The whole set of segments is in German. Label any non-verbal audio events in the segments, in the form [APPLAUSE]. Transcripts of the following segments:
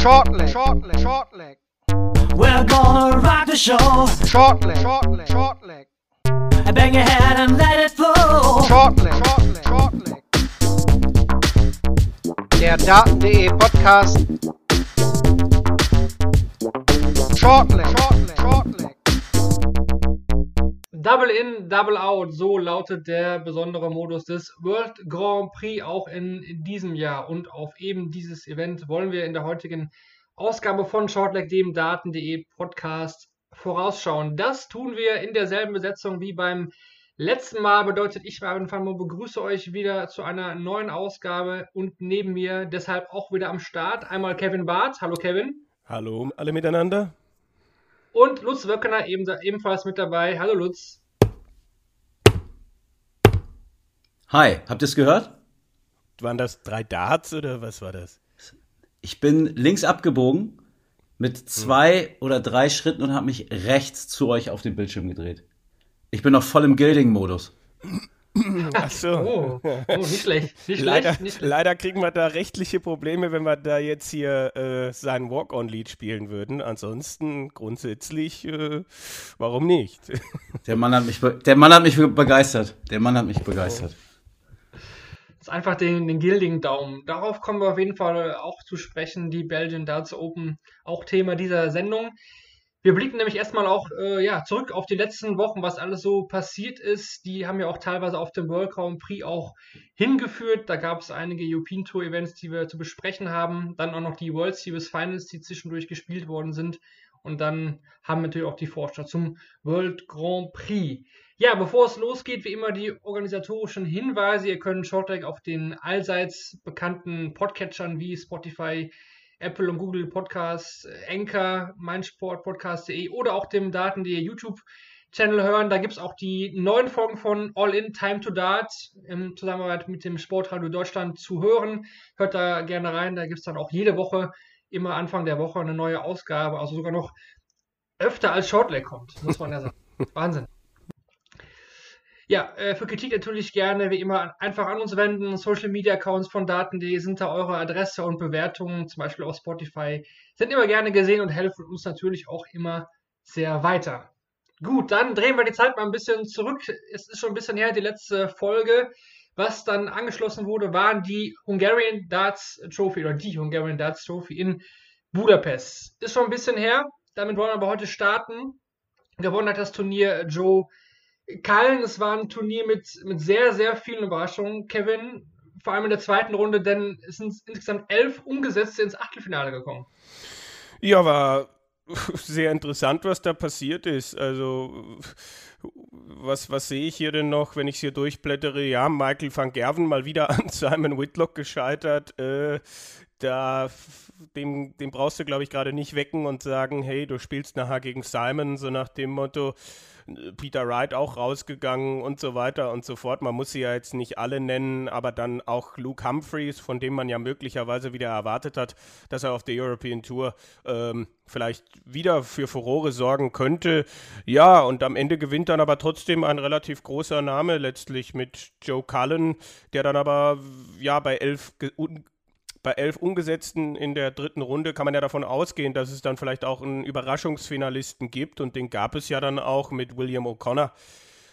Short leg, short leg, short leg. We're gonna rock the show. Short leg, short leg, short leg. Bang your head and let it flow. Short leg, short leg, short leg. Der Daten.de Podcast. Short Double in, Double out, so lautet der besondere Modus des World Grand Prix auch in, in diesem Jahr. Und auf eben dieses Event wollen wir in der heutigen Ausgabe von Shortleg, dem Daten.de Podcast, vorausschauen. Das tun wir in derselben Besetzung wie beim letzten Mal. Bedeutet, ich, Marvin van Mo, begrüße euch wieder zu einer neuen Ausgabe und neben mir deshalb auch wieder am Start einmal Kevin Barth. Hallo Kevin. Hallo alle miteinander. Und Lutz Wöckener eben, ebenfalls mit dabei. Hallo Lutz. Hi, habt ihr es gehört? Waren das drei Darts oder was war das? Ich bin links abgebogen mit zwei hm. oder drei Schritten und habe mich rechts zu euch auf den Bildschirm gedreht. Ich bin noch voll im Gilding-Modus. Ach [LAUGHS] so. Oh, oh nicht schlecht. Nicht leider, schlecht, nicht schlecht. leider kriegen wir da rechtliche Probleme, wenn wir da jetzt hier äh, sein Walk-on-Lied spielen würden. Ansonsten grundsätzlich, äh, warum nicht? [LAUGHS] Der Mann hat mich, der Mann hat mich begeistert. Der Mann hat mich begeistert. Das ist einfach den, den gildigen Daumen. Darauf kommen wir auf jeden Fall auch zu sprechen. Die Belgian Darts Open, auch Thema dieser Sendung. Wir blicken nämlich erstmal auch äh, ja, zurück auf die letzten Wochen, was alles so passiert ist. Die haben ja auch teilweise auf dem World Grand Prix auch hingeführt. Da gab es einige European Tour Events, die wir zu besprechen haben. Dann auch noch die World Series Finals, die zwischendurch gespielt worden sind. Und dann haben wir natürlich auch die Vorschau zum World Grand Prix. Ja, bevor es losgeht, wie immer die organisatorischen Hinweise. Ihr könnt Shorttrack auf den allseits bekannten Podcatchern wie Spotify, Apple und Google Podcasts, Anchor, meinsportpodcast.de oder auch dem Daten.de YouTube-Channel hören. Da gibt es auch die neuen Folgen von All In Time to Dart in Zusammenarbeit mit dem Sportradio Deutschland zu hören. Hört da gerne rein. Da gibt es dann auch jede Woche, immer Anfang der Woche, eine neue Ausgabe. Also sogar noch öfter als Shortleg kommt, muss man ja sagen. [LAUGHS] Wahnsinn. Ja, äh, für Kritik natürlich gerne wie immer einfach an uns wenden. Social Media Accounts von Daten.de sind da eure Adresse und Bewertungen, zum Beispiel auf Spotify, sind immer gerne gesehen und helfen uns natürlich auch immer sehr weiter. Gut, dann drehen wir die Zeit mal ein bisschen zurück. Es ist schon ein bisschen her, die letzte Folge. Was dann angeschlossen wurde, waren die Hungarian Darts Trophy oder die Hungarian Darts Trophy in Budapest. Ist schon ein bisschen her. Damit wollen wir aber heute starten. Gewonnen hat das Turnier Joe Kallen, es war ein Turnier mit, mit sehr, sehr vielen Überraschungen. Kevin, vor allem in der zweiten Runde, denn es sind insgesamt elf Umgesetzte ins Achtelfinale gekommen. Ja, war [LAUGHS] sehr interessant, was da passiert ist. Also, was, was sehe ich hier denn noch, wenn ich hier durchblättere? Ja, Michael van Gerven mal wieder [LAUGHS] an Simon Whitlock gescheitert. Äh, da, dem, dem brauchst du, glaube ich, gerade nicht wecken und sagen, hey, du spielst nachher gegen Simon, so nach dem Motto, Peter Wright auch rausgegangen und so weiter und so fort. Man muss sie ja jetzt nicht alle nennen, aber dann auch Luke Humphreys, von dem man ja möglicherweise wieder erwartet hat, dass er auf der European Tour ähm, vielleicht wieder für Furore sorgen könnte. Ja, und am Ende gewinnt dann aber trotzdem ein relativ großer Name letztlich mit Joe Cullen, der dann aber ja bei elf bei elf Umgesetzten in der dritten Runde kann man ja davon ausgehen, dass es dann vielleicht auch einen Überraschungsfinalisten gibt und den gab es ja dann auch mit William O'Connor.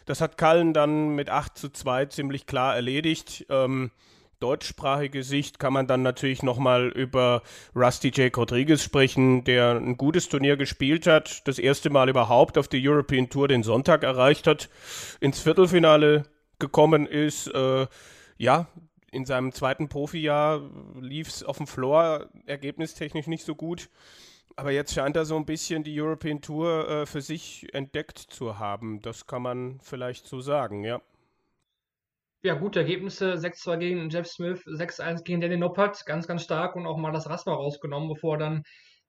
Das hat Cullen dann mit 8 zu 2 ziemlich klar erledigt. Ähm, deutschsprachige Sicht kann man dann natürlich nochmal über Rusty J. Rodriguez sprechen, der ein gutes Turnier gespielt hat, das erste Mal überhaupt auf der European Tour den Sonntag erreicht hat, ins Viertelfinale gekommen ist. Äh, ja, in seinem zweiten Profijahr lief es auf dem Floor ergebnistechnisch nicht so gut. Aber jetzt scheint er so ein bisschen die European Tour äh, für sich entdeckt zu haben. Das kann man vielleicht so sagen, ja. Ja, gute Ergebnisse. 6-2 gegen Jeff Smith, 6-1 gegen Danny Noppert. Ganz, ganz stark und auch mal das Rasma rausgenommen, bevor er dann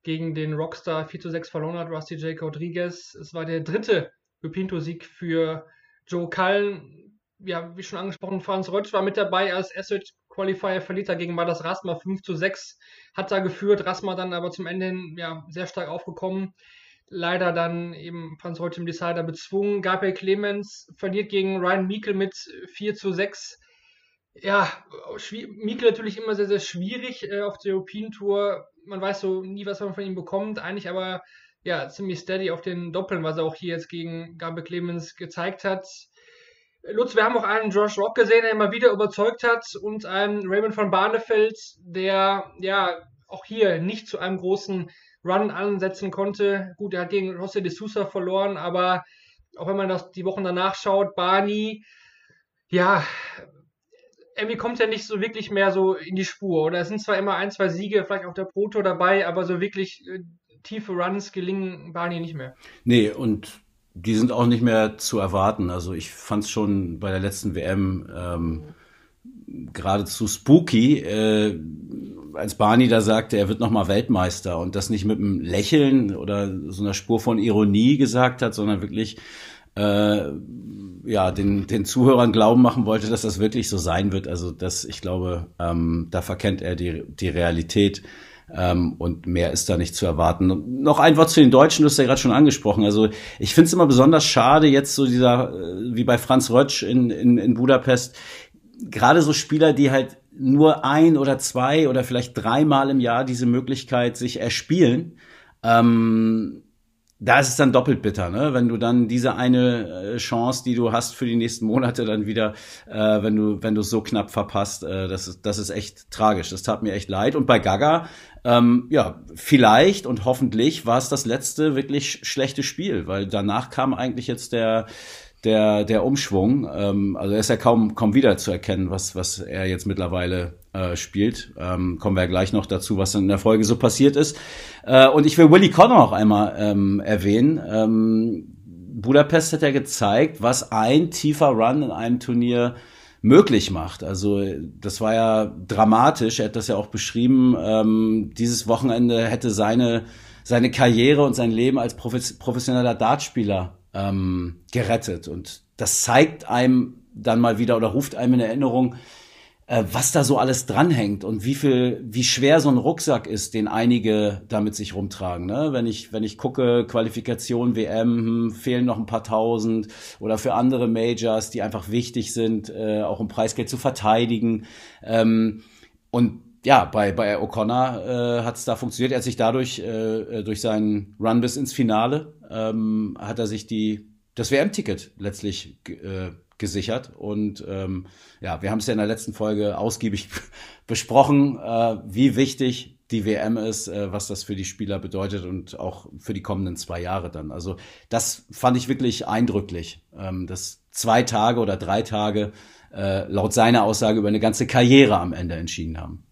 gegen den Rockstar 4-6 verloren hat, Rusty J. Rodriguez. Es war der dritte Lupinto-Sieg für Joe Cullen ja, wie schon angesprochen, Franz Rötsch war mit dabei als Asset Qualifier, verliert er gegen Madas Rasma 5 zu 6, hat da geführt, Rasma dann aber zum Ende hin ja, sehr stark aufgekommen. Leider dann eben Franz Rötsch im Decider bezwungen. Gabriel Clemens verliert gegen Ryan Meikle mit 4 zu 6. Ja, Mikel natürlich immer sehr, sehr schwierig äh, auf der European Tour. Man weiß so nie, was man von ihm bekommt. Eigentlich aber ja ziemlich steady auf den Doppeln, was er auch hier jetzt gegen Gabe Clemens gezeigt hat. Lutz, wir haben auch einen Josh Rock gesehen, der immer wieder überzeugt hat und einen Raymond von Barnefeld, der ja auch hier nicht zu einem großen Run ansetzen konnte. Gut, er hat gegen José de Sousa verloren, aber auch wenn man das die Wochen danach schaut, Barney, ja, irgendwie kommt er nicht so wirklich mehr so in die Spur. Oder es sind zwar immer ein, zwei Siege, vielleicht auch der Proto dabei, aber so wirklich äh, tiefe Runs gelingen Barney nicht mehr. Nee, und die sind auch nicht mehr zu erwarten. Also ich fand es schon bei der letzten WM ähm, geradezu spooky, äh, als Barney da sagte, er wird nochmal Weltmeister und das nicht mit einem Lächeln oder so einer Spur von Ironie gesagt hat, sondern wirklich äh, ja, den, den Zuhörern glauben machen wollte, dass das wirklich so sein wird. Also das, ich glaube, ähm, da verkennt er die, die Realität. Ähm, und mehr ist da nicht zu erwarten. Noch ein Wort zu den Deutschen, du hast ja gerade schon angesprochen. Also ich finde es immer besonders schade, jetzt so dieser, äh, wie bei Franz Rötsch in, in, in Budapest, gerade so Spieler, die halt nur ein oder zwei oder vielleicht dreimal im Jahr diese Möglichkeit sich erspielen. Ähm, da ist es dann doppelt bitter, ne? wenn du dann diese eine äh, Chance, die du hast für die nächsten Monate, dann wieder, äh, wenn du wenn du so knapp verpasst, äh, das ist das ist echt tragisch. Das tat mir echt leid. Und bei Gaga, ähm, ja, vielleicht und hoffentlich war es das letzte wirklich schlechte Spiel, weil danach kam eigentlich jetzt der der, der Umschwung. Ähm, also er ist ja kaum, kaum wieder zu erkennen, was, was er jetzt mittlerweile äh, spielt. Ähm, kommen wir ja gleich noch dazu, was in der Folge so passiert ist. Äh, und ich will Willy Connor noch einmal ähm, erwähnen. Ähm, Budapest hat ja gezeigt, was ein tiefer Run in einem Turnier möglich macht. Also das war ja dramatisch. Er hat das ja auch beschrieben. Ähm, dieses Wochenende hätte seine seine Karriere und sein Leben als professioneller Dartspieler ähm, gerettet. Und das zeigt einem dann mal wieder oder ruft einem in Erinnerung, was da so alles dranhängt und wie viel, wie schwer so ein Rucksack ist, den einige damit sich rumtragen. Ne? Wenn ich, wenn ich gucke, Qualifikation, WM, hm, fehlen noch ein paar tausend oder für andere Majors, die einfach wichtig sind, äh, auch um Preisgeld zu verteidigen. Ähm, und ja, bei, bei O'Connor äh, hat es da funktioniert. Er hat sich dadurch, äh, durch seinen Run bis ins Finale, ähm, hat er sich die, das WM-Ticket letztlich äh, gesichert. Und ähm, ja, wir haben es ja in der letzten Folge ausgiebig [LAUGHS] besprochen, äh, wie wichtig die WM ist, äh, was das für die Spieler bedeutet und auch für die kommenden zwei Jahre dann. Also das fand ich wirklich eindrücklich, ähm, dass zwei Tage oder drei Tage äh, laut seiner Aussage über eine ganze Karriere am Ende entschieden haben.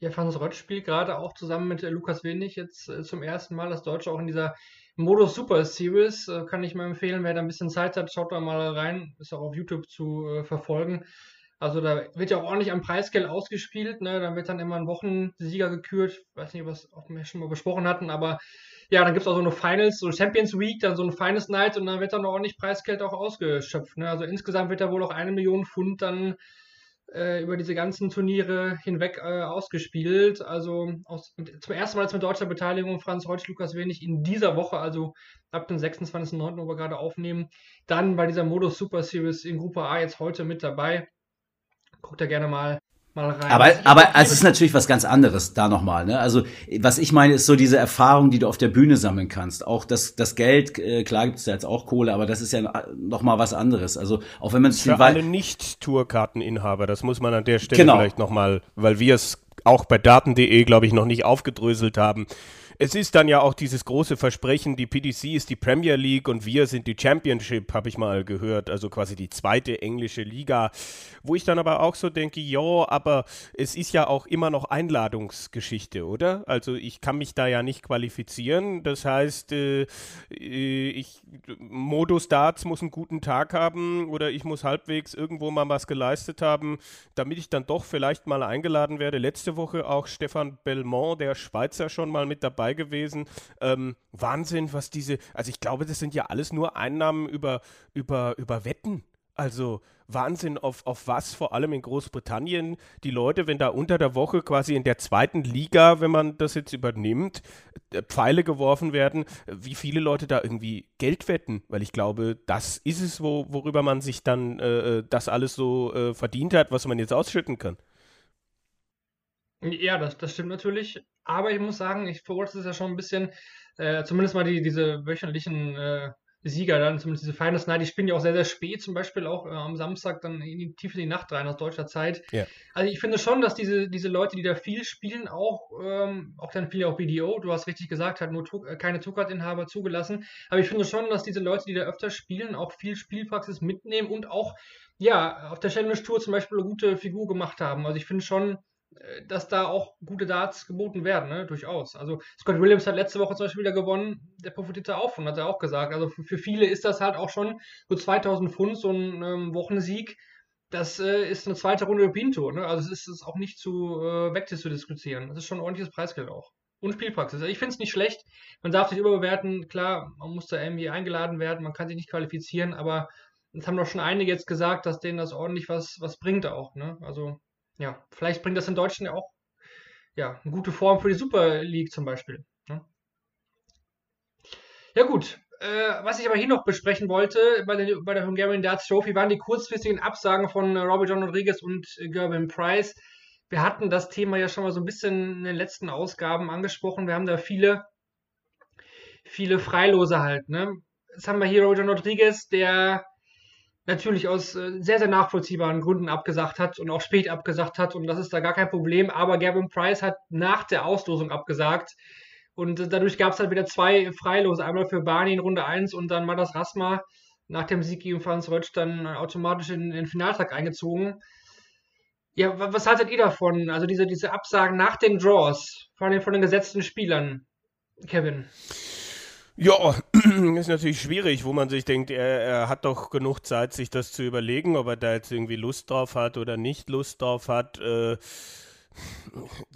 Ja, Franz Rott spielt gerade auch zusammen mit äh, Lukas Wenig jetzt äh, zum ersten Mal das Deutsche auch in dieser Modus Super Series. Äh, kann ich mal empfehlen, wer da ein bisschen Zeit hat, schaut da mal rein. Ist auch auf YouTube zu äh, verfolgen. Also da wird ja auch ordentlich am Preisgeld ausgespielt. Ne? Da wird dann immer ein Wochensieger gekürt. Weiß nicht, was auch wir schon mal besprochen hatten, aber ja, dann gibt es auch so eine Finals, so Champions Week, dann so eine Finals Night und dann wird dann auch ordentlich Preisgeld auch ausgeschöpft. Ne? Also insgesamt wird da wohl auch eine Million Pfund dann äh, über diese ganzen Turniere hinweg äh, ausgespielt. Also aus, zum ersten Mal jetzt mit deutscher Beteiligung Franz Reutsch, Lukas Wenig in dieser Woche, also ab dem 26.09., wo wir gerade aufnehmen, dann bei dieser Modus Super Series in Gruppe A jetzt heute mit dabei. Guckt da gerne mal mal rein. Aber, aber es ist natürlich was ganz anderes da nochmal. Ne? Also was ich meine, ist so diese Erfahrung, die du auf der Bühne sammeln kannst. Auch das, das Geld, äh, klar gibt es ja jetzt auch Kohle, aber das ist ja nochmal was anderes. Also auch wenn man es für alle Nicht-Tourkarteninhaber, das muss man an der Stelle genau. vielleicht nochmal, weil wir es auch bei daten.de, glaube ich, noch nicht aufgedröselt haben es ist dann ja auch dieses große Versprechen, die PDC ist die Premier League und wir sind die Championship, habe ich mal gehört, also quasi die zweite englische Liga, wo ich dann aber auch so denke, ja, aber es ist ja auch immer noch Einladungsgeschichte, oder? Also ich kann mich da ja nicht qualifizieren, das heißt, äh, äh ich, Modus Darts muss einen guten Tag haben oder ich muss halbwegs irgendwo mal was geleistet haben, damit ich dann doch vielleicht mal eingeladen werde. Letzte Woche auch Stefan Belmont, der Schweizer, schon mal mit dabei dabei gewesen. Ähm, Wahnsinn, was diese, also ich glaube, das sind ja alles nur Einnahmen über, über, über Wetten. Also Wahnsinn, auf, auf was vor allem in Großbritannien die Leute, wenn da unter der Woche quasi in der zweiten Liga, wenn man das jetzt übernimmt, äh, Pfeile geworfen werden, wie viele Leute da irgendwie Geld wetten, weil ich glaube, das ist es, wo, worüber man sich dann äh, äh das alles so äh, verdient hat, was man jetzt ausschütten kann. Ja, das, das stimmt natürlich. Aber ich muss sagen, ich verurteile es ja schon ein bisschen, äh, zumindest mal die, diese wöchentlichen äh, Sieger dann, zumindest diese Finals Night, die spielen ja auch sehr, sehr spät, zum Beispiel auch äh, am Samstag dann in die, tief in die Nacht rein aus deutscher Zeit. Ja. Also ich finde schon, dass diese, diese Leute, die da viel spielen, auch, ähm, auch dann viel auch BDO, du hast richtig gesagt, hat nur äh, keine Zuckertinhaber zugelassen. Aber ich finde schon, dass diese Leute, die da öfter spielen, auch viel Spielpraxis mitnehmen und auch, ja, auf der Challenge Tour zum Beispiel eine gute Figur gemacht haben. Also ich finde schon, dass da auch gute Darts geboten werden, ne? durchaus. Also Scott Williams hat letzte Woche zum Beispiel wieder gewonnen, der profitierte auch von, hat er auch gesagt. Also für, viele ist das halt auch schon so 2000 Pfund, so ein ähm, Wochensieg. Das äh, ist eine zweite Runde Pinto, ne? Also es ist, ist auch nicht zu äh, wegzudiskutieren. Das ist schon ein ordentliches Preisgeld auch. Und Spielpraxis. Also ich finde es nicht schlecht. Man darf sich überbewerten. Klar, man muss da irgendwie eingeladen werden, man kann sich nicht qualifizieren, aber es haben doch schon einige jetzt gesagt, dass denen das ordentlich was, was bringt auch. Ne? Also ja, vielleicht bringt das in Deutschland auch ja, eine gute Form für die Super League zum Beispiel. Ne? Ja gut, äh, was ich aber hier noch besprechen wollte bei der, bei der Hungarian Darts Trophy waren die kurzfristigen Absagen von Robert John Rodriguez und äh, Gervin Price. Wir hatten das Thema ja schon mal so ein bisschen in den letzten Ausgaben angesprochen. Wir haben da viele, viele Freilose halt. Ne? Jetzt haben wir hier Robert John Rodriguez, der natürlich aus äh, sehr, sehr nachvollziehbaren Gründen abgesagt hat und auch spät abgesagt hat und das ist da gar kein Problem. Aber Gavin Price hat nach der Auslosung abgesagt und äh, dadurch gab es halt wieder zwei Freilose. Einmal für Barney in Runde 1 und dann Madas Rasma nach dem Sieg gegen Franz Rötsch dann automatisch in, in den Finaltag eingezogen. Ja, was haltet ihr davon? Also diese, diese Absagen nach den Draws, vor allem von den gesetzten Spielern, Kevin? Ja, [CLEARS THROAT] ist natürlich schwierig, wo man sich denkt, er, er, hat doch genug Zeit, sich das zu überlegen, ob er da jetzt irgendwie Lust drauf hat oder nicht Lust drauf hat. Äh,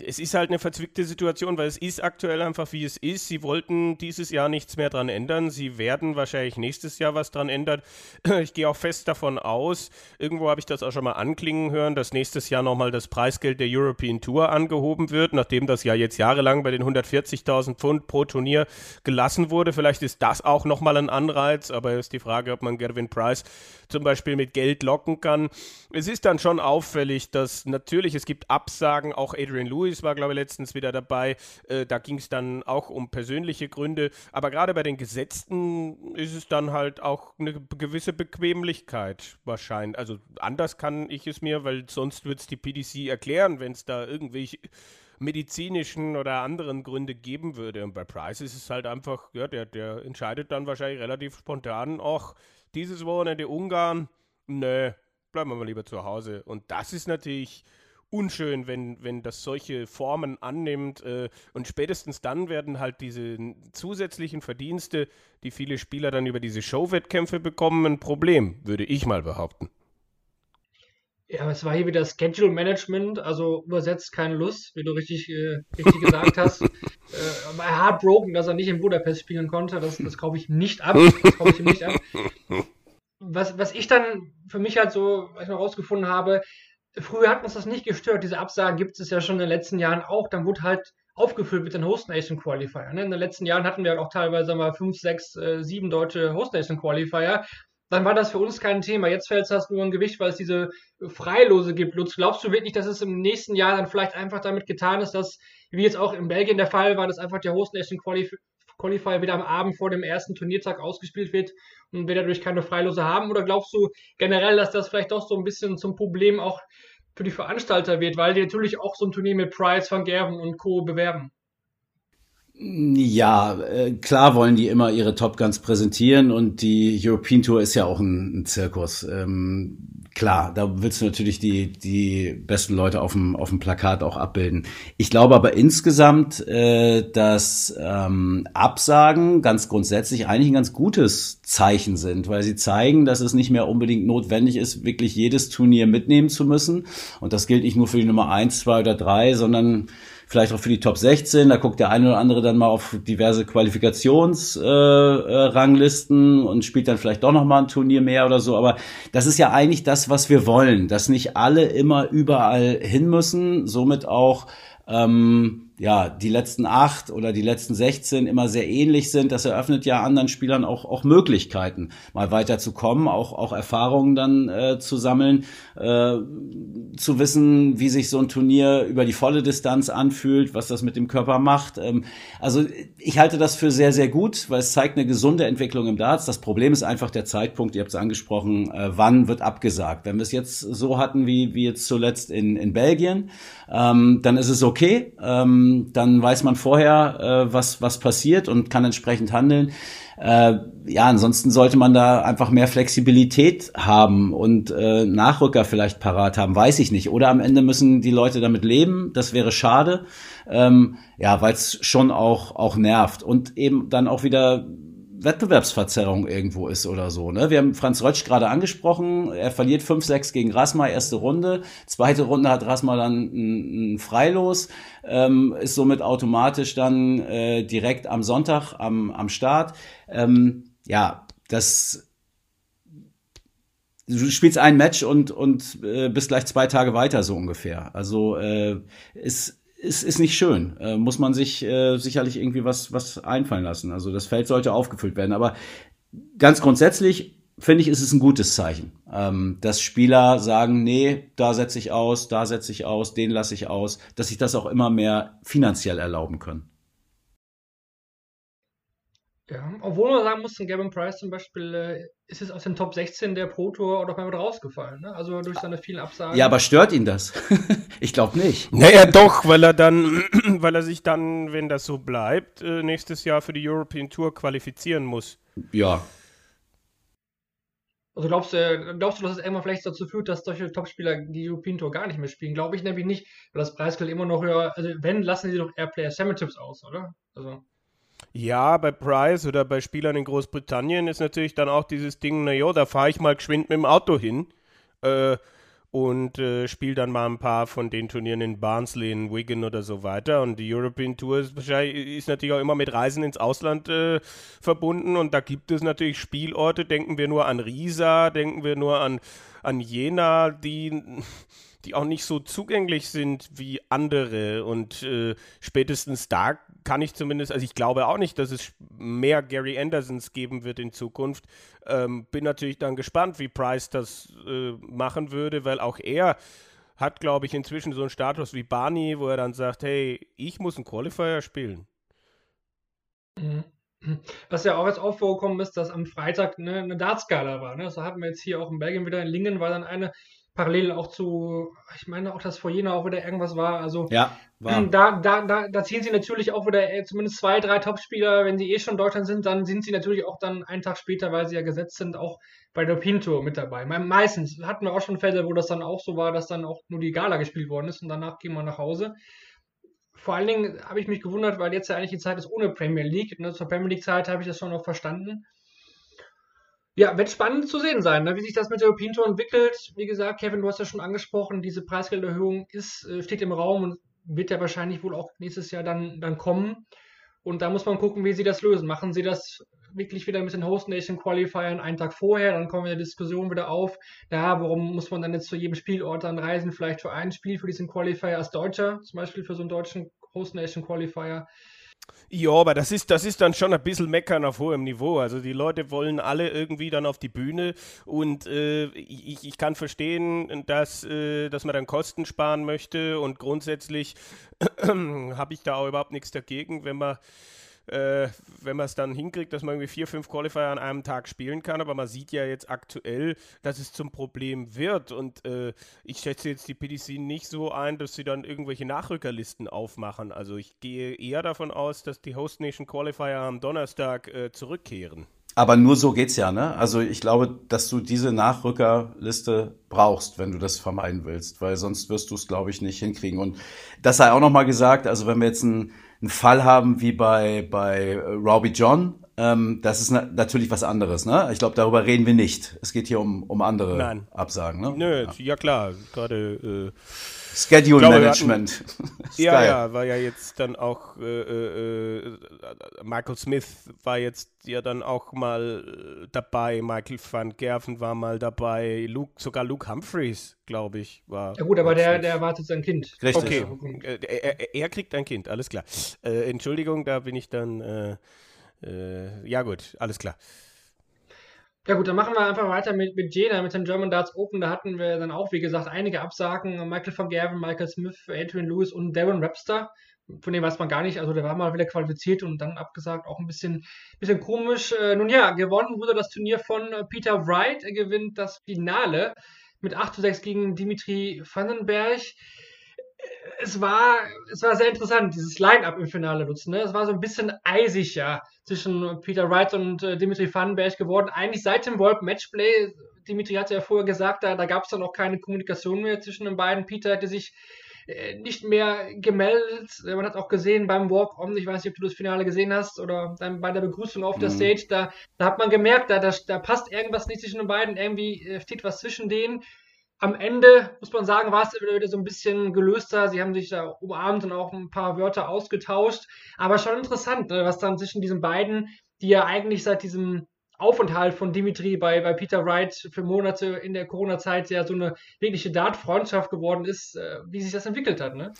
es ist halt eine verzwickte Situation, weil es ist aktuell einfach wie es ist. Sie wollten dieses Jahr nichts mehr dran ändern. Sie werden wahrscheinlich nächstes Jahr was dran ändern. [CLEARS THROAT] Ich gehe auch fest davon aus, irgendwo habe ich das auch schon mal anklingen hören, dass nächstes Jahr nochmal das Preisgeld der European Tour angehoben wird, nachdem das ja jetzt jahrelang bei den 140.000 Pfund pro Turnier gelassen wurde. Vielleicht ist das auch nochmal ein Anreiz, aber ist die Frage, ob man Gervin Price zum Beispiel mit Geld locken kann. Es ist dann schon auffällig, dass natürlich es gibt Absagen, auch Adrian Lewis war, glaube ich, letztens wieder dabei. Äh, da ging es dann auch um persönliche Gründe. Aber gerade bei den Gesetzten ist es dann halt auch eine gewisse Bequemlichkeit wahrscheinlich. Also anders kann ich es mir, weil sonst wird es die PDC erklären, wenn es da irgendwelche medizinischen oder anderen Gründe geben würde. Und bei Price ist es halt einfach, ja, der, der entscheidet dann wahrscheinlich relativ spontan, ach, dieses Wochenende Ungarn, nö, bleiben wir mal lieber zu Hause. Und das ist natürlich unschön, wenn, wenn das solche Formen annimmt. Äh, und spätestens dann werden halt diese zusätzlichen Verdienste, die viele Spieler dann über diese Showwettkämpfe bekommen, ein Problem, würde ich mal behaupten. Ja, es war hier wieder Schedule Management, also übersetzt keine Lust, wie du richtig, äh, richtig gesagt hast. [LAUGHS] Äh, war heartbroken, dass er nicht in Budapest spielen konnte. Das, das kaufe ich nicht ab. Das kaufe ich ihm nicht ab. [LAUGHS] Was, was ich dann für mich halt so was ich noch rausgefunden habe, früher hat uns das nicht gestört. Diese Absagen gibt es ja schon in den letzten Jahren auch. Dann wurde halt aufgefüllt mit den Host Nation Qualifier. Ne? In den letzten Jahren hatten wir halt auch teilweise mal fünf, sechs, äh, sieben deutsche Host Nation Qualifier dann war das für uns kein Thema. Jetzt fällt es nur ein Gewicht, weil es diese Freilose gibt. Lutz, glaubst du wirklich, dass es im nächsten Jahr dann vielleicht einfach damit getan ist, dass, wie jetzt auch in Belgien der Fall war, dass einfach der Host Nation Qualif Qualifier wieder am Abend vor dem ersten Turniertag ausgespielt wird und wir dadurch keine Freilose haben? Oder glaubst du generell, dass das vielleicht doch so ein bisschen zum Problem auch für die Veranstalter wird, weil die natürlich auch so ein Turnier mit Price, Van Gerven und Co. bewerben? Ja, äh, klar wollen die immer ihre Top Guns präsentieren und die European Tour ist ja auch ein, Zirkus. Ähm, klar, da willst du natürlich die, die besten Leute auf dem, auf dem Plakat auch abbilden. Ich glaube aber insgesamt, äh, dass ähm, Absagen ganz grundsätzlich eigentlich ein ganz gutes Zeichen sind, weil sie zeigen, dass es nicht mehr unbedingt notwendig ist, wirklich jedes Turnier mitnehmen zu müssen. Und das gilt nicht nur für die Nummer eins, zwei oder drei, sondern vielleicht auch für die Top 16. Da guckt der eine oder andere dann mal auf diverse Qualifikationsranglisten äh, äh, und spielt dann vielleicht doch noch mal ein Turnier mehr oder so. Aber das ist ja eigentlich das, was wir wollen, dass nicht alle immer überall hin müssen, somit auch ähm, ja, die letzten acht oder die letzten 16 immer sehr ähnlich sind, das eröffnet ja anderen Spielern auch, auch Möglichkeiten, mal weiterzukommen, auch, auch Erfahrungen dann äh, zu sammeln, äh, zu wissen, wie sich so ein Turnier über die volle Distanz anfühlt, was das mit dem Körper macht. Ähm, also ich halte das für sehr, sehr gut, weil es zeigt eine gesunde Entwicklung im Darts. Das Problem ist einfach der Zeitpunkt, ihr habt es angesprochen, äh, wann wird abgesagt. Wenn wir es jetzt so hatten wie, wie jetzt zuletzt in, in Belgien, ähm, dann ist es okay. Ähm, dann weiß man vorher, äh, was, was passiert und kann entsprechend handeln. Äh, ja, ansonsten sollte man da einfach mehr Flexibilität haben und äh, Nachrücker vielleicht parat haben, weiß ich nicht. Oder am Ende müssen die Leute damit leben, das wäre schade. Ähm, ja, weil es schon auch, auch nervt. Und eben dann auch wieder Wettbewerbsverzerrung irgendwo ist oder so. Ne? Wir haben Franz Rötsch gerade angesprochen. Er verliert 5-6 gegen Rasma, erste Runde. Zweite Runde hat Rasma dann ein, ein Freilos, ähm, ist somit automatisch dann äh, direkt am Sonntag am, am Start. Ähm, ja, das du spielst ein Match und und äh, bist gleich zwei Tage weiter so ungefähr. Also äh, ist ist, ist nicht schön. Äh, muss man sich äh, sicherlich irgendwie was, was einfallen lassen. Also das Feld sollte aufgefüllt werden. Aber ganz grundsätzlich finde ich, ist es ein gutes Zeichen, ähm, dass Spieler sagen, nee, da setze ich aus, da setze ich aus, den lasse ich aus, dass sich das auch immer mehr finanziell erlauben können. Ja, obwohl man sagen muss, Gavin Price zum Beispiel äh, ist es aus dem Top 16 der Pro Tour doch mal rausgefallen. Ne? Also durch seine vielen Absagen. Ja, aber stört ihn das? [LAUGHS] ich glaube nicht. Naja, doch, weil er dann, [CLEARS THROAT] weil er sich dann, wenn das so bleibt, äh, nächstes Jahr für die European Tour qualifizieren muss. Ja. Also glaubst du, glaubst du, dass es irgendwann vielleicht dazu führt, dass solche Topspieler die European Tour gar nicht mehr spielen? Glaube ich nämlich nicht, weil das Preisgeld immer noch höher, also wenn, lassen sie doch eher Player Championships aus, oder? Also. Ja, bei Price oder bei Spielern in Großbritannien ist natürlich dann auch dieses Ding, naja, da fahre ich mal geschwind mit dem Auto hin äh, und äh, spiele dann mal ein paar von den Turnieren in Barnsley, in Wigan oder so weiter. Und die European Tour ist, ist natürlich auch immer mit Reisen ins Ausland äh, verbunden und da gibt es natürlich Spielorte, denken wir nur an Riesa, denken wir nur an, an Jena, die die auch nicht so zugänglich sind wie andere. Und äh, spätestens da kann ich zumindest, also ich glaube auch nicht, dass es mehr Gary Andersons geben wird in Zukunft. Ähm, bin natürlich dann gespannt, wie Price das äh, machen würde, weil auch er hat, glaube ich, inzwischen so einen Status wie Barney, wo er dann sagt, hey, ich muss einen Qualifier spielen. Mhm. Was ja auch jetzt aufgekommen ist, dass am Freitag ne, eine Dartskala war. Ne? Das hatten wir jetzt hier auch in Belgien wieder. In Lingen war dann eine parallel auch zu, ich meine auch, dass vor Jena auch wieder irgendwas war. Also ja, war. [CLEARS THROAT] Da, da, da, da ziehen sie natürlich auch wieder äh, zumindest zwei, drei Topspieler, wenn sie eh schon in Deutschland sind, dann sind sie natürlich auch dann einen Tag später, weil sie ja gesetzt sind, auch bei der Pinto mit dabei. Meistens hatten wir auch schon Fälle, wo das dann auch so war, dass dann auch nur die Gala gespielt worden ist und danach gehen wir nach Hause. Vor allen Dingen habe ich mich gewundert, weil jetzt ja eigentlich die Zeit ist ohne Premier League. Ne? Zur Premier League Zeit habe ich das schon noch verstanden. Ja, wird spannend zu sehen sein, ne? wie sich das mit der Tour entwickelt. Wie gesagt, Kevin, du hast ja schon angesprochen, diese Preisgelderhöhung ist, äh, steht im Raum und wird ja wahrscheinlich wohl auch nächstes Jahr dann, dann kommen. Und da muss man gucken, wie sie das lösen. Machen sie das wirklich wieder mit den Host Nation Qualifiern einen Tag vorher, dann kommen wir in der Diskussion wieder auf, ja, warum muss man dann jetzt zu jedem Spielort dann reisen, vielleicht für ein Spiel für diesen Qualifier als Deutscher, zum Beispiel für so einen deutschen Host Nation Qualifier. Ja, aber das ist, das ist dann schon ein bisschen meckern auf hohem Niveau. Also die Leute wollen alle irgendwie dann auf die Bühne und äh, ich, ich kann verstehen, dass, äh, dass man dann Kosten sparen möchte und grundsätzlich [CLEARS THROAT] habe ich da auch überhaupt nichts dagegen, wenn man äh, wenn man es dann hinkriegt, dass man irgendwie vier, fünf Qualifier an einem Tag spielen kann. Aber man sieht ja jetzt aktuell, dass es zum Problem wird. Und äh, ich schätze jetzt die PDC nicht so ein, dass sie dann irgendwelche Nachrückerlisten aufmachen. Also ich gehe eher davon aus, dass die Host Nation Qualifier am Donnerstag äh, zurückkehren. Aber nur so geht's ja, ne? Also ich glaube, dass du diese Nachrückerliste brauchst, wenn du das vermeiden willst, weil sonst wirst du es, glaube ich, nicht hinkriegen. Und das sei auch nochmal gesagt, also wenn wir jetzt ein einen Fall haben wie bei, bei äh, Robbie John, ähm, das ist na natürlich was anderes. Ne? Ich glaube, darüber reden wir nicht. Es geht hier um, um andere Nein. Absagen. Ne? Nö, ja, ja klar. Gerade äh, Schedule glaube, Management. [LAUGHS] Ist Ja, ja, war ja jetzt dann auch äh, äh, äh, Michael Smith war jetzt ja dann auch mal äh, dabei, Michael van Gerven war mal dabei, Luke, sogar Luke Humphreys, glaube ich, war. Ja gut, aber der, der erwartet sein Kind. Richtig. Okay, Okay. äh, er, er, er kriegt ein Kind, alles klar. Äh, Entschuldigung, da bin ich dann. Äh, äh, ja, gut, alles klar. Ja gut, dann machen wir einfach weiter mit, mit Jena, mit den German Darts Open. Da hatten wir dann auch, wie gesagt, einige Absagen. Michael van Gerven, Michael Smith, Adrian Lewis und Darren Webster. Von dem weiß man gar nicht. Also der war mal wieder qualifiziert und dann abgesagt. Auch ein bisschen, bisschen komisch. Äh, nun ja, gewonnen wurde das Turnier von äh, Peter Wright. Er gewinnt das Finale mit 8 zu 6 gegen Dimitri Vandenberg. Es war, es war sehr interessant, dieses Line-Up im Finale nutzen. Ne? Es war so ein bisschen eisig ja zwischen Peter Wright und äh, Dimitri Vandenberg geworden. Eigentlich seit dem World Matchplay, Dimitri hatte ja vorher gesagt, da, da gab es dann auch keine Kommunikation mehr zwischen den beiden. Peter hatte sich äh, nicht mehr gemeldet. Man hat auch gesehen beim Walk-On, ich weiß nicht, ob du das Finale gesehen hast oder dann bei der Begrüßung auf der Mhm. Stage, da, da hat man gemerkt, da, da, da passt irgendwas nicht zwischen den beiden, irgendwie äh, steht was zwischen denen. Am Ende, muss man sagen, war es wieder, so ein bisschen gelöster. Sie haben sich da umarmt und auch ein paar Wörter ausgetauscht. Aber schon interessant, ne, was dann zwischen diesen beiden, die ja eigentlich seit diesem Aufenthalt von Dimitri bei, bei Peter Wright für Monate in der Corona-Zeit ja so eine wirkliche Dart-Freundschaft geworden ist, äh, wie sich das entwickelt hat. Ne?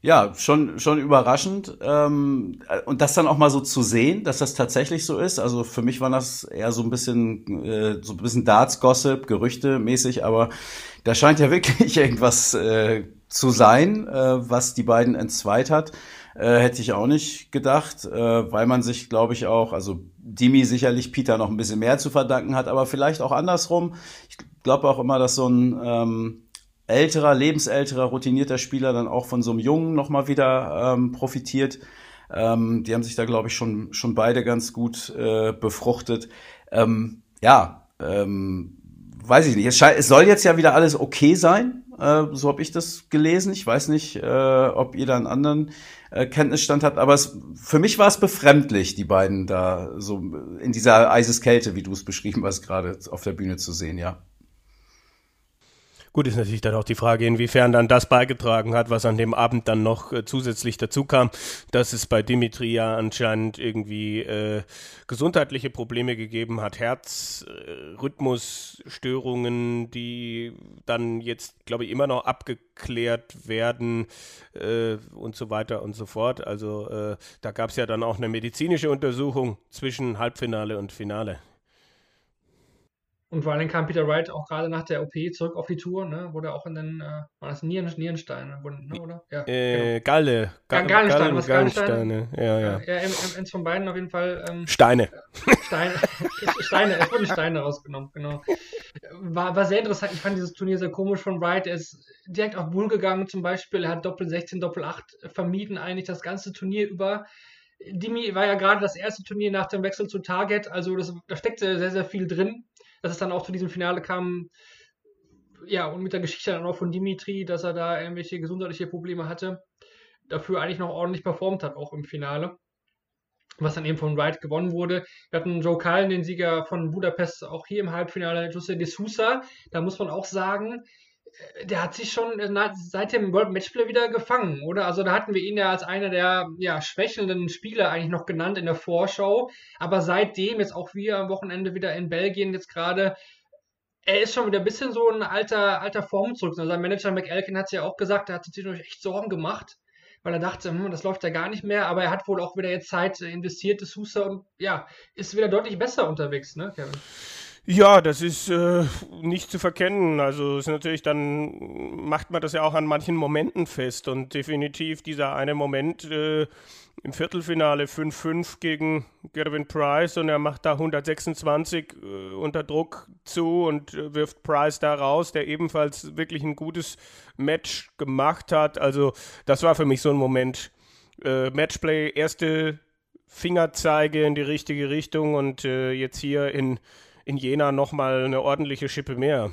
Ja, schon, schon überraschend. Ähm, und das dann auch mal so zu sehen, dass das tatsächlich so ist. Also für mich war das eher so ein bisschen, äh, so ein bisschen Darts-Gossip, Gerüchte mäßig, aber da scheint ja [LAUGHS] wirklich irgendwas äh, zu sein, äh, was die beiden entzweit hat. Äh, hätte ich auch nicht gedacht, äh, weil man sich, glaube ich, auch, also Dimi sicherlich Peter noch ein bisschen mehr zu verdanken hat, aber vielleicht auch andersrum. Ich glaube auch immer, dass so ein ähm, älterer, lebensälterer, routinierter Spieler dann auch von so einem Jungen nochmal wieder ähm, profitiert. Ähm, die haben sich da, glaube ich, schon, schon beide ganz gut äh, befruchtet. Ähm, ja, ähm, weiß ich nicht. Es, es soll jetzt ja wieder alles okay sein. Äh, so habe ich das gelesen. Ich weiß nicht, äh, ob ihr da einen anderen äh, Kenntnisstand habt, aber es, für mich war es befremdlich, die beiden da so in dieser Eiseskälte, wie du es beschrieben hast, gerade auf der Bühne zu sehen, ja. Gut, ist natürlich dann auch die Frage, inwiefern dann das beigetragen hat, was an dem Abend dann noch äh, zusätzlich dazu kam, dass es bei Dimitri ja anscheinend irgendwie äh, gesundheitliche Probleme gegeben hat, Herzrhythmusstörungen, die dann jetzt, glaube ich, immer noch abgeklärt werden äh, und so weiter und so fort. Also äh, da gab es ja dann auch eine medizinische Untersuchung zwischen Halbfinale und Finale. Und vor allem kam Peter Wright auch gerade nach der OP zurück auf die Tour, ne? Wurde auch in den, äh, war das Nieren, Nierenstein, ne, oder? Ja, genau. Äh, Galle. Ga- Gallenstein, was Gallenstein? Gallensteine. Ja, ja. Ja, ja eins von beiden auf jeden Fall. Ähm, Steine. Steine, [LAUGHS] Steine, es wurden Steine rausgenommen, genau. War, war sehr interessant. Ich fand dieses Turnier sehr komisch von Wright. Er ist direkt auf Bull gegangen, zum Beispiel. Er hat Doppel 16, Doppel 8 vermieden, eigentlich das ganze Turnier über. Dimi war ja gerade das erste Turnier nach dem Wechsel zu Target, also das, da steckte sehr, sehr viel drin. Dass es dann auch zu diesem Finale kam, ja, und mit der Geschichte dann auch von Dimitri, dass er da irgendwelche gesundheitliche Probleme hatte, dafür eigentlich noch ordentlich performt hat, auch im Finale was dann eben von Wright gewonnen wurde. Wir hatten Joe Cullen, den Sieger von Budapest, auch hier im Halbfinale, José de Sousa. Da muss man auch sagen, der hat sich schon äh, seit dem World Matchplay wieder gefangen, oder? Also da hatten wir ihn ja als einer der ja, schwächelnden Spieler eigentlich noch genannt in der Vorschau. Aber seitdem, jetzt auch wir am Wochenende wieder in Belgien, jetzt gerade, er ist schon wieder ein bisschen so ein alter, alter Form zurück. Also sein Manager McElkin hat es ja auch gesagt, er hat sich natürlich echt Sorgen gemacht weil er dachte, hm, das läuft ja gar nicht mehr, aber er hat wohl auch wieder jetzt Zeit investiert, das Sousa, und ja, ist wieder deutlich besser unterwegs, ne, Kevin? Ja, das ist äh, nicht zu verkennen. Also ist natürlich dann macht man das ja auch an manchen Momenten fest und definitiv dieser eine Moment äh, im Viertelfinale 5-5 gegen Gervin Price und er macht da 126 äh, unter Druck zu und äh, wirft Price da raus, der ebenfalls wirklich ein gutes Match gemacht hat. Also das war für mich so ein Moment. Äh, Matchplay, erste Fingerzeige in die richtige Richtung und äh, jetzt hier in in Jena nochmal eine ordentliche Schippe mehr.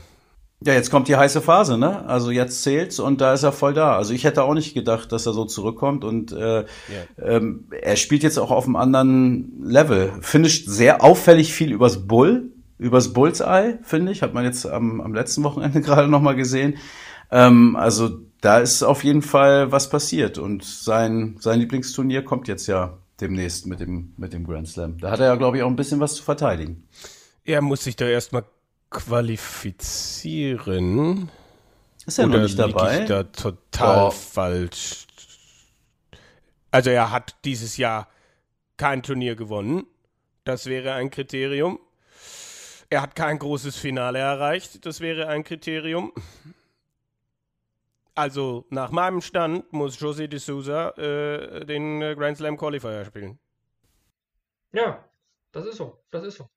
Ja, jetzt kommt die heiße Phase, ne? Also jetzt zählt's und da ist er voll da. Also ich hätte auch nicht gedacht, dass er so zurückkommt und äh, ähm, er spielt jetzt auch auf einem anderen Level. Finisht sehr auffällig viel übers Bull, übers Bullseye, finde ich. Hat man jetzt am, am letzten Wochenende [LAUGHS] gerade nochmal gesehen. Ähm, also da ist auf jeden Fall was passiert und sein, sein Lieblingsturnier kommt jetzt ja demnächst mit dem, mit dem Grand Slam. Da hat er ja, glaube ich, auch ein bisschen was zu verteidigen. Er muss sich da erstmal qualifizieren. Ist er Oder noch nicht dabei? ich da total Oh. falsch? Also er hat dieses Jahr kein Turnier gewonnen. Das wäre ein Kriterium. Er hat kein großes Finale erreicht. Das wäre ein Kriterium. Also nach meinem Stand muss José de Souza äh, den Grand Slam Qualifier spielen. Ja, das ist so. Das ist so.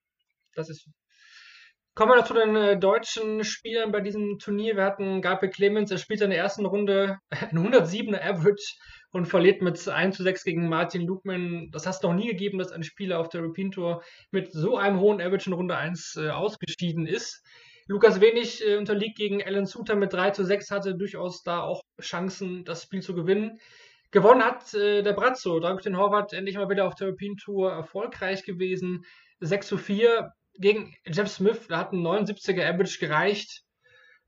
Das ist. Kommen wir noch zu den äh, deutschen Spielern bei diesem Turnier. Wir hatten Gabriel Clemens, er spielt in der ersten Runde [LAUGHS] ein 107er Average und verliert mit 1 zu 6 gegen Martin Lukman. Das hat es noch nie gegeben, dass ein Spieler auf der European Tour mit so einem hohen Average in Runde 1 äh, ausgeschieden ist. Lukas Wenig äh, unterliegt gegen Alan Suter mit 3 zu 6, hatte durchaus da auch Chancen, das Spiel zu gewinnen. Gewonnen hat äh, der Brazzo, Dragutin Horvath, endlich mal wieder auf der European Tour erfolgreich gewesen. 6 zu 4 gegen Jeff Smith, da hat ein 79er Average gereicht.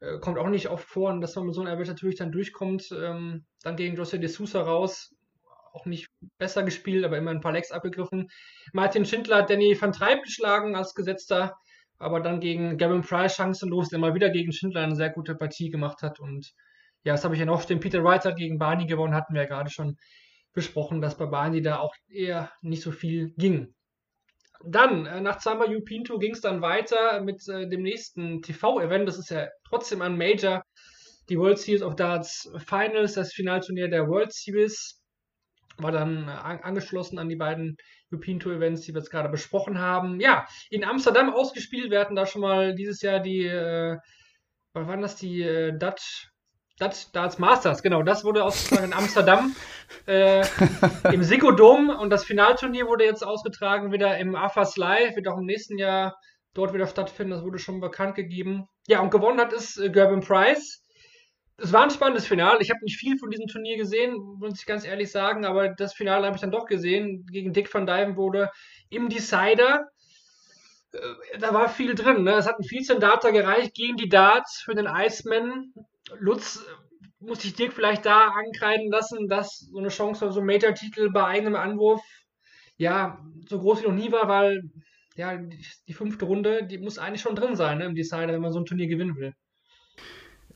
Äh, kommt auch nicht oft vor, dass man mit so einem Average natürlich dann durchkommt. Ähm, dann gegen José de Sousa raus, auch nicht besser gespielt, aber immer ein paar Lecks abgegriffen. Martin Schindler hat Danny van Treib geschlagen als Gesetzter, aber dann gegen Gavin Price chancenlos, der mal wieder gegen Schindler eine sehr gute Partie gemacht hat. Und ja, das habe ich ja noch stehen. Peter Wright hat gegen Barney gewonnen, hatten wir ja gerade schon besprochen, dass bei Barney da auch eher nicht so viel ging. Dann, äh, nach zweimal European Tour ging es dann weiter mit äh, dem nächsten TV-Event. Das ist ja trotzdem ein Major. Die World Series of Darts Finals, das Finalturnier der World Series, war dann äh, an angeschlossen an die beiden European Tour Events, die wir jetzt gerade besprochen haben. Ja, in Amsterdam ausgespielt. Wir hatten da schon mal dieses Jahr die, äh, waren das, die äh, Dutch, Dutch Darts Masters, genau, das wurde ausgetragen in Amsterdam äh, im Ziggo Dome und das Finalturnier wurde jetzt ausgetragen wieder im AFAS Live, wird auch im nächsten Jahr dort wieder stattfinden, das wurde schon bekannt gegeben. Ja, und gewonnen hat es äh, Gerben Price. Es war ein spannendes Finale. Ich habe nicht viel von diesem Turnier gesehen, muss ich ganz ehrlich sagen, aber das Finale habe ich dann doch gesehen. Gegen Dick van Dijven wurde im Decider. Äh, da war viel drin. Ne? Es hat ein 14 Data gereicht gegen die Darts für den Iceman. Lutz äh, muss ich Dirk vielleicht da ankreiden lassen, dass so eine Chance auf so einen Major-Titel bei eigenem Anwurf ja so groß wie noch nie war, weil ja die, fünfte Runde, die muss eigentlich schon drin sein ne, im Decider, wenn man so ein Turnier gewinnen will.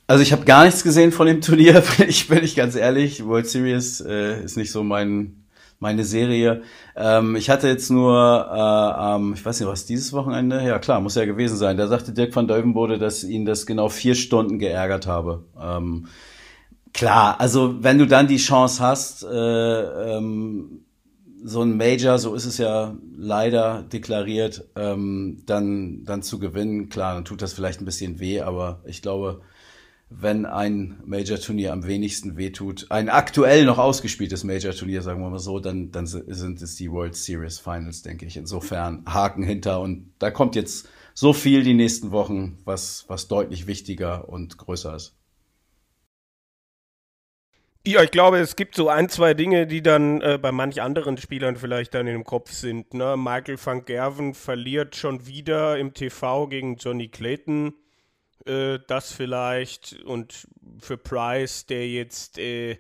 Also ich habe gar nichts gesehen von dem Turnier, [LAUGHS] ich bin ich ganz ehrlich. World Series äh, ist nicht so mein meine Serie. Ähm, ich hatte jetzt nur, äh, ähm, ich weiß nicht, was dieses Wochenende? Ja klar, muss ja gewesen sein. Da sagte Dirk van Deuvenbode, dass ihn das genau vier Stunden geärgert habe. Ähm, klar, also wenn du dann die Chance hast, äh, ähm, so ein Major, so ist es ja leider deklariert, ähm, dann, dann zu gewinnen, klar, dann tut das vielleicht ein bisschen weh, aber ich glaube, wenn ein Major-Turnier am wenigsten wehtut, ein aktuell noch ausgespieltes Major-Turnier, sagen wir mal so, dann, dann sind es die World Series Finals, denke ich. Insofern Haken hinter und da kommt jetzt so viel die nächsten Wochen, was, was deutlich wichtiger und größer ist. Ja, ich glaube, es gibt so ein, zwei Dinge, die dann äh, bei manch anderen Spielern vielleicht dann im Kopf sind. Ne? Michael van Gerven verliert schon wieder im TV gegen Johnny Clayton. Äh, das vielleicht. Und für Price, der jetzt äh,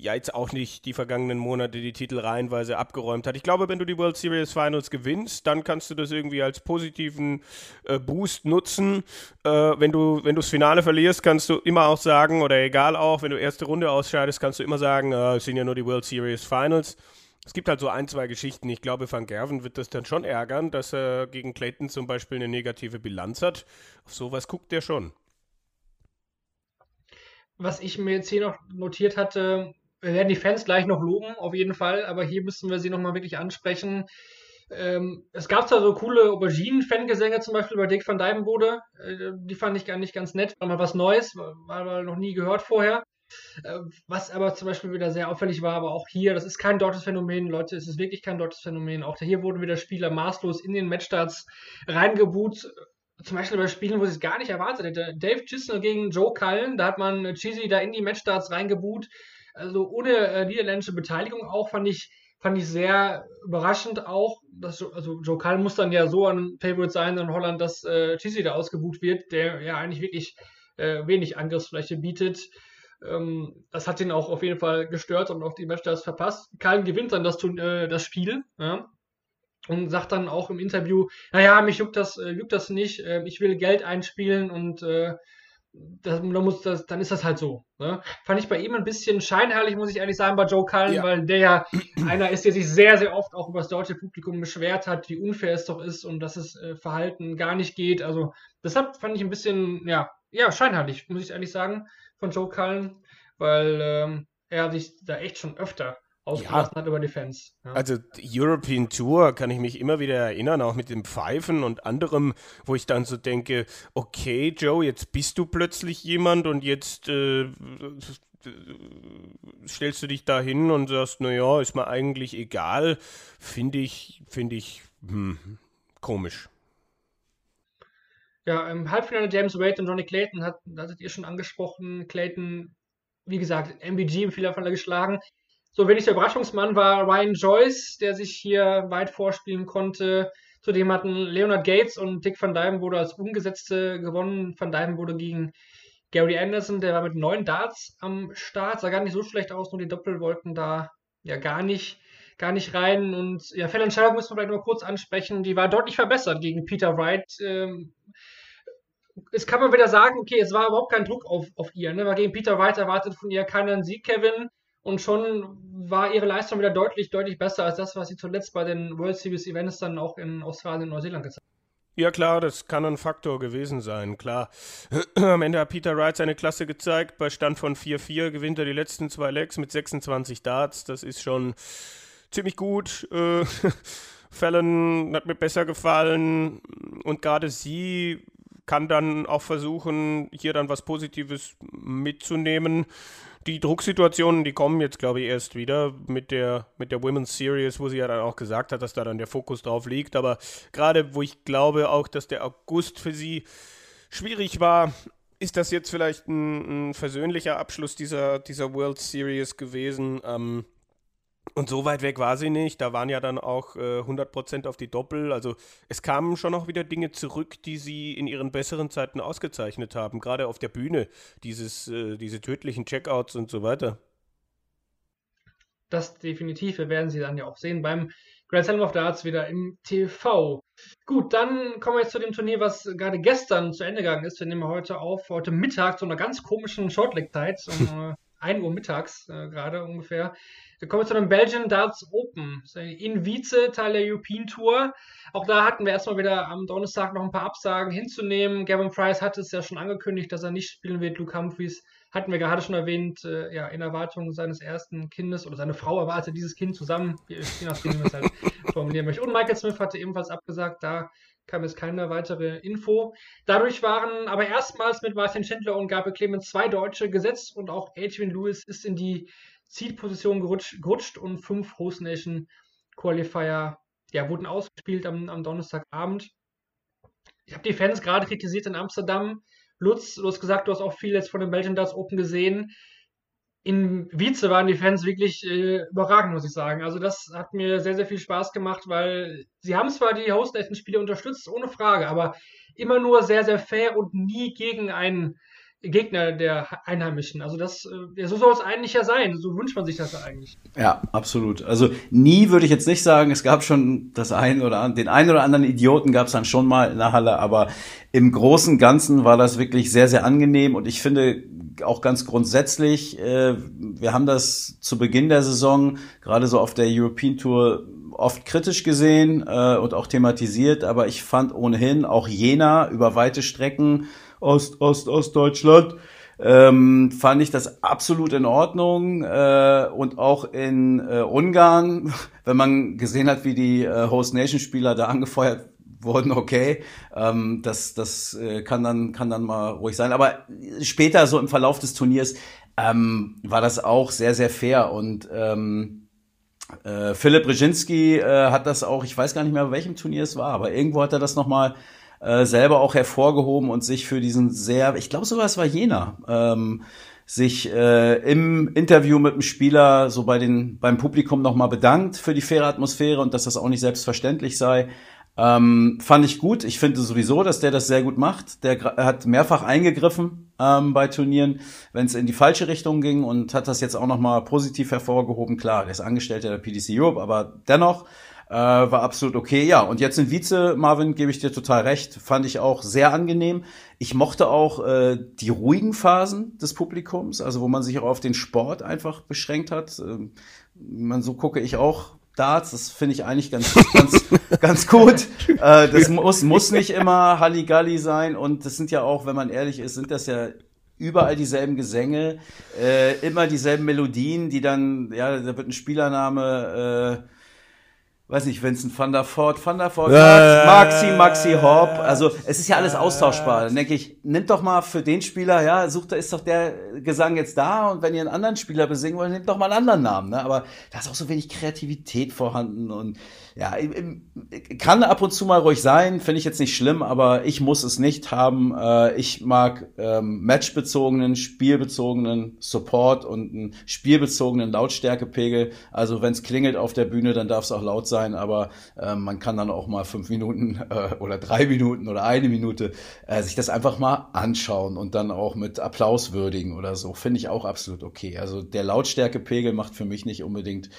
ja jetzt auch nicht die vergangenen Monate die Titel reihenweise abgeräumt hat. Ich glaube, wenn du die World Series Finals gewinnst, dann kannst du das irgendwie als positiven äh, Boost nutzen. Äh, wenn du wenn du das Finale verlierst, kannst du immer auch sagen, oder egal auch, wenn du erste Runde ausscheidest, kannst du immer sagen, äh, es sind ja nur die World Series Finals. Es gibt halt so ein, zwei Geschichten. Ich glaube, Van Gerven wird das dann schon ärgern, dass er gegen Clayton zum Beispiel eine negative Bilanz hat. Auf sowas guckt er schon. Was ich mir jetzt hier noch notiert hatte, wir werden die Fans gleich noch loben, auf jeden Fall, aber hier müssen wir sie nochmal wirklich ansprechen. Ähm, es gab zwar so coole Auberginen-Fangesänge zum Beispiel bei Dick van Dijvenbode, äh, die fand ich gar nicht ganz nett, war mal was Neues, war, war noch nie gehört vorher. Äh, was aber zum Beispiel wieder sehr auffällig war, aber auch hier, das ist kein deutsches Phänomen, Leute, es ist wirklich kein deutsches Phänomen. Auch hier wurden wieder Spieler maßlos in den Matchstarts reingebuht. Zum Beispiel bei Spielen, wo sie es gar nicht erwartet hätte. Dave Chisnell gegen Joe Cullen, da hat man Cheesy da in die Matchstarts reingebuht. Also ohne äh, niederländische Beteiligung auch fand ich, fand ich sehr überraschend auch. Dass, also Joe Cullen muss dann ja so ein Favorite sein in Holland, dass äh, Cheesy da ausgebucht wird, der ja eigentlich wirklich äh, wenig Angriffsfläche bietet. Ähm, das hat ihn auch auf jeden Fall gestört und auch die Matchstars verpasst. Cullen gewinnt dann das, äh, das Spiel. Ja? und sagt dann auch im Interview, naja, mich juckt das, äh, juckt das nicht, äh, ich will Geld einspielen und äh, das, dann, muss das, dann ist das halt so. Ne? Fand ich bei ihm ein bisschen scheinheilig, muss ich ehrlich sagen, bei Joe Cullen, ja. weil der ja [CLEARS THROAT] einer ist, der sich sehr, sehr oft auch über das deutsche Publikum beschwert hat, wie unfair es doch ist und dass das äh, Verhalten gar nicht geht. Also deshalb fand ich ein bisschen, ja, ja, scheinheilig, muss ich ehrlich sagen, von Joe Cullen, weil ähm, er sich da echt schon öfter ausgelassen ja. hat über Defense. Ja. Also European Tour kann ich mich immer wieder erinnern, auch mit dem Pfeifen und anderem, wo ich dann so denke, okay, Joe, jetzt bist du plötzlich jemand und jetzt äh, stellst du dich da hin und sagst, naja, ist mir eigentlich egal, finde ich, finde ich hm, komisch. Ja, im Halbfinale James Wade und Johnny Clayton hat, hattet ihr schon angesprochen, Clayton, wie gesagt, MBG im Fehlerfalle geschlagen. So wenig der Überraschungsmann war Ryan Joyce, der sich hier weit vorspielen konnte. Zudem hatten Leonard Gates und Dick Van Dyven wurde als Umgesetzte gewonnen. Van Dyven wurde gegen Gary Anderson, der war mit neun Darts am Start, sah gar nicht so schlecht aus, nur die Doppel wollten da ja gar nicht, gar nicht rein. Und ja, Fehlentscheidung müssen wir vielleicht nur kurz ansprechen, die war deutlich verbessert gegen Peter Wright. Ähm, es kann man wieder sagen, okay, es war überhaupt kein Druck auf, auf ihr. Ne? Weil gegen Peter Wright erwartet von ihr keinen Sieg, Kevin und schon war ihre Leistung wieder deutlich, deutlich besser als das, was sie zuletzt bei den World Series Events dann auch in Australien und Neuseeland gezeigt hat. Ja klar, das kann ein Faktor gewesen sein, klar. [CLEARS THROAT] Am Ende hat Peter Wright seine Klasse gezeigt. Bei Stand von 4-4 gewinnt er die letzten zwei Legs mit 26 Darts. Das ist schon ziemlich gut. Äh, [LAUGHS] Fallon hat mir besser gefallen und gerade sie kann dann auch versuchen, hier dann was Positives mitzunehmen die Drucksituationen, die kommen jetzt, glaube ich, erst wieder mit der, mit der Women's Series, wo sie ja dann auch gesagt hat, dass da dann der Fokus drauf liegt. Aber gerade, wo ich glaube auch, dass der August für sie schwierig war, ist das jetzt vielleicht ein, ein versöhnlicher Abschluss dieser, dieser World Series gewesen. Ähm, und so weit weg war sie nicht. Da waren ja dann auch äh, 100% auf die Doppel. Also es kamen schon auch wieder Dinge zurück, die sie in ihren besseren Zeiten ausgezeichnet haben. Gerade auf der Bühne. Dieses, äh, diese tödlichen Checkouts und so weiter. Das definitiv. Wir werden sie dann ja auch sehen beim Grand Slam of Darts wieder im TV. Gut, dann kommen wir jetzt zu dem Turnier, was gerade gestern zu Ende gegangen ist. Wir nehmen heute auf, heute Mittag zu einer ganz komischen Shortleg-Zeit, um [LAUGHS] äh, 1 Uhr mittags äh, gerade ungefähr. Wir kommen zu dem Belgian Darts Open in Wietze, Teil der European Tour. Auch da hatten wir erstmal wieder am Donnerstag noch ein paar Absagen hinzunehmen. Gavin Price hat es ja schon angekündigt, dass er nicht spielen wird. Luke Humphreys hatten wir gerade schon erwähnt, äh, ja, in Erwartung seines ersten Kindes oder seine Frau erwartet dieses Kind zusammen, je nachdem, wie man es halt [LAUGHS] formulieren möchte. Und Michael Smith hatte ebenfalls abgesagt, da kam jetzt keine weitere Info. Dadurch waren aber erstmals mit Martin Schindler und Gabriel Clemens zwei Deutsche gesetzt und auch Adrian Lewis ist in die Zielposition gerutscht, gerutscht und fünf Host Nation Qualifier ja, wurden ausgespielt am, am Donnerstagabend. Ich habe die Fans gerade kritisiert in Amsterdam. Lutz, du hast gesagt, du hast auch viel jetzt von den Belgian Darts Open gesehen. In Wietze waren die Fans wirklich äh, überragend, muss ich sagen. Also das hat mir sehr, sehr viel Spaß gemacht, weil sie haben zwar die Host Nation Spiele unterstützt, ohne Frage, aber immer nur sehr, sehr fair und nie gegen einen Gegner der Einheimischen. Also das, äh, so soll es eigentlich ja sein. So wünscht man sich das ja eigentlich. Ja, absolut. Also nie würde ich jetzt nicht sagen, es gab schon das ein oder den einen oder anderen Idioten gab es dann schon mal in der Halle, aber im Großen und Ganzen war das wirklich sehr, sehr angenehm und ich finde auch ganz grundsätzlich, äh, wir haben das zu Beginn der Saison, gerade so auf der European Tour, oft kritisch gesehen äh, und auch thematisiert, aber ich fand ohnehin auch Jena über weite Strecken Ost, Ost, Ostdeutschland, ähm, fand ich das absolut in Ordnung. Äh, und auch in äh, Ungarn, [LAUGHS] wenn man gesehen hat, wie die äh, Host Nation Spieler da angefeuert wurden, okay, ähm, das, das äh, kann, dann, kann dann mal ruhig sein. Aber später, so im Verlauf des Turniers, ähm, war das auch sehr, sehr fair. Und ähm, äh, Philipp Brzezinski äh, hat das auch, ich weiß gar nicht mehr, bei welchem Turnier es war, aber irgendwo hat er das nochmal äh, selber auch hervorgehoben und sich für diesen sehr, ich glaube sogar es war Jena, ähm, sich äh, im Interview mit dem Spieler so bei den beim Publikum nochmal bedankt für die faire Atmosphäre und dass das auch nicht selbstverständlich sei. Ähm, fand ich gut. Ich finde sowieso, dass der das sehr gut macht. Der hat mehrfach eingegriffen ähm, bei Turnieren, wenn es in die falsche Richtung ging und hat das jetzt auch nochmal positiv hervorgehoben. Klar, der ist Angestellter der PDC Europe, aber dennoch äh, war absolut okay. Ja, und jetzt in Vize, Marvin, gebe ich dir total recht. Fand ich auch sehr angenehm. Ich mochte auch äh, die ruhigen Phasen des Publikums, also wo man sich auch auf den Sport einfach beschränkt hat. Ähm, man, so gucke ich auch Darts, das finde ich eigentlich ganz, ganz, [LAUGHS] ganz gut. Äh, das muss, muss nicht immer Halligalli sein und das sind ja auch, wenn man ehrlich ist, sind das ja überall dieselben Gesänge, äh, immer dieselben Melodien, die dann, ja, da wird ein Spielername, äh, weiß nicht, Vincent van der Voort, van der Voort, Max, Maxi, Maxi Hopp. Also es ist ja alles austauschbar. Dann denke ich, nimmt doch mal für den Spieler, ja, sucht, da ist doch der Gesang jetzt da und wenn ihr einen anderen Spieler besingen wollt, nehmt doch mal einen anderen Namen. Ne? Aber da ist auch so wenig Kreativität vorhanden und ja, kann ab und zu mal ruhig sein, finde ich jetzt nicht schlimm, aber ich muss es nicht haben. Äh, ich mag ähm, matchbezogenen, spielbezogenen Support und einen spielbezogenen Lautstärkepegel. Also wenn es klingelt auf der Bühne, dann darf es auch laut sein, aber äh, man kann dann auch mal fünf Minuten [LAUGHS] äh, oder drei Minuten oder eine Minute äh, sich das einfach mal anschauen und dann auch mit Applaus würdigen oder so. Finde ich auch absolut okay. Also der Lautstärkepegel macht für mich nicht unbedingt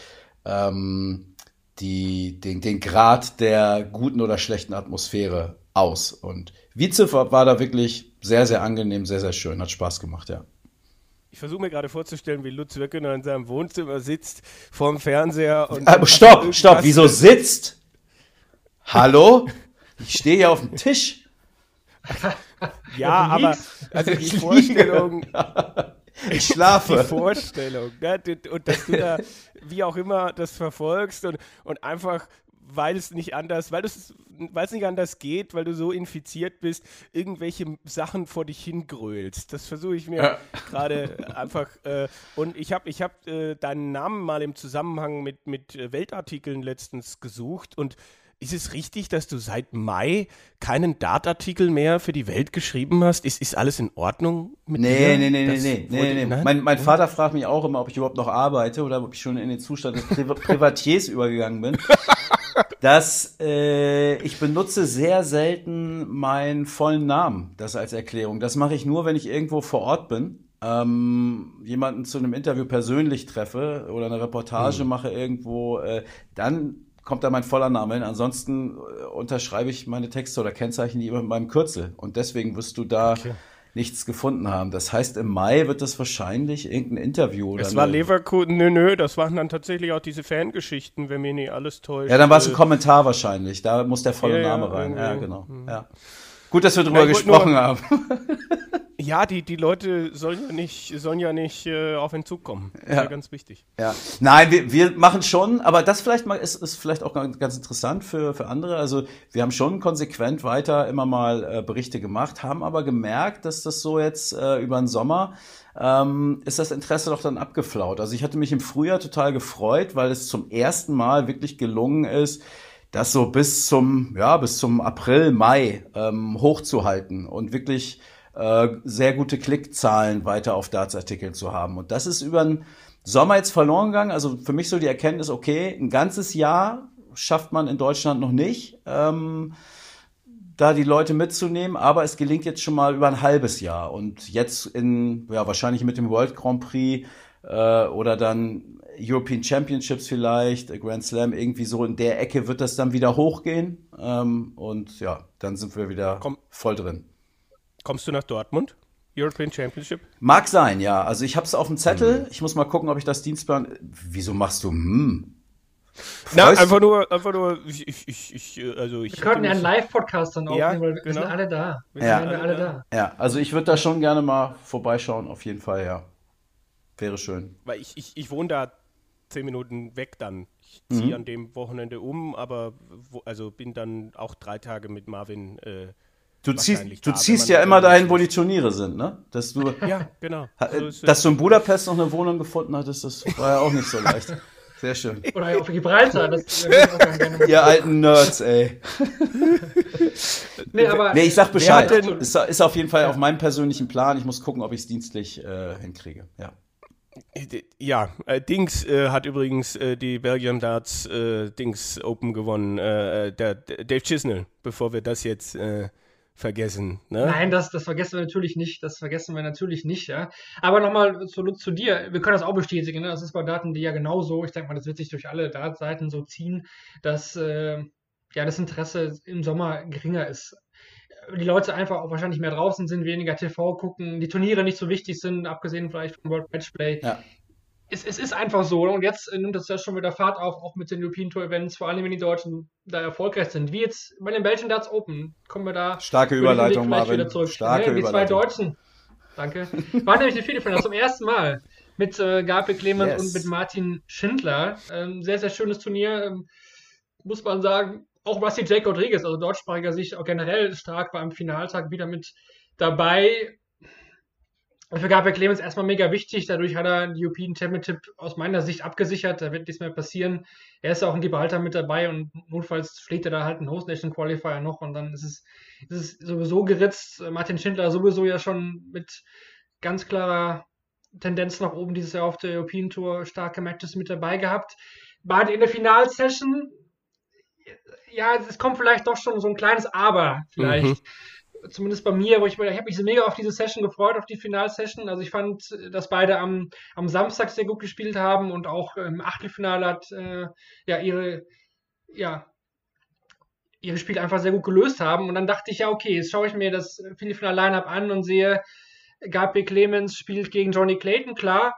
ähm, die, den, den Grad der guten oder schlechten Atmosphäre aus. Und Vize war da wirklich sehr, sehr angenehm, sehr, sehr schön. Hat Spaß gemacht, ja. Ich versuche mir gerade vorzustellen, wie Lutz Wöckener in seinem Wohnzimmer sitzt, vorm Fernseher und. Aber stopp, stopp, wieso sitzt? Hallo? Ich stehe ja auf dem Tisch. Ja, aber also die Vorstellung, Ich die schlafe. Vorstellung, ne? und dass du da wie auch immer das verfolgst und, und einfach, weil es nicht anders, weil es, weil es nicht anders geht, weil du so infiziert bist, irgendwelche Sachen vor dich hingrölst. Das versuche ich mir Ja. gerade einfach. Äh, und ich habe ich hab, äh, deinen Namen mal im Zusammenhang mit, mit äh, Weltartikeln letztens gesucht und ist es richtig, dass du seit Mai keinen Dartartikel mehr für die Welt geschrieben hast? Ist, ist alles in Ordnung mit Nee, dir? nee, nee, nee, Das nee, nee, nee. Nein? Mein, mein Vater fragt mich auch immer, ob ich überhaupt noch arbeite oder ob ich schon in den Zustand des Pri [LAUGHS] Privatiers übergegangen bin. Das, äh, ich benutze sehr selten meinen vollen Namen, das als Erklärung. Das mache ich nur, wenn ich irgendwo vor Ort bin, ähm, jemanden zu einem Interview persönlich treffe oder eine Reportage mache irgendwo, äh, dann kommt da mein voller Name hin. Ansonsten äh, unterschreibe ich meine Texte oder Kennzeichen die immer mit meinem Kürzel. Und deswegen wirst du da nichts gefunden haben. Das heißt, im Mai wird das wahrscheinlich irgendein Interview oder Es war Leverkusen, nö, nö, das waren dann tatsächlich auch diese Fangeschichten, wenn mir nicht alles täuscht. Ja, dann war es ein Äh, Kommentar wahrscheinlich. Da muss der volle Ja, Name rein. Ja, genau. Ja. Gut, dass wir drüber Ja, gesprochen nur- haben. [LAUGHS] Ja, die, die Leute sollen ja nicht, sollen ja nicht äh, auf den Zug kommen. Das ist Ja. ja ganz wichtig. Ja. Nein, wir, wir machen schon, aber das vielleicht mal ist, ist vielleicht auch ganz, ganz interessant für, für andere. Also wir haben schon konsequent weiter immer mal äh, Berichte gemacht, haben aber gemerkt, dass das so jetzt äh, über den Sommer ähm, ist das Interesse doch dann abgeflaut. Also ich hatte mich im Frühjahr total gefreut, weil es zum ersten Mal wirklich gelungen ist, das so bis zum, ja, bis zum April, Mai ähm, hochzuhalten und wirklich äh, sehr gute Klickzahlen weiter auf Darts-Artikeln zu haben. Und das ist über den Sommer jetzt verloren gegangen. Also für mich so die Erkenntnis, okay, ein ganzes Jahr schafft man in Deutschland noch nicht, ähm, da die Leute mitzunehmen, aber es gelingt jetzt schon mal über ein halbes Jahr. Und jetzt in, ja, wahrscheinlich mit dem World Grand Prix äh, oder dann European Championships vielleicht, äh, Grand Slam, irgendwie so in der Ecke wird das dann wieder hochgehen. Ähm, und ja, dann sind wir wieder Komm. voll drin. Kommst du nach Dortmund? European Championship? Mag sein, ja. Also ich habe es auf dem Zettel. Ich muss mal gucken, ob ich das Dienstplan. Wieso machst du? Hm. Na, einfach nur, einfach nur, ich, ich, ich, ich also ich. Wir könnten ja einen Live-Podcast dann Ja, aufnehmen, weil wir genau. sind alle da. Wir Ja. sind ja alle da. Ja, also ich würde da schon gerne mal vorbeischauen, auf jeden Fall, ja. Wäre schön. Weil ich, ich, ich wohne da zehn Minuten weg dann. Ich ziehe Mhm. an dem Wochenende um, aber wo, also bin dann auch drei Tage mit Marvin. Äh, Du ziehst, du da, ziehst ja immer dahin, wo die Turniere sind, ne? Dass du, [LAUGHS] ja, genau. ha- So es. dass du in Budapest noch eine Wohnung gefunden hattest, das war ja auch nicht so leicht. Sehr schön. [LAUGHS] Oder auf Gibraltar. Das. Ihr alten Nerds, ey. Nee, aber Nee, ich sag Bescheid. denn- Ist, ist auf jeden Fall auf meinem persönlichen Plan. Ich muss gucken, ob ich es dienstlich äh, hinkriege. Ja. Ja, äh, Dings äh, hat übrigens äh, die Belgian Darts äh, Dings Open gewonnen, äh, äh, der, Dave Chisnell, bevor wir das jetzt vergessen. Ne? Nein, das, das vergessen wir natürlich nicht. Das vergessen wir natürlich nicht, ja. Aber nochmal zu, zu dir. Wir können das auch bestätigen. Ne? Das ist bei Daten, die ja genauso. Ich denke mal, das wird sich durch alle Datenseiten so ziehen, dass ja, das Interesse im Sommer geringer ist die Leute einfach auch wahrscheinlich mehr draußen sind, weniger TV gucken, die Turniere nicht so wichtig sind, abgesehen vielleicht vom World Matchplay. Ja. Es, es, ist einfach so. Und jetzt nimmt das ja schon wieder Fahrt auf, auch mit den European Tour Events, vor allem wenn die Deutschen da erfolgreich sind. Wie jetzt bei den Belgian Darts Open. Kommen wir da. Starke Überleitung, Marvin. Starke ja, die zwei Deutschen. Danke. [LAUGHS] Waren nämlich die Viertelfinale zum ersten Mal mit äh, Gabriel Clemens yes. und mit Martin Schindler. Ähm, sehr, sehr schönes Turnier. Ähm, muss man sagen, auch Rusty Jake Rodriguez, also deutschsprachiger Sicht, auch generell stark war am Finaltag wieder mit dabei. Für Gabriel Clemens erstmal mega wichtig. Dadurch hat er die European Championship aus meiner Sicht abgesichert. Da wird nichts mehr passieren. Er ist ja auch in Gibraltar mit dabei und notfalls schlägt er da halt einen Host Nation Qualifier noch und dann ist es, ist es sowieso geritzt. Martin Schindler sowieso ja schon mit ganz klarer Tendenz nach oben dieses Jahr auf der European Tour starke Matches mit dabei gehabt. War in der Finalsession ja, es kommt vielleicht doch schon so ein kleines Aber, vielleicht. Mhm. Zumindest bei mir, wo ich, ich habe mich mega auf diese Session gefreut, auf die Finalsession. Also ich fand, dass beide am, am Samstag sehr gut gespielt haben und auch im Achtelfinale hat äh, ja ihre, ja, ihre Spiel einfach sehr gut gelöst haben. Und dann dachte ich, ja, okay, jetzt schaue ich mir das Viertelfinal-Line-Up an und sehe, Gabriel Clemens spielt gegen Johnny Clayton, klar.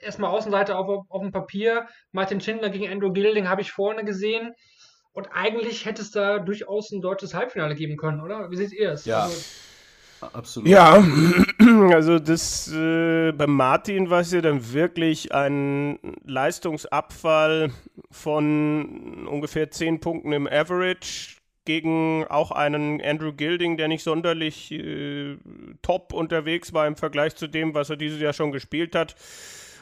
Erstmal Außenseite auf, auf dem Papier. Martin Schindler gegen Andrew Gilding habe ich vorne gesehen. Und eigentlich hätte es da durchaus ein deutsches Halbfinale geben können, oder? Wie seht ihr es? Ja. Also, Absolut. Ja, [CLEARS THROAT] also das äh, bei Martin war es ja dann wirklich ein Leistungsabfall von ungefähr 10 Punkten im Average gegen auch einen Andrew Gilding, der nicht sonderlich äh, top unterwegs war im Vergleich zu dem, was er dieses Jahr schon gespielt hat.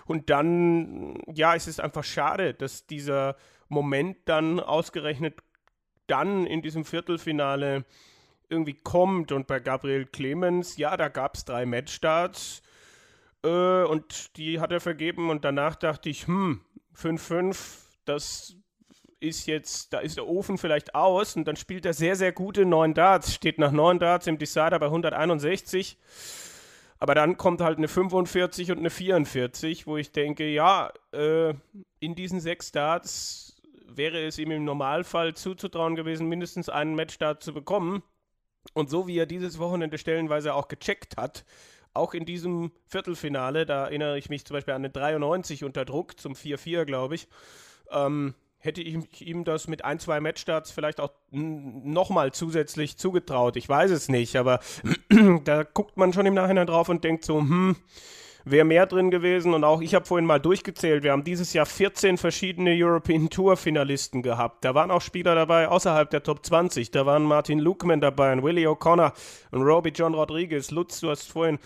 Und dann, ja, es ist einfach schade, dass dieser Moment dann ausgerechnet dann in diesem Viertelfinale irgendwie kommt. Und bei Gabriel Clemens, ja, da gab es drei Matchstarts äh, und die hat er vergeben. Und danach dachte ich, hm, 5-5, das ist jetzt, da ist der Ofen vielleicht aus. Und dann spielt er sehr, sehr gute neun Darts, steht nach neun Darts im Decider bei 161. Aber dann kommt halt eine 45 und eine 44, wo ich denke, ja, äh, in diesen sechs Darts wäre es ihm im Normalfall zuzutrauen gewesen, mindestens einen Matchstart zu bekommen. Und so wie er dieses Wochenende stellenweise auch gecheckt hat, auch in diesem Viertelfinale, da erinnere ich mich zum Beispiel an eine 93 unter Druck zum 4-4, glaube ich, ähm, hätte ich ihm das mit ein, zwei Matchstarts vielleicht auch nochmal zusätzlich zugetraut. Ich weiß es nicht, aber [CLEARS THROAT] da guckt man schon im Nachhinein drauf und denkt so, hm, wäre mehr drin gewesen. Und auch ich habe vorhin mal durchgezählt. Wir haben dieses Jahr 14 verschiedene European Tour Finalisten gehabt. Da waren auch Spieler dabei außerhalb der Top 20. Da waren Martin Lukeman dabei, und Willie O'Connor und Robbie John Rodriguez. Lutz, du hast vorhin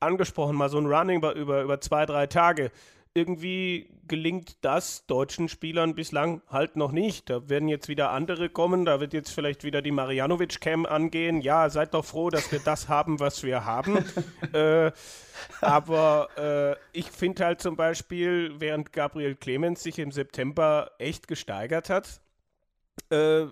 angesprochen, mal so ein Running über, über zwei, drei Tage irgendwie gelingt das deutschen Spielern bislang halt noch nicht. Da werden jetzt wieder andere kommen, da wird jetzt vielleicht wieder die Marianovic-Cam angehen. Ja, seid doch froh, dass wir das haben, was wir haben. [LAUGHS] äh, aber äh, ich finde halt zum Beispiel, während Gabriel Clemens sich im September echt gesteigert hat, äh,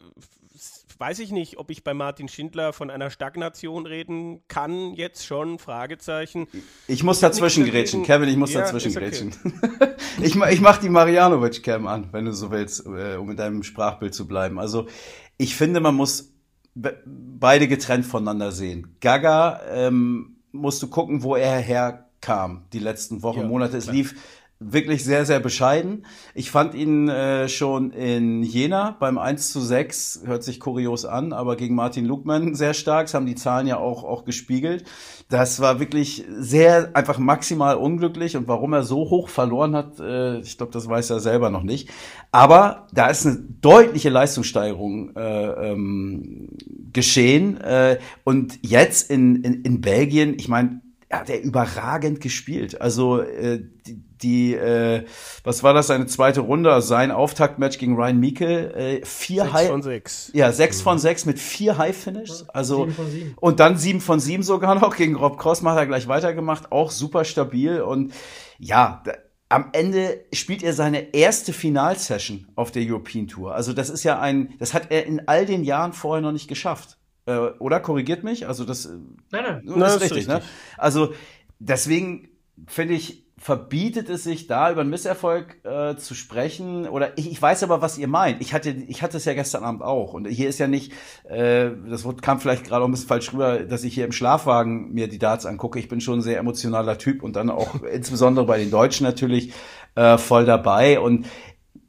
weiß ich nicht, ob ich bei Martin Schindler von einer Stagnation reden kann, jetzt schon, Fragezeichen. Ich muss dazwischen grätschen, Kevin, ich muss ja, dazwischen grätschen. Okay. [LAUGHS] ich, ich mach die Marianovic-Cam an, wenn du so willst, äh, um in deinem Sprachbild zu bleiben. Also, ich finde, man muss beide getrennt voneinander sehen. Gaga, ähm, musst du gucken, wo er herkam, die letzten Wochen, ja, Monate. Es lief wirklich sehr, sehr bescheiden. Ich fand ihn äh, schon in Jena beim 1 zu 6, hört sich kurios an, aber gegen Martin Lugmann sehr stark. Das haben die Zahlen ja auch, auch gespiegelt. Das war wirklich sehr, einfach maximal unglücklich und warum er so hoch verloren hat, äh, ich glaube, das weiß er selber noch nicht. Aber da ist eine deutliche Leistungssteigerung äh, ähm, geschehen äh, und jetzt in, in, in Belgien, ich meine, er hat er überragend gespielt. Also äh, die, die, äh, was war das, seine zweite Runde, sein Auftaktmatch gegen Ryan Meikle, äh, vier Sechs High, von sechs. ja, sechs von sechs mit vier High Finishes, also sieben von sieben. und dann sieben von sieben sogar noch gegen Rob Cross hat er gleich weitergemacht, auch super stabil und ja, da, am Ende spielt er seine erste Finalsession auf der European Tour. Also das ist ja ein, das hat er in all den Jahren vorher noch nicht geschafft. Äh, oder korrigiert mich? Also das, äh, Nein, nein. das Na, ist ist richtig, ne? richtig. Also deswegen finde ich, verbietet es sich da über einen Misserfolg äh, zu sprechen? Oder ich, ich weiß aber was ihr meint. Ich hatte ich hatte es ja gestern Abend auch. Und hier ist ja nicht äh, das Wort kam vielleicht gerade auch ein bisschen falsch rüber dass ich hier im Schlafwagen mir die Darts angucke. Ich bin schon ein sehr emotionaler Typ und dann auch [LAUGHS] insbesondere bei den Deutschen natürlich äh, voll dabei. Und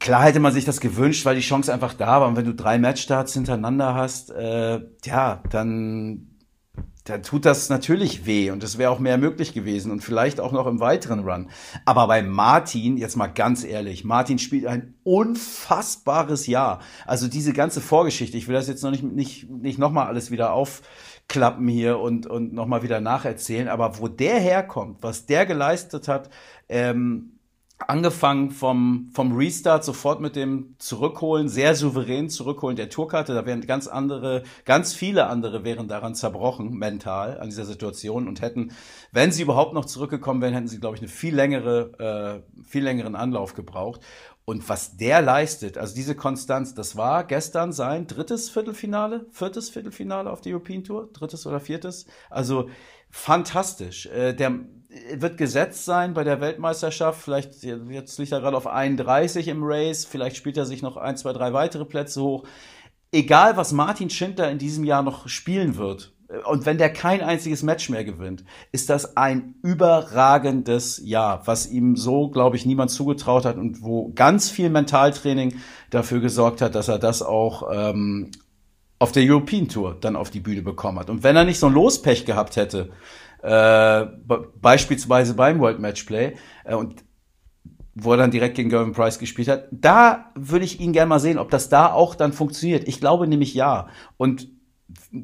Klar hätte man sich das gewünscht, weil die Chance einfach da war. Und wenn du drei Matchstarts hintereinander hast, äh, ja, dann dann tut das natürlich weh und es wäre auch mehr möglich gewesen und vielleicht auch noch im weiteren Run. Aber bei Martin, jetzt mal ganz ehrlich, Martin spielt ein unfassbares Jahr. Also diese ganze Vorgeschichte, ich will das jetzt noch nicht, nicht, nicht nochmal alles wieder aufklappen hier und, und nochmal wieder nacherzählen, aber wo der herkommt, was der geleistet hat, ähm, angefangen vom, vom Restart sofort mit dem Zurückholen, sehr souverän Zurückholen der Tourkarte. Da wären ganz andere, ganz viele andere wären daran zerbrochen, mental, an dieser Situation und hätten, wenn sie überhaupt noch zurückgekommen wären, hätten sie, glaube ich, eine viel längere, äh, viel längeren Anlauf gebraucht. Und was der leistet, also diese Konstanz, das war gestern sein drittes Viertelfinale, viertes Viertelfinale auf der European Tour, drittes oder viertes. Also fantastisch. Äh, der wird gesetzt sein bei der Weltmeisterschaft. Vielleicht, jetzt liegt er gerade auf 31 im Race. Vielleicht spielt er sich noch ein, zwei, drei weitere Plätze hoch. Egal, was Martin Schindler in diesem Jahr noch spielen wird, und wenn der kein einziges Match mehr gewinnt, ist das ein überragendes Jahr, was ihm so, glaube ich, niemand zugetraut hat und wo ganz viel Mentaltraining dafür gesorgt hat, dass er das auch ähm, auf der European Tour dann auf die Bühne bekommen hat. Und wenn er nicht so ein Lospech gehabt hätte, äh, be- beispielsweise beim World Matchplay, äh, und wo er dann direkt gegen Gervin Price gespielt hat, da würde ich ihn gerne mal sehen, ob das da auch dann funktioniert. Ich glaube nämlich ja. Und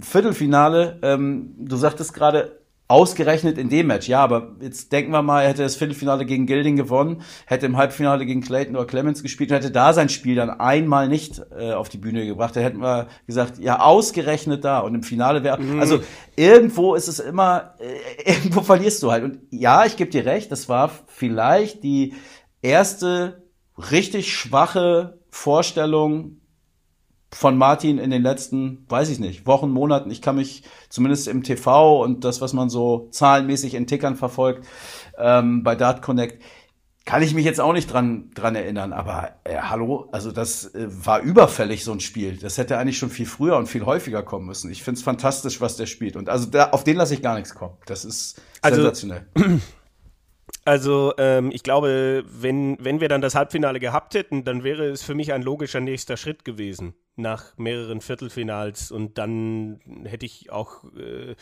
Viertelfinale, ähm, du sagtest gerade, ausgerechnet in dem Match. Ja, aber jetzt denken wir mal, er hätte das Viertelfinale gegen Gilding gewonnen, hätte im Halbfinale gegen Clayton oder Clemens gespielt und hätte da sein Spiel dann einmal nicht äh, auf die Bühne gebracht. Da hätten wir gesagt, ja, ausgerechnet da. Und im Finale wäre, also irgendwo ist es immer, äh, [LAUGHS] irgendwo verlierst du halt. Und ja, ich gebe dir recht, das war vielleicht die erste richtig schwache Vorstellung von Martin in den letzten, weiß ich nicht, Wochen, Monaten. Ich kann mich zumindest im TV und das, was man so zahlenmäßig in Tickern verfolgt, ähm, bei Dart Connect, kann ich mich jetzt auch nicht dran, dran erinnern. Aber äh, hallo, also das äh, war überfällig, so ein Spiel. Das hätte eigentlich schon viel früher und viel häufiger kommen müssen. Ich finde es fantastisch, was der spielt. Und also da, auf den lasse ich gar nichts kommen. Das ist Also- sensationell. [CLEARS THROAT] Also ähm, ich glaube, wenn, wenn wir dann das Halbfinale gehabt hätten, dann wäre es für mich ein logischer nächster Schritt gewesen nach mehreren Viertelfinals und dann hätte ich auch äh,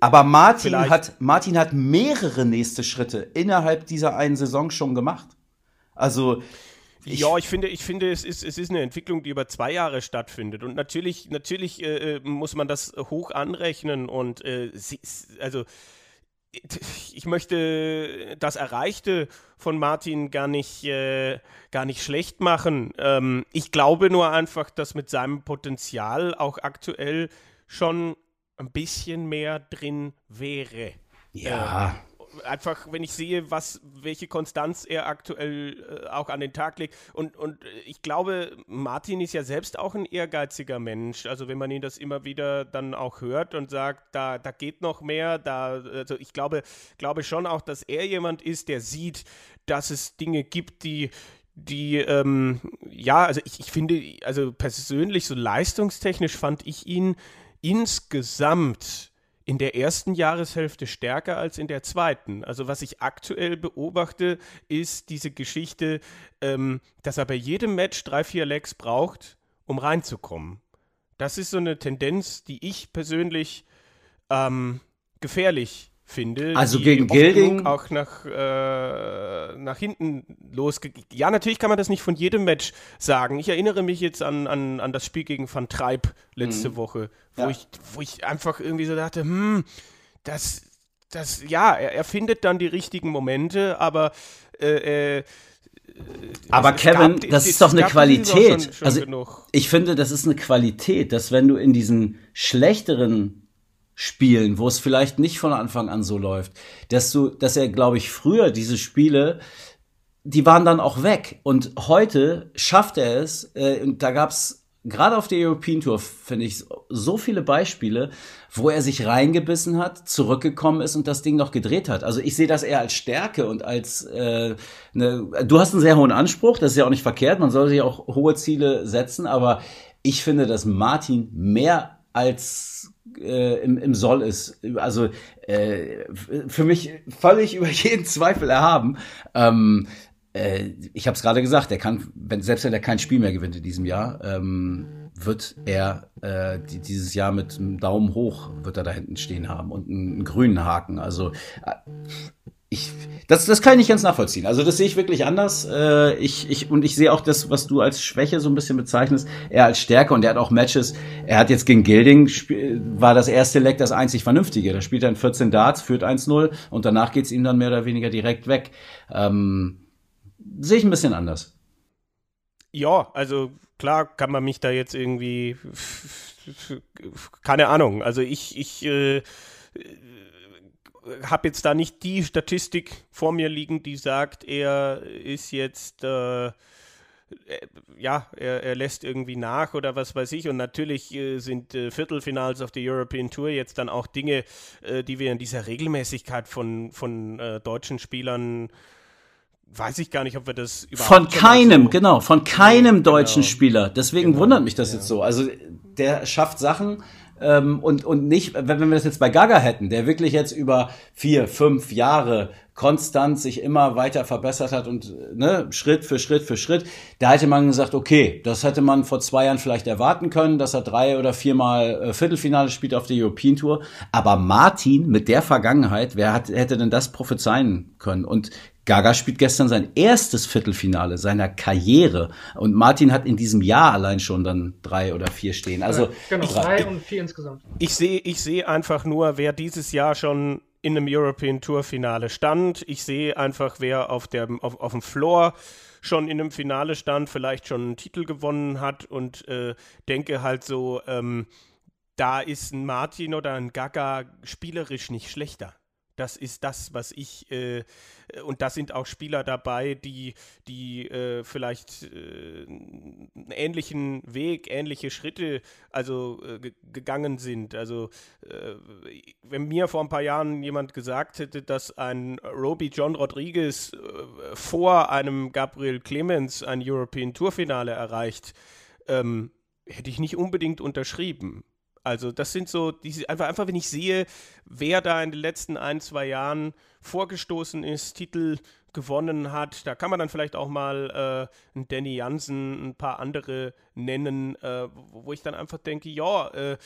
Aber Martin Vielleicht- hat, Martin hat mehrere nächste Schritte innerhalb dieser einen Saison schon gemacht. Also, ich, ja, ich finde, ich finde, es ist, es ist eine Entwicklung, die über zwei Jahre stattfindet. Und natürlich, natürlich äh, äh, muss man das hoch anrechnen und äh, sie, also ich möchte das Erreichte von Martin gar nicht, äh, gar nicht schlecht machen. Ähm, ich glaube nur einfach, dass mit seinem Potenzial auch aktuell schon ein bisschen mehr drin wäre. ja, Einfach, wenn ich sehe, was, welche Konstanz er aktuell äh, auch an den Tag legt. Und, und äh, ich glaube, Martin ist ja selbst auch ein ehrgeiziger Mensch. Also wenn man ihn das immer wieder dann auch hört und sagt, da, da geht noch mehr, da, also ich glaube, glaube schon auch, dass er jemand ist, der sieht, dass es Dinge gibt, die die, ähm, ja, also ich, ich finde, also persönlich, so leistungstechnisch fand ich ihn insgesamt in der ersten Jahreshälfte stärker als in der zweiten. Also was ich aktuell beobachte, ist diese Geschichte, ähm, dass er bei jedem Match drei, vier Legs braucht, um reinzukommen. Das ist so eine Tendenz, die ich persönlich ähm, gefährlich finde. Also gegen Gilding- auch nach, äh, nach hinten losge... Ja, natürlich kann man das nicht von jedem Match sagen. Ich erinnere mich jetzt an, an, an das Spiel gegen Van Treib letzte Woche, wo, Ja. ich, wo ich einfach irgendwie so dachte, hm, das, das, ja, er, er findet dann die richtigen Momente, aber Äh, äh, Aber es Kevin, gab- das ist doch eine Qualität. schon- schon also genug. ich finde, das ist eine Qualität, dass wenn du in diesen schlechteren Spielen, wo es vielleicht nicht von Anfang an so läuft, dass du, dass er, glaube ich, früher diese Spiele, die waren dann auch weg. Und heute schafft er es, äh, und da gab's gerade auf der European Tour, finde ich, so viele Beispiele, wo er sich reingebissen hat, zurückgekommen ist und das Ding noch gedreht hat. Also ich sehe das eher als Stärke und als äh, eine, du hast einen sehr hohen Anspruch, das ist ja auch nicht verkehrt, man soll sich auch hohe Ziele setzen, aber ich finde, dass Martin mehr als äh, im, im Soll ist. Also äh, für mich völlig [LAUGHS] über jeden Zweifel erhaben. Ähm, äh, ich habe es gerade gesagt, er kann, wenn, selbst wenn er kein Spiel mehr gewinnt in diesem Jahr, ähm, wird er äh, die, dieses Jahr mit einem Daumen hoch wird er da hinten stehen haben und einen, einen grünen Haken. Also äh, ich, das, das kann ich nicht ganz nachvollziehen. Also das sehe ich wirklich anders. Äh, ich, ich, und ich sehe auch das, was du als Schwäche so ein bisschen bezeichnest, er als Stärke. Und er hat auch Matches. Er hat jetzt gegen Gilding, war das erste Leck das einzig Vernünftige. Da spielt er in 14 Darts, führt 1-0 und danach geht's ihm dann mehr oder weniger direkt weg. Ähm, sehe ich ein bisschen anders. Ja, also klar kann man mich da jetzt irgendwie, keine Ahnung, also ich, ich äh, habe jetzt da nicht die Statistik vor mir liegen, die sagt, er ist jetzt, äh, äh, ja, er, er lässt irgendwie nach oder was weiß ich. Und natürlich äh, sind äh, Viertelfinals auf der European Tour jetzt dann auch Dinge, äh, die wir in dieser Regelmäßigkeit von, von deutschen Spielern weiß ich gar nicht, ob wir das überhaupt Von keinem, so- genau, von keinem deutschen genau. Spieler. Deswegen Genau, wundert mich das jetzt so. Also der schafft Sachen ähm, und, und nicht, wenn, wir das jetzt bei Gaga hätten, der wirklich jetzt über vier, fünf Jahre konstant sich immer weiter verbessert hat und ne, Schritt für Schritt für Schritt, da hätte man gesagt, okay, das hätte man vor zwei Jahren vielleicht erwarten können, dass er drei oder viermal äh, Viertelfinale spielt auf der European Tour. Aber Martin mit der Vergangenheit, wer hat, hätte denn das prophezeien können? Und Gaga spielt gestern sein erstes Viertelfinale seiner Karriere und Martin hat in diesem Jahr allein schon dann drei oder vier stehen. Also genau, drei und vier insgesamt. Ich sehe ich sehe einfach nur, wer dieses Jahr schon in einem European Tour Finale stand. Ich sehe einfach, wer auf, der, auf, auf dem Floor schon in einem Finale stand, vielleicht schon einen Titel gewonnen hat und äh, denke halt so, ähm, da ist ein Martin oder ein Gaga spielerisch nicht schlechter. Das ist das, was ich, äh, und da sind auch Spieler dabei, die, die äh, vielleicht äh, einen ähnlichen Weg, ähnliche Schritte also äh, ge- gegangen sind. Also äh, wenn mir vor ein paar Jahren jemand gesagt hätte, dass ein Roby John Rodriguez äh, vor einem Gabriel Clemens ein European Tour Finale erreicht, ähm, hätte ich nicht unbedingt unterschrieben. Also das sind so, diese, einfach, einfach wenn ich sehe, wer da in den letzten ein, zwei Jahren vorgestoßen ist, Titel gewonnen hat, da kann man dann vielleicht auch mal äh, einen Danny Jansen, ein paar andere nennen, äh, wo wo ich dann einfach denke, ja, äh,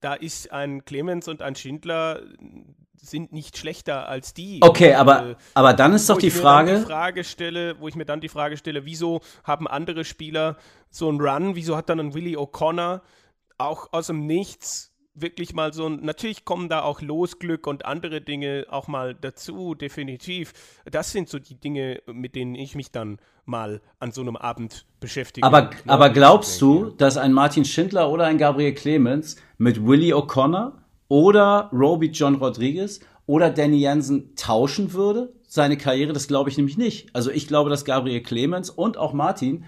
da ist ein Clemens und ein Schindler sind nicht schlechter als die. okay, Und, aber äh, aber dann ist doch die Frage, die Frage stelle, wo ich mir dann die Frage stelle, wieso haben andere Spieler so einen Run? Wieso hat dann ein Willie O'Connor auch aus dem Nichts wirklich mal so ein. Natürlich kommen da auch Losglück und andere Dinge auch mal dazu, definitiv. Das sind so die Dinge, mit denen ich mich dann mal an so einem Abend beschäftige. aber Ne, aber glaubst du, dass ein Martin Schindler oder ein Gabriel Clemens mit Willie O'Connor oder Roby John Rodriguez oder Danny Jansen tauschen würde? Seine Karriere, das glaube ich nämlich nicht. Also ich glaube, dass Gabriel Clemens und auch Martin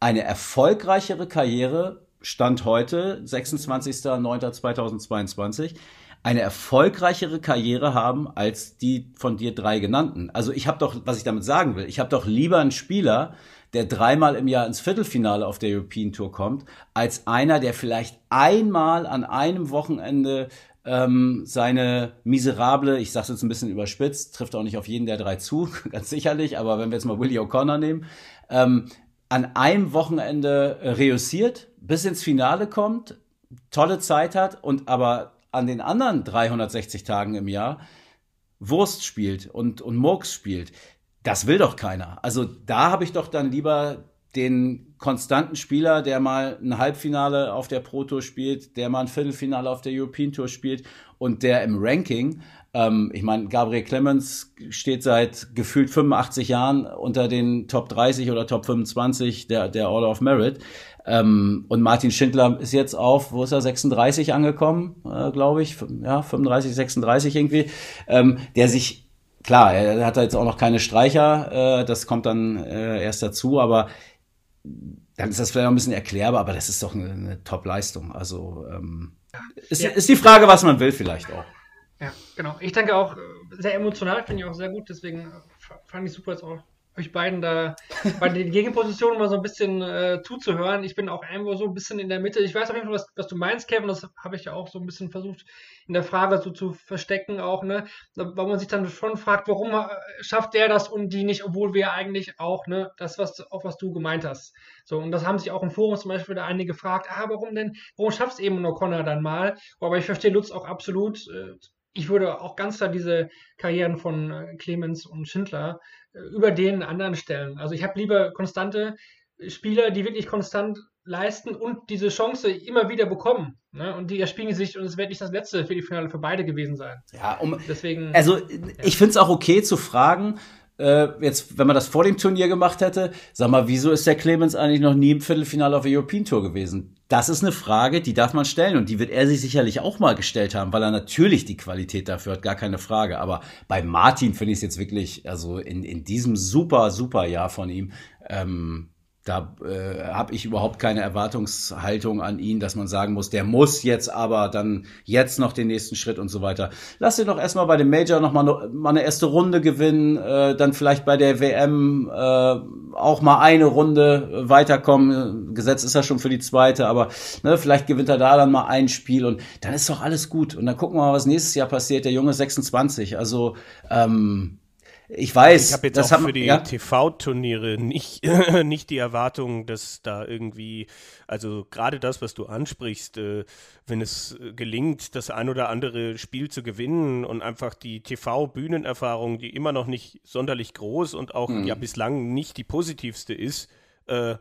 eine erfolgreichere Karriere Stand heute, 26.09.2022, eine erfolgreichere Karriere haben als die von dir drei genannten. Also ich habe doch, was ich damit sagen will, ich habe doch lieber einen Spieler, der dreimal im Jahr ins Viertelfinale auf der European Tour kommt, als einer, der vielleicht einmal an einem Wochenende ähm, seine miserable, ich sage jetzt ein bisschen überspitzt, trifft auch nicht auf jeden der drei zu, [LAUGHS] ganz sicherlich, aber wenn wir jetzt mal Willie O'Connor nehmen, ähm, an einem Wochenende äh, reüssiert, bis ins Finale kommt, tolle Zeit hat und aber an den anderen 360 Tagen im Jahr Wurst spielt und, und Murks spielt. Das will doch keiner. Also da habe ich doch dann lieber den konstanten Spieler, der mal ein Halbfinale auf der Pro Tour spielt, der mal ein Viertelfinale auf der European Tour spielt und der im Ranking Ähm, ich meine, Gabriel Clemens steht seit gefühlt 85 Jahren unter den Top 30 oder Top 25 der, der Order of Merit. Ähm, und Martin Schindler ist jetzt auf, wo ist er, 36 angekommen, äh, glaube ich, ja, 35, 36 irgendwie, ähm, der sich klar, er hat jetzt auch noch keine Streicher, äh, das kommt dann äh, erst dazu, aber dann ist das vielleicht auch ein bisschen erklärbar, aber das ist doch eine, eine Top-Leistung. Also ähm, ist, Ja. ist die Frage, was man will, vielleicht auch. Ja, genau. Ich denke auch äh, sehr emotional, finde ich auch sehr gut. Deswegen äh, fand ich super, jetzt auch euch beiden da bei den Gegenpositionen mal so ein bisschen äh, zuzuhören. Ich bin auch irgendwo so ein bisschen in der Mitte. Ich weiß auf jeden Fall, was, was du meinst, Kevin. Das habe ich ja auch so ein bisschen versucht in der Frage so zu verstecken auch, ne? Weil man sich dann schon fragt, warum äh, schafft der das und die nicht, obwohl wir eigentlich auch, ne, das, was auch was du gemeint hast. So, und das haben sich auch im Forum zum Beispiel da einige gefragt, ah, warum denn, warum schafft es eben nur Connor dann mal? Aber ich verstehe Lutz auch absolut. Äh, ich würde auch ganz klar diese Karrieren von äh, Clemens und Schindler äh, über den anderen stellen. Also ich habe lieber konstante Spieler, die wirklich konstant leisten und diese Chance immer wieder bekommen. Ne? Und die erspielen sich und es wird nicht das letzte Viertelfinale für beide gewesen sein. Ja, um, Deswegen. Also ich finde es auch okay zu fragen, äh, jetzt, wenn man das vor dem Turnier gemacht hätte, sag mal, wieso ist der Clemens eigentlich noch nie im Viertelfinale auf der European Tour gewesen? Das ist eine Frage, die darf man stellen und die wird er sich sicherlich auch mal gestellt haben, weil er natürlich die Qualität dafür hat, gar keine Frage. Aber bei Martin finde ich es jetzt wirklich, also in, in diesem super, super Jahr von ihm, ähm, da äh, habe ich überhaupt keine Erwartungshaltung an ihn, dass man sagen muss, der muss jetzt aber dann jetzt noch den nächsten Schritt und so weiter. Lass ihn doch erstmal bei dem Major noch mal, noch mal eine erste Runde gewinnen, äh, dann vielleicht bei der WM äh, auch mal eine Runde weiterkommen. Gesetzt ist er schon für die zweite, aber ne, vielleicht gewinnt er da dann mal ein Spiel und dann ist doch alles gut. Und dann gucken wir mal, was nächstes Jahr passiert. Der Junge ist 26, also ähm, ich weiß, Ich habe jetzt das auch für die ja? TV-Turniere nicht, [LAUGHS] nicht die Erwartung, dass da irgendwie, also gerade das, was du ansprichst, äh, wenn es äh, gelingt, das ein oder andere Spiel zu gewinnen und einfach die TV-Bühnenerfahrung, die immer noch nicht sonderlich groß und auch ja bislang nicht die positivste ist, äh,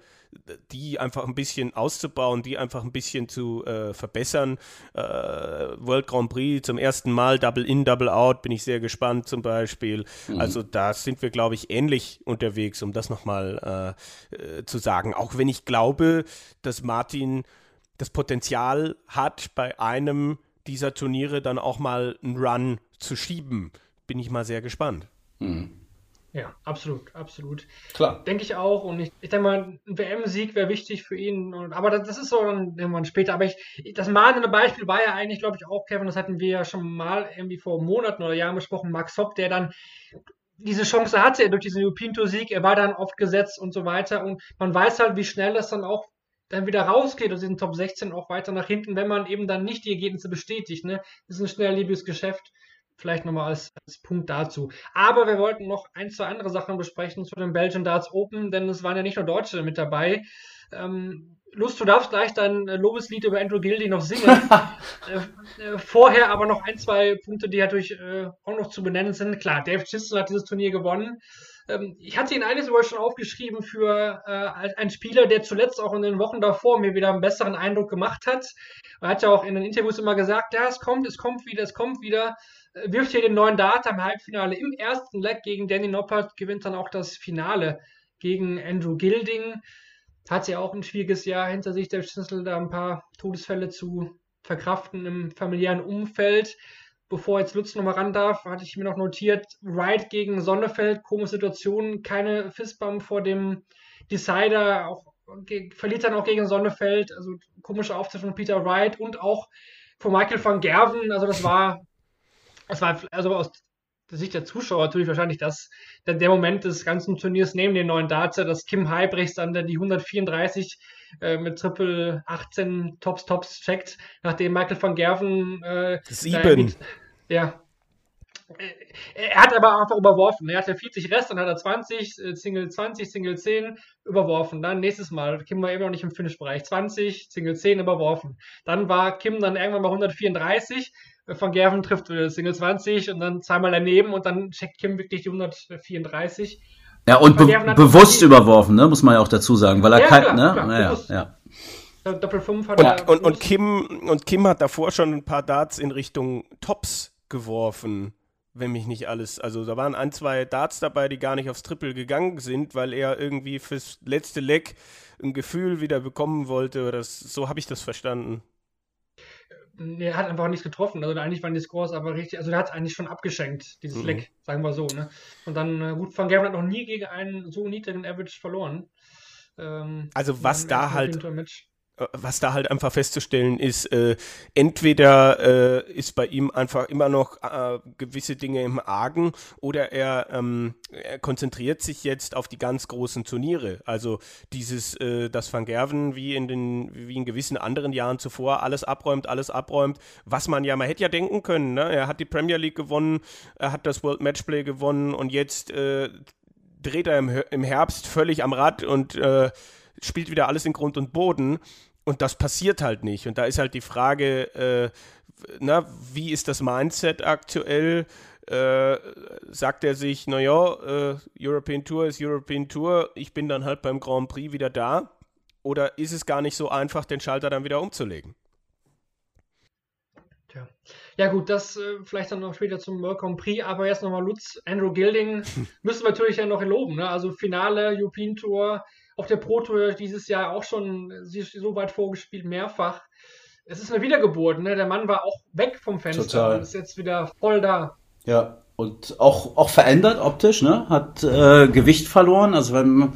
die einfach ein bisschen auszubauen, die einfach ein bisschen zu äh, verbessern. Äh, World Grand Prix zum ersten Mal, Double In, Double Out, bin ich sehr gespannt zum Beispiel. Also da sind wir, glaube ich, ähnlich unterwegs, um das nochmal äh, äh, zu sagen. Auch wenn ich glaube, dass Martin das Potenzial hat, bei einem dieser Turniere dann auch mal einen Run zu schieben. Bin ich mal sehr gespannt. Ja, absolut, absolut. Klar. Denke ich auch. Und ich, ich denke mal, ein WM-Sieg wäre wichtig für ihn. Und, aber das, das ist so dann irgendwann später. Aber ich, das mahnende Beispiel war ja eigentlich, glaube ich, auch, Kevin, das hatten wir ja schon mal irgendwie vor Monaten oder Jahren besprochen, Max Hopp, der dann diese Chance hatte er durch diesen European Tour Sieg. Er war dann oft gesetzt und so weiter. Und man weiß halt, wie schnell das dann auch dann wieder rausgeht aus diesen Top 16 auch weiter nach hinten, wenn man eben dann nicht die Ergebnisse bestätigt. Ne? Das ist ein schnelllebiges Geschäft. Vielleicht nochmal als, als Punkt dazu. Aber wir wollten noch ein, zwei andere Sachen besprechen zu den Belgian Darts Open, denn es waren ja nicht nur Deutsche mit dabei. Ähm, Lust, du darfst gleich dein Lobeslied über Andrew Gildy noch singen. [LAUGHS] äh, äh, vorher aber noch ein, zwei Punkte, die natürlich äh, auch noch zu benennen sind. Klar, Dave Chisel hat dieses Turnier gewonnen. Ähm, ich hatte ihn eigentlich sogar schon aufgeschrieben für äh, als ein Spieler, der zuletzt auch in den Wochen davor mir wieder einen besseren Eindruck gemacht hat. Er hat ja auch in den Interviews immer gesagt, ja, es kommt, es kommt wieder, es kommt wieder. Äh, wirft hier den neuen Data im Halbfinale im ersten Leg gegen Danny Noppert, gewinnt dann auch das Finale gegen Andrew Gilding. Hat ja auch ein schwieriges Jahr hinter sich, der Schlüssel, da ein paar Todesfälle zu verkraften im familiären Umfeld. Bevor jetzt Lutz nochmal ran darf, hatte ich mir noch notiert, Wright gegen Sonnefeld, komische Situation, keine Fistbump vor dem Decider, auch verliert dann auch gegen Sonnefeld, also komische Auftritt von Peter Wright und auch von Michael van Gerven, also das war, das war also aus der Sicht der Zuschauer natürlich wahrscheinlich das, der, der Moment des ganzen Turniers neben den neuen Darts, dass Kim Heibrechts dann die 134 äh, mit Triple 18 Tops Tops checkt, nachdem Michael van Gerven äh, Sieben. Ja. Äh, Er hat aber einfach überworfen. Er hatte 40 Rest, dann hat er 20, äh, Single 20, Single 10 überworfen. Dann nächstes Mal, Kim war immer noch nicht im Finish-Bereich, 20, Single 10 überworfen. Dann war Kim dann irgendwann mal 134, äh, Van Gerven trifft wieder Single 20 und dann zweimal daneben und dann checkt Kim wirklich die 134. Ja, und be bewusst überworfen, ne, muss man ja auch dazu sagen, weil er Ja, kein, klar, ne, klar, naja, ja. Äh, Doppel 5 hat er. Und, und, und, bewusst- Kim, und Kim hat davor schon ein paar Darts in Richtung Tops geworfen. wenn mich nicht alles. Also da waren ein, zwei Darts dabei, die gar nicht aufs Triple gegangen sind, weil er irgendwie fürs letzte Leck ein Gefühl wieder bekommen wollte. Oder das, so habe ich das verstanden. Er hat einfach nichts getroffen. Also eigentlich waren die Scores aber richtig. Also der hat es eigentlich schon abgeschenkt, dieses Mhm. Leck, sagen wir so. Ne? Und dann, äh, gut, Van Gerven hat noch nie gegen einen so niedrigen Average verloren. Ähm, Also was da halt- Was da halt einfach festzustellen ist, äh, entweder äh, ist bei ihm einfach immer noch äh, gewisse Dinge im Argen oder er, ähm, er konzentriert sich jetzt auf die ganz großen Turniere. Also dieses, äh, dass Van Gerven wie in den, wie in gewissen anderen Jahren zuvor alles abräumt, alles abräumt, was man ja, man hätte ja denken können, ne? Er hat die Premier League gewonnen, er hat das World Matchplay gewonnen und jetzt äh, dreht er im, im Herbst völlig am Rad und äh, spielt wieder alles in Grund und Boden. Und das passiert halt nicht. Und da ist halt die Frage, äh, na, wie ist das Mindset aktuell? Äh, sagt er sich, naja, äh, European Tour ist European Tour, ich bin dann halt beim Grand Prix wieder da? Oder ist es gar nicht so einfach, den Schalter dann wieder umzulegen? Tja. Ja gut, das äh, vielleicht dann noch später zum Grand Prix, aber jetzt nochmal Lutz, Andrew Gilding [LAUGHS] müssen wir natürlich ja noch loben. Ne? Also Finale, European Tour, auf der Pro Tour dieses Jahr auch schon ist so weit vorgespielt, mehrfach. Es ist eine Wiedergeburt, ne? Der Mann war auch weg vom Fenster Total. und ist jetzt wieder voll da. Ja, und auch, auch verändert optisch, ne? Hat äh, Gewicht verloren. Also wenn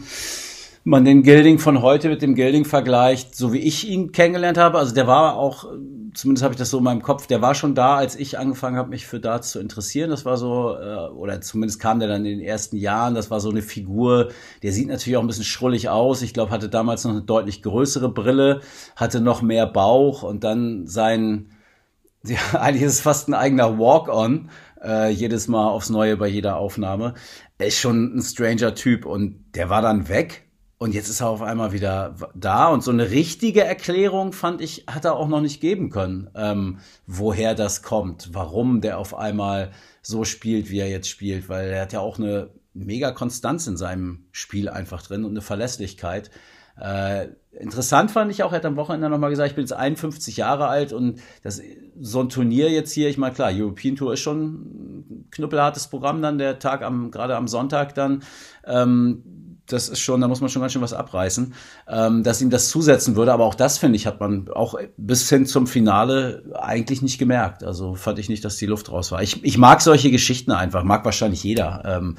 man den Gilding von heute mit dem Gilding vergleicht, so wie ich ihn kennengelernt habe, also der war auch, zumindest habe ich das so in meinem Kopf, der war schon da, als ich angefangen habe, mich für Darts zu interessieren. Das war so, äh, oder zumindest kam der dann in den ersten Jahren, das war so eine Figur, der sieht natürlich auch ein bisschen schrullig aus. Ich glaube, hatte damals noch eine deutlich größere Brille, hatte noch mehr Bauch und dann sein, [LAUGHS] ja, eigentlich ist es fast ein eigener Walk-on, äh, jedes Mal aufs Neue bei jeder Aufnahme. Er ist schon ein stranger Typ und der war dann weg. Und jetzt ist er auf einmal wieder da. Und so eine richtige Erklärung, fand ich, hat er auch noch nicht geben können, ähm, woher das kommt, warum der auf einmal so spielt, wie er jetzt spielt. Weil er hat ja auch eine mega Konstanz in seinem Spiel einfach drin und eine Verlässlichkeit. Äh, interessant fand ich auch, er hat am Wochenende nochmal gesagt, ich bin jetzt 51 Jahre alt und das, so ein Turnier jetzt hier, ich meine, klar, European Tour ist schon ein knüppelhartes Programm dann, der Tag am, gerade am Sonntag dann. Ähm, das ist schon, da muss man schon ganz schön was abreißen, ähm, dass ihm das zusetzen würde. Aber auch das, finde ich, hat man auch bis hin zum Finale eigentlich nicht gemerkt. Also fand ich nicht, dass die Luft raus war. Ich, ich mag solche Geschichten einfach, mag wahrscheinlich jeder. Ähm,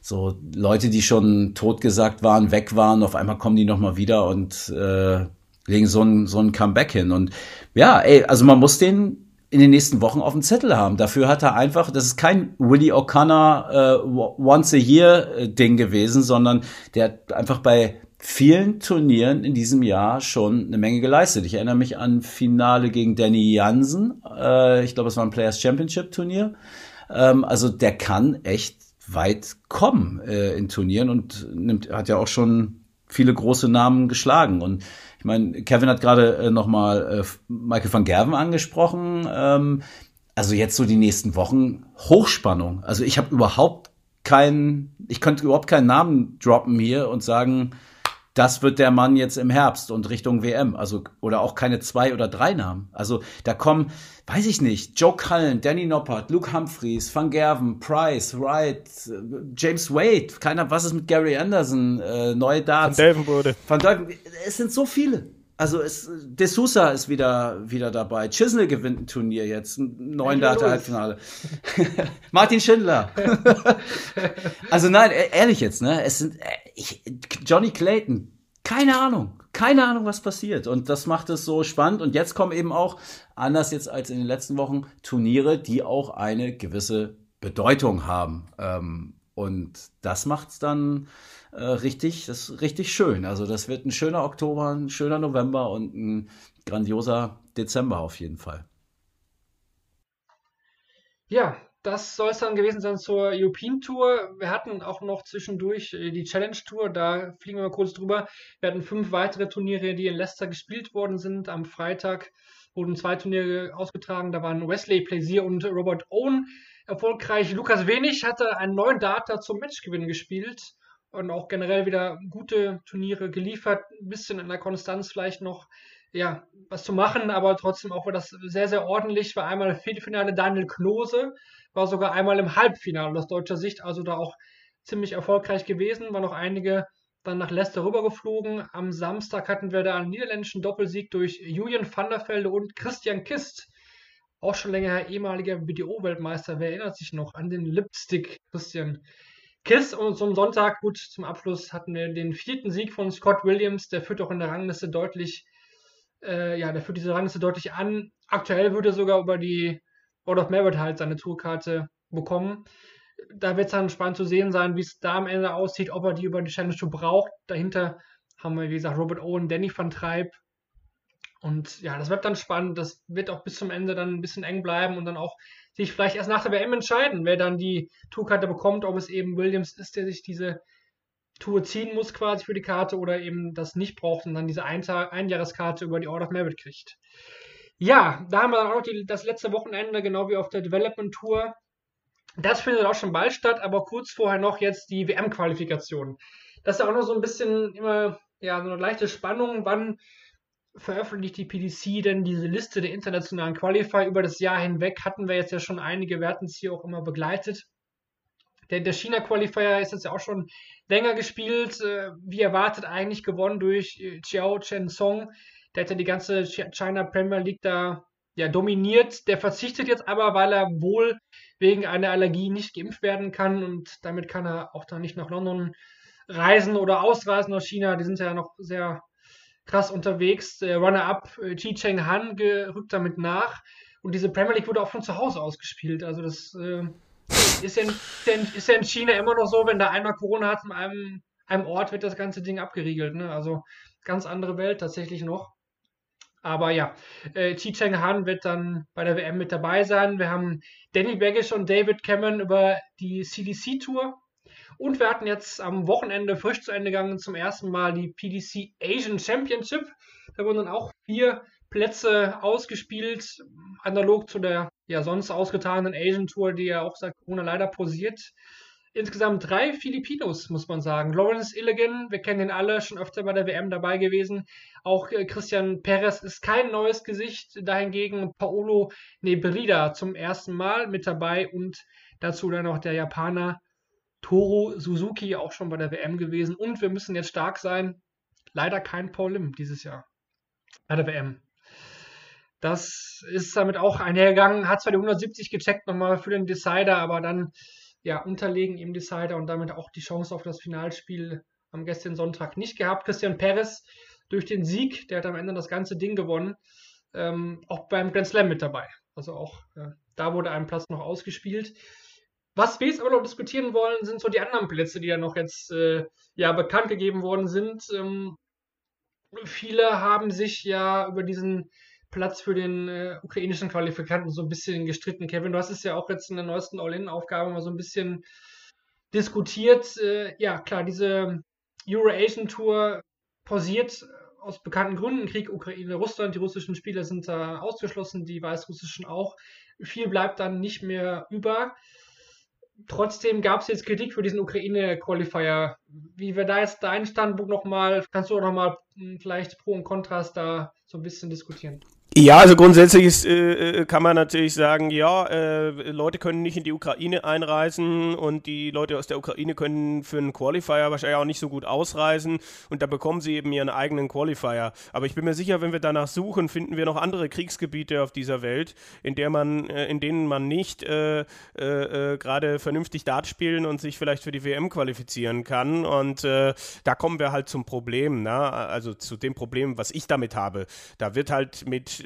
so Leute, die schon totgesagt waren, weg waren, auf einmal kommen die nochmal wieder und äh, legen so ein, so ein Comeback hin. Und ja, ey, also man muss den in den nächsten Wochen auf dem Zettel haben. Dafür hat er einfach, das ist kein Willie O'Connor äh, Once a Year äh, Ding gewesen, sondern der hat einfach bei vielen Turnieren in diesem Jahr schon eine Menge geleistet. Ich erinnere mich an Finale gegen Danny Jansen. Äh, ich glaube, es war ein Players Championship Turnier. Ähm, also der kann echt weit kommen äh, in Turnieren und nimmt, hat ja auch schon viele große Namen geschlagen. Und ich meine, Kevin hat gerade äh, nochmal äh, Michael van Gerven angesprochen. Ähm, also jetzt so die nächsten Wochen Hochspannung. Also ich habe überhaupt keinen, ich könnte überhaupt keinen Namen droppen hier und sagen, das wird der Mann jetzt im Herbst und Richtung WM. Also, oder auch keine zwei oder drei Namen. Also, da kommen, weiß ich nicht, Joe Cullen, Danny Noppert, Luke Humphreys, Van Gerven, Price, Wright, äh, James Wade, keiner, was ist mit Gary Anderson, äh, neue Van Darts. Delvenbode. Van Dijk, es sind so viele. Also es, De Sousa ist wieder, wieder dabei. Chisnell gewinnt ein Turnier jetzt, Data Lewis. Halbfinale. [LAUGHS] Martin Schindler. [LAUGHS] also nein, e- ehrlich jetzt, ne? Es sind, äh, ich, Johnny Clayton. Keine Ahnung. Keine Ahnung, was passiert. Und das macht es so spannend. Und jetzt kommen eben auch, anders jetzt als in den letzten Wochen, Turniere, die auch eine gewisse Bedeutung haben. Ähm, und das macht's dann äh, richtig, das ist richtig schön. Also das wird ein schöner Oktober, ein schöner November und ein grandioser Dezember auf jeden Fall. Ja, das soll es dann gewesen sein zur European Tour. Wir hatten auch noch zwischendurch äh, die Challenge Tour, da fliegen wir mal kurz drüber. Wir hatten fünf weitere Turniere, die in Leicester gespielt worden sind. Am Freitag wurden zwei Turniere ausgetragen. Da waren Wesley Plaisir und Robert Owen erfolgreich. Lukas Wenig hatte einen neuen Data zum Matchgewinn gespielt und auch generell wieder gute Turniere geliefert. Ein bisschen in der Konstanz vielleicht noch ja, was zu machen, aber trotzdem auch war das sehr, sehr ordentlich. War einmal Viertelfinale Daniel Klose, war sogar einmal im Halbfinale aus deutscher Sicht, also da auch ziemlich erfolgreich gewesen. War noch einige dann nach Leicester rübergeflogen. Am Samstag hatten wir da einen niederländischen Doppelsieg durch Julian van der Velde und Christian Kist. Auch schon länger ehemaliger BDO-Weltmeister. Wer erinnert sich noch an den Lipstick Christian Kist? Und zum Sonntag, gut, zum Abschluss hatten wir den vierten Sieg von Scott Williams. Der führt auch in der Rangliste deutlich, äh, ja, der führt diese Rangliste deutlich an. Aktuell würde er sogar über die World of Merit halt seine Tourkarte bekommen da wird es dann spannend zu sehen sein, wie es da am Ende aussieht, ob er die über die Challenge Tour braucht. Dahinter haben wir, wie gesagt, Robert Owen, Danny van Treib. Und ja, das wird dann spannend. Das wird auch bis zum Ende dann ein bisschen eng bleiben und dann auch sich vielleicht erst nach der WM entscheiden, wer dann die Tourkarte bekommt, ob es eben Williams ist, der sich diese Tour ziehen muss quasi für die Karte oder eben das nicht braucht und dann diese Einjahreskarte über die Order of Merit kriegt. Ja, da haben wir dann auch noch die, das letzte Wochenende, genau wie auf der Development Tour, das findet auch schon bald statt, aber kurz vorher noch jetzt die WM-Qualifikation. Das ist ja auch noch so ein bisschen immer, ja, so eine leichte Spannung. Wann veröffentlicht die PDC denn diese Liste der internationalen Qualifier? Über das Jahr hinweg hatten wir jetzt ja schon einige, wir hatten hier auch immer begleitet. Der, der China-Qualifier ist jetzt ja auch schon länger gespielt, äh, wie erwartet eigentlich gewonnen durch äh, Chiao Chen Song. Der hat ja die ganze China Premier League da ja, dominiert. Der verzichtet jetzt aber, weil er wohl wegen einer Allergie nicht geimpft werden kann und damit kann er auch dann nicht nach London reisen oder ausreisen aus China. Die sind ja noch sehr krass unterwegs. Der Runner-up äh, Chi Cheng Han rückt damit nach und diese Premier League wurde auch von zu Hause ausgespielt. Also das äh, ist, ja in, ist ja in China immer noch so, wenn da einmal Corona hat in einem, einem Ort, wird das ganze Ding abgeriegelt. Ne? Also ganz andere Welt tatsächlich noch. Aber ja, äh, Chi Cheng Han wird dann bei der WM mit dabei sein. Wir haben Danny Baggish und David Cameron über die CDC Tour. Und wir hatten jetzt am Wochenende frisch zu Ende gegangen zum ersten Mal die PDC Asian Championship. Da wurden dann auch vier Plätze ausgespielt, analog zu der ja sonst ausgetragenen Asian Tour, die ja auch seit Corona leider posiert insgesamt drei Filipinos, muss man sagen. Lawrence Illigan, wir kennen ihn alle, schon öfter bei der WM dabei gewesen. Auch äh, Christian Perez ist kein neues Gesicht. Dahingegen Paolo Nebrida zum ersten Mal mit dabei und dazu dann noch der Japaner Toro Suzuki, auch schon bei der WM gewesen. Und wir müssen jetzt stark sein. Leider kein Paul Lim dieses Jahr bei der WM. Das ist damit auch einhergegangen. Hat zwar die 170 gecheckt nochmal für den Decider, aber dann ja, unterlegen im Decider und damit auch die Chance auf das Finalspiel am gestrigen Sonntag nicht gehabt. Christian Perez durch den Sieg, der hat am Ende das ganze Ding gewonnen, ähm, auch beim Grand Slam mit dabei. Also auch äh, da wurde ein Platz noch ausgespielt. Was wir jetzt aber noch diskutieren wollen, sind so die anderen Plätze, die ja noch jetzt äh, ja, bekannt gegeben worden sind. Ähm, viele haben sich ja über diesen Platz für den äh, ukrainischen Qualifikanten so ein bisschen gestritten. Kevin, du hast es ja auch jetzt in der neuesten All-In-Aufgabe mal so ein bisschen diskutiert. Äh, ja, klar, diese Euro-Asian Tour pausiert aus bekannten Gründen. Krieg Ukraine, Russland, die russischen Spieler sind da ausgeschlossen, die weißrussischen auch. Viel bleibt dann nicht mehr über. Trotzdem gab es jetzt Kritik für diesen Ukraine-Qualifier. Wie wäre da jetzt dein Standpunkt nochmal? Kannst du auch nochmal hm, vielleicht Pro und Kontrast da so ein bisschen diskutieren? Ja, also grundsätzlich ist, äh, äh, kann man natürlich sagen, ja, äh, Leute können nicht in die Ukraine einreisen und die Leute aus der Ukraine können für einen Qualifier wahrscheinlich auch nicht so gut ausreisen und da bekommen sie eben ihren eigenen Qualifier. Aber ich bin mir sicher, wenn wir danach suchen, finden wir noch andere Kriegsgebiete auf dieser Welt, in der man, äh, in denen man nicht äh, äh, gerade vernünftig Dart spielen und sich vielleicht für die WM qualifizieren kann. Und da kommen wir halt zum Problem, ne? also zu dem Problem, was ich damit habe. Da wird halt mit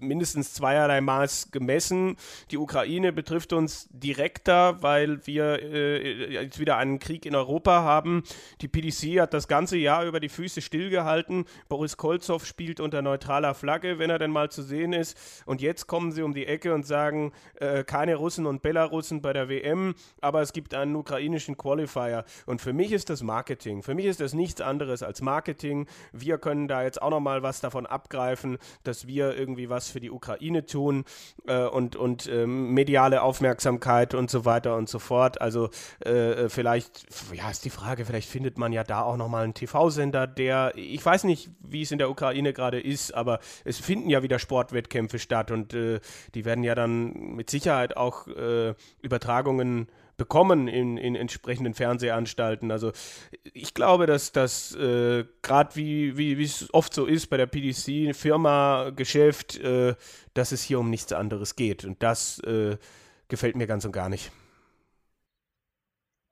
mindestens zweierlei Maß gemessen. Die Ukraine betrifft uns direkter, weil wir äh, jetzt wieder einen Krieg in Europa haben. Die PDC hat das ganze Jahr über die Füße stillgehalten. Boris Kolzow spielt unter neutraler Flagge, wenn er denn mal zu sehen ist. Und jetzt kommen sie um die Ecke und sagen, äh, keine Russen und Belarussen bei der WM, aber es gibt einen ukrainischen Qualifier. Und für mich ist das Marketing. Für mich ist das nichts anderes als Marketing. Wir können da jetzt auch nochmal was davon abgreifen, dass wir irgendwie was für die Ukraine tun äh, und, und äh, mediale Aufmerksamkeit und so weiter und so fort. Also äh, vielleicht, ja, ist die Frage, vielleicht findet man ja da auch nochmal einen TV-Sender, der, ich weiß nicht, wie es in der Ukraine gerade ist, aber es finden ja wieder Sportwettkämpfe statt und äh, die werden ja dann mit Sicherheit auch äh, Übertragungen bekommen in, in entsprechenden Fernsehanstalten. Also ich glaube, dass das äh, gerade wie, wie es oft so ist bei der PDC, Firma, Geschäft, äh, dass es hier um nichts anderes geht. Und das äh, gefällt mir ganz und gar nicht.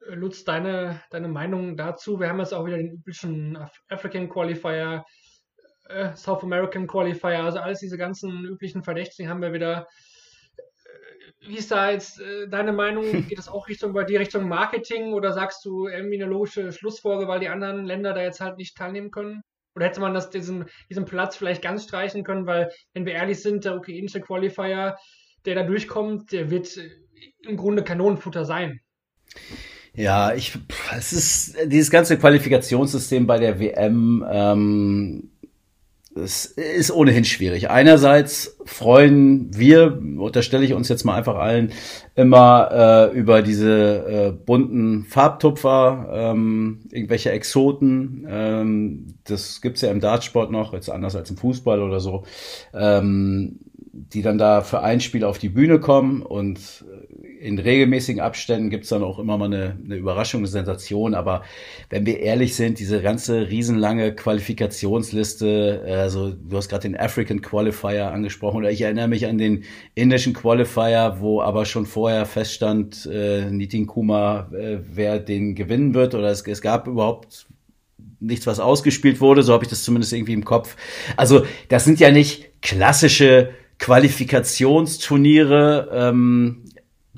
Äh, Lutz, deine, deine Meinung dazu? Wir haben jetzt auch wieder den üblichen African Qualifier, äh, South American Qualifier, also alles diese ganzen üblichen Verdächtigen haben wir wieder wie ist da jetzt äh, deine Meinung? [LAUGHS] Geht das auch Richtung bei dir Richtung Marketing oder sagst du irgendwie eine logische Schlussfolge, weil die anderen Länder da jetzt halt nicht teilnehmen können? Oder hätte man das diesen, diesen Platz vielleicht ganz streichen können, weil, wenn wir ehrlich sind, der ukrainische Qualifier, der da durchkommt, der wird äh, im Grunde Kanonenfutter sein. Ja, ich, es ist dieses ganze Qualifikationssystem bei der WM. Ähm, es ist ohnehin schwierig. Einerseits freuen wir, unterstelle ich uns jetzt mal einfach allen, immer äh, über diese äh, bunten Farbtupfer, ähm, irgendwelche Exoten. Ähm, das gibt's ja im Dartsport noch, jetzt anders als im Fußball oder so, ähm, die dann da für ein Spiel auf die Bühne kommen und in regelmäßigen Abständen gibt's dann auch immer mal eine, eine Überraschung, eine Sensation. Aber wenn wir ehrlich sind, diese ganze riesenlange Qualifikationsliste, also du hast gerade den African Qualifier angesprochen, oder ich erinnere mich an den indischen Qualifier, wo aber schon vorher feststand, äh, Nitin Kuma, äh, wer den gewinnen wird, oder es, es gab überhaupt nichts, was ausgespielt wurde, so habe ich das zumindest irgendwie im Kopf. Also das sind ja nicht klassische Qualifikationsturniere, ähm,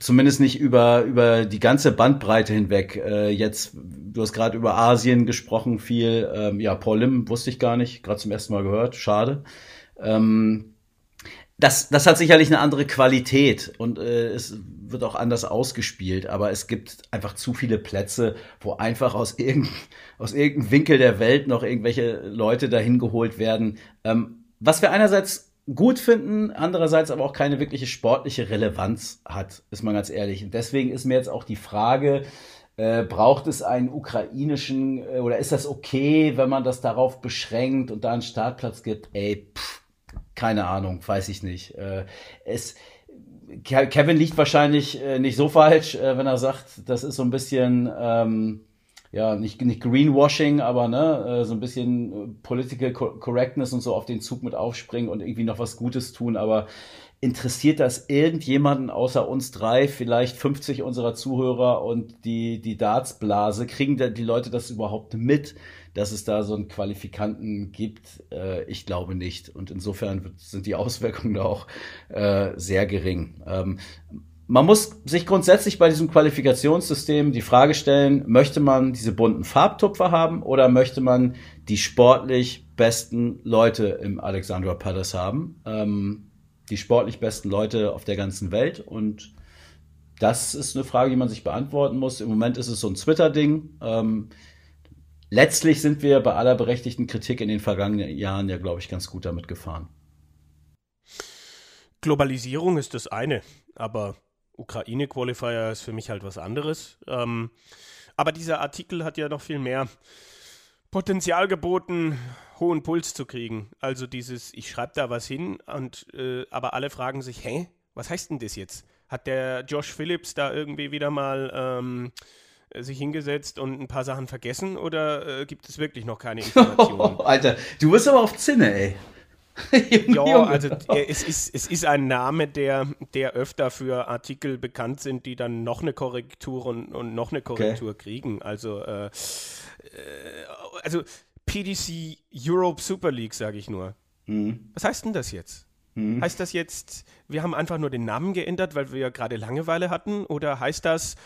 zumindest nicht über, über die ganze Bandbreite hinweg. Äh, jetzt, du hast gerade über Asien gesprochen, viel. Ähm, ja, Paul Lim wusste ich gar nicht, gerade zum ersten Mal gehört, schade. Ähm, das, das hat sicherlich eine andere Qualität und äh, es wird auch anders ausgespielt, aber es gibt einfach zu viele Plätze, wo einfach aus, irgend, aus irgendeinem Winkel der Welt noch irgendwelche Leute dahin geholt werden. Ähm, was wir einerseits gut finden, andererseits aber auch keine wirkliche sportliche Relevanz hat, ist man ganz ehrlich. Und deswegen ist mir jetzt auch die Frage, äh, braucht es einen ukrainischen äh, oder ist das okay, wenn man das darauf beschränkt und da einen Startplatz gibt? Ey, pff, keine Ahnung, weiß ich nicht. Äh, es Kevin liegt wahrscheinlich äh, nicht so falsch, äh, wenn er sagt, das ist so ein bisschen ähm, ja, nicht, nicht Greenwashing, aber ne, äh, so ein bisschen äh, Political Correctness und so auf den Zug mit aufspringen und irgendwie noch was Gutes tun, aber interessiert das irgendjemanden außer uns drei, vielleicht 50 unserer Zuhörer und die, die Dartsblase? Kriegen da die Leute das überhaupt mit, dass es da so einen Qualifikanten gibt? Äh, ich glaube nicht. Und insofern sind die Auswirkungen da auch äh, sehr gering. Ähm, man muss sich grundsätzlich bei diesem Qualifikationssystem die Frage stellen, möchte man diese bunten Farbtupfer haben oder möchte man die sportlich besten Leute im Alexandra Palace haben? Ähm, die sportlich besten Leute auf der ganzen Welt und das ist eine Frage, die man sich beantworten muss. Im Moment ist es so ein Twitter-Ding. Ähm, letztlich sind wir bei aller berechtigten Kritik in den vergangenen Jahren ja, glaube ich, ganz gut damit gefahren. Globalisierung ist das eine, aber Ukraine-Qualifier ist für mich halt was anderes. Ähm, aber dieser Artikel hat ja noch viel mehr Potenzial geboten, hohen Puls zu kriegen. Also dieses, ich schreibe da was hin und äh, aber alle fragen sich, hä, was heißt denn das jetzt? Hat der Josh Phillips da irgendwie wieder mal ähm, sich hingesetzt und ein paar Sachen vergessen oder äh, gibt es wirklich noch keine [LAUGHS] Informationen? Alter, du bist aber auf Zinne, ey. [LAUGHS] ja, also es ist, es ist ein Name, der, der öfter für Artikel bekannt sind, die dann noch eine Korrektur und, und noch eine Korrektur okay. kriegen. Also, äh, äh, also PDC Europe Super League, sage ich nur. Mhm. Was heißt denn das jetzt? Mhm. Heißt das jetzt, wir haben einfach nur den Namen geändert, weil wir gerade Langeweile hatten? Oder heißt das,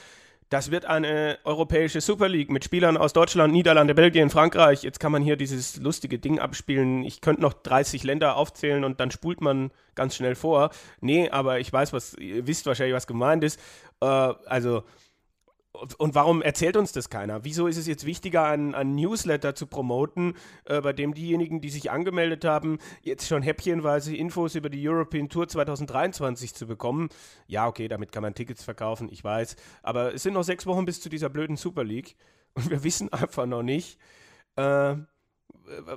das wird eine europäische Super League mit Spielern aus Deutschland, Niederlande, Belgien, Frankreich. Jetzt kann man hier dieses lustige Ding abspielen. Ich könnte noch 30 Länder aufzählen und dann spult man ganz schnell vor. Nee, aber ich weiß, was, ihr wisst wahrscheinlich, was gemeint ist. Äh, also, und warum erzählt uns das keiner? Wieso ist es jetzt wichtiger, einen, einen Newsletter zu promoten, äh, bei dem diejenigen, die sich angemeldet haben, jetzt schon häppchenweise Infos über die European Tour 2023 zu bekommen? Ja, okay, damit kann man Tickets verkaufen, ich weiß. Aber es sind noch sechs Wochen bis zu dieser blöden Super League und wir wissen [LAUGHS] einfach noch nicht, äh,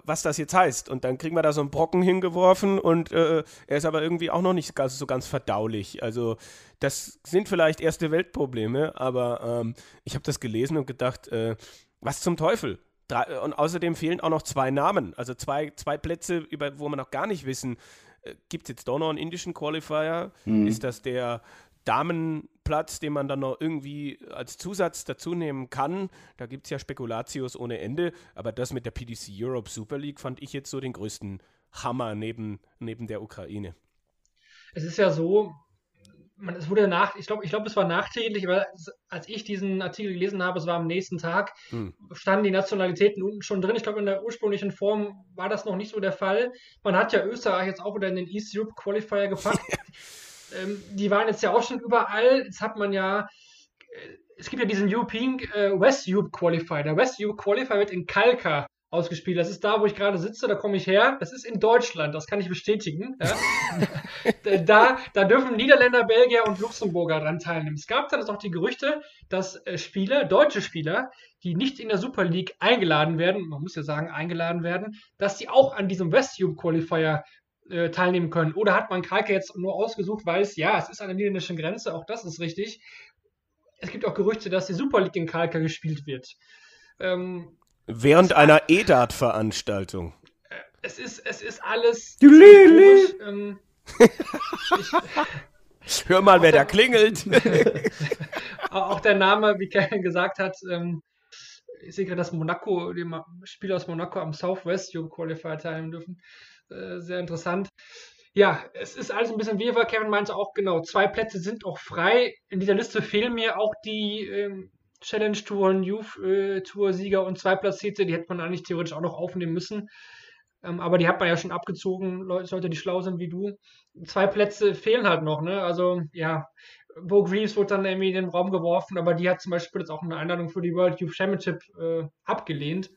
was das jetzt heißt. Und dann kriegen wir da so einen Brocken hingeworfen und äh, er ist aber irgendwie auch noch nicht ganz, so ganz verdaulich. Also das sind vielleicht erste Weltprobleme, aber ähm, ich habe das gelesen und gedacht, äh, was zum Teufel? Drei, und außerdem fehlen auch noch zwei Namen, also zwei, zwei Plätze, über, wo wir noch gar nicht wissen, äh, gibt es jetzt doch noch einen indischen Qualifier? Mhm. Ist das der Damenplatz, den man dann noch irgendwie als Zusatz dazu nehmen kann. Da gibt es ja Spekulatius ohne Ende, aber das mit der PDC Europe Super League fand ich jetzt so den größten Hammer neben, neben der Ukraine. Es ist ja so, man, es wurde nach, ich glaube, ich glaube, es war nachträglich, weil als ich diesen Artikel gelesen habe, es war am nächsten Tag, hm. standen die Nationalitäten unten schon drin. Ich glaube, in der ursprünglichen Form war das noch nicht so der Fall. Man hat ja Österreich jetzt auch wieder in den East Europe Qualifier gepackt. [LAUGHS] ähm, die waren jetzt ja auch schon überall. Jetzt hat man ja, äh, es gibt ja diesen European äh, West Europe Qualifier. Der West Europe Qualifier wird in Kalka ausgespielt. Das ist da, wo ich gerade sitze, da komme ich her. Das ist in Deutschland, das kann ich bestätigen. Ja? [LAUGHS] da, da dürfen Niederländer, Belgier und Luxemburger dran teilnehmen. Es gab dann auch die Gerüchte, dass äh, Spieler, deutsche Spieler, die nicht in der Super League eingeladen werden, man muss ja sagen, eingeladen werden, dass die auch an diesem West Qualifier äh, teilnehmen können. Oder hat man Kalke jetzt nur ausgesucht, weil es, ja, es ist an der niederländischen Grenze, auch das ist richtig. Es gibt auch Gerüchte, dass die Super League in Kalka gespielt wird. Ähm, Während einer EDAT-Veranstaltung. Äh, es ist, es ist alles. komisch, ähm, [LAUGHS] ich, Hör mal, wer der, da klingelt. [LAUGHS] auch der Name, wie Kevin gesagt hat, ähm, ich sehe gerade, dass Monaco, die Spieler aus Monaco am Southwest Europe Qualifier teilnehmen dürfen. Äh, sehr interessant. Ja, es ist alles ein bisschen wirrwarr. Kevin meinte auch, genau, zwei Plätze sind auch frei. In dieser Liste fehlen mir auch die ähm, Challenge Tour, Youth äh, Tour Sieger und zwei Platzierte. Die hätte man eigentlich theoretisch auch noch aufnehmen müssen. Ähm, aber die hat man ja schon abgezogen, Leute, Leute, die schlau sind wie du. Zwei Plätze fehlen halt noch, ne? Also, ja, Bo Greaves wurde dann irgendwie in den Raum geworfen, aber die hat zum Beispiel jetzt auch eine Einladung für die World Youth Championship äh, abgelehnt.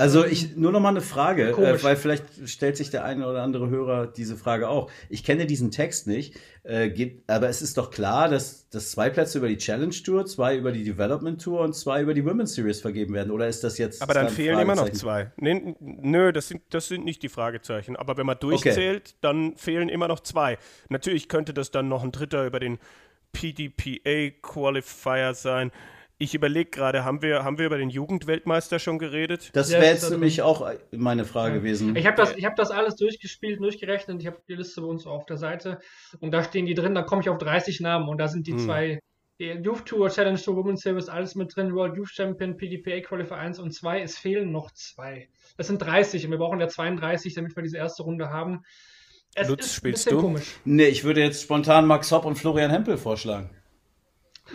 Also ich nur noch mal eine Frage, äh, weil vielleicht stellt sich der eine oder andere Hörer diese Frage auch. Ich kenne diesen Text nicht, äh, gibt, aber es ist doch klar, dass, dass zwei Plätze über die Challenge Tour, zwei über die Development Tour und zwei über die Women's Series vergeben werden. Oder ist das jetzt? Aber dann fehlen immer noch zwei. Nee, nö, das sind, das sind nicht die Fragezeichen. Aber wenn man durchzählt, okay. dann fehlen immer noch zwei. Natürlich könnte das dann noch ein dritter über den PDPA Qualifier sein. Ich überlege gerade, haben wir, haben wir über den Jugendweltmeister schon geredet? Das wäre jetzt nämlich auch meine Frage ja. gewesen. Ich habe das, hab das alles durchgespielt, durchgerechnet. Ich habe die Liste bei uns auf der Seite und da stehen die drin. Da komme ich auf 30 Namen und da sind die hm. zwei Youth Tour, Challenge Tour, Women's Service, alles mit drin. World Youth Champion, PDPA Qualifier 1 und 2. Es fehlen noch zwei. Das sind 30 und wir brauchen ja 32, damit wir diese erste Runde haben. Es Lutz, spielst du? Komisch. Nee, ich würde jetzt spontan Max Hopp und Florian Hempel vorschlagen.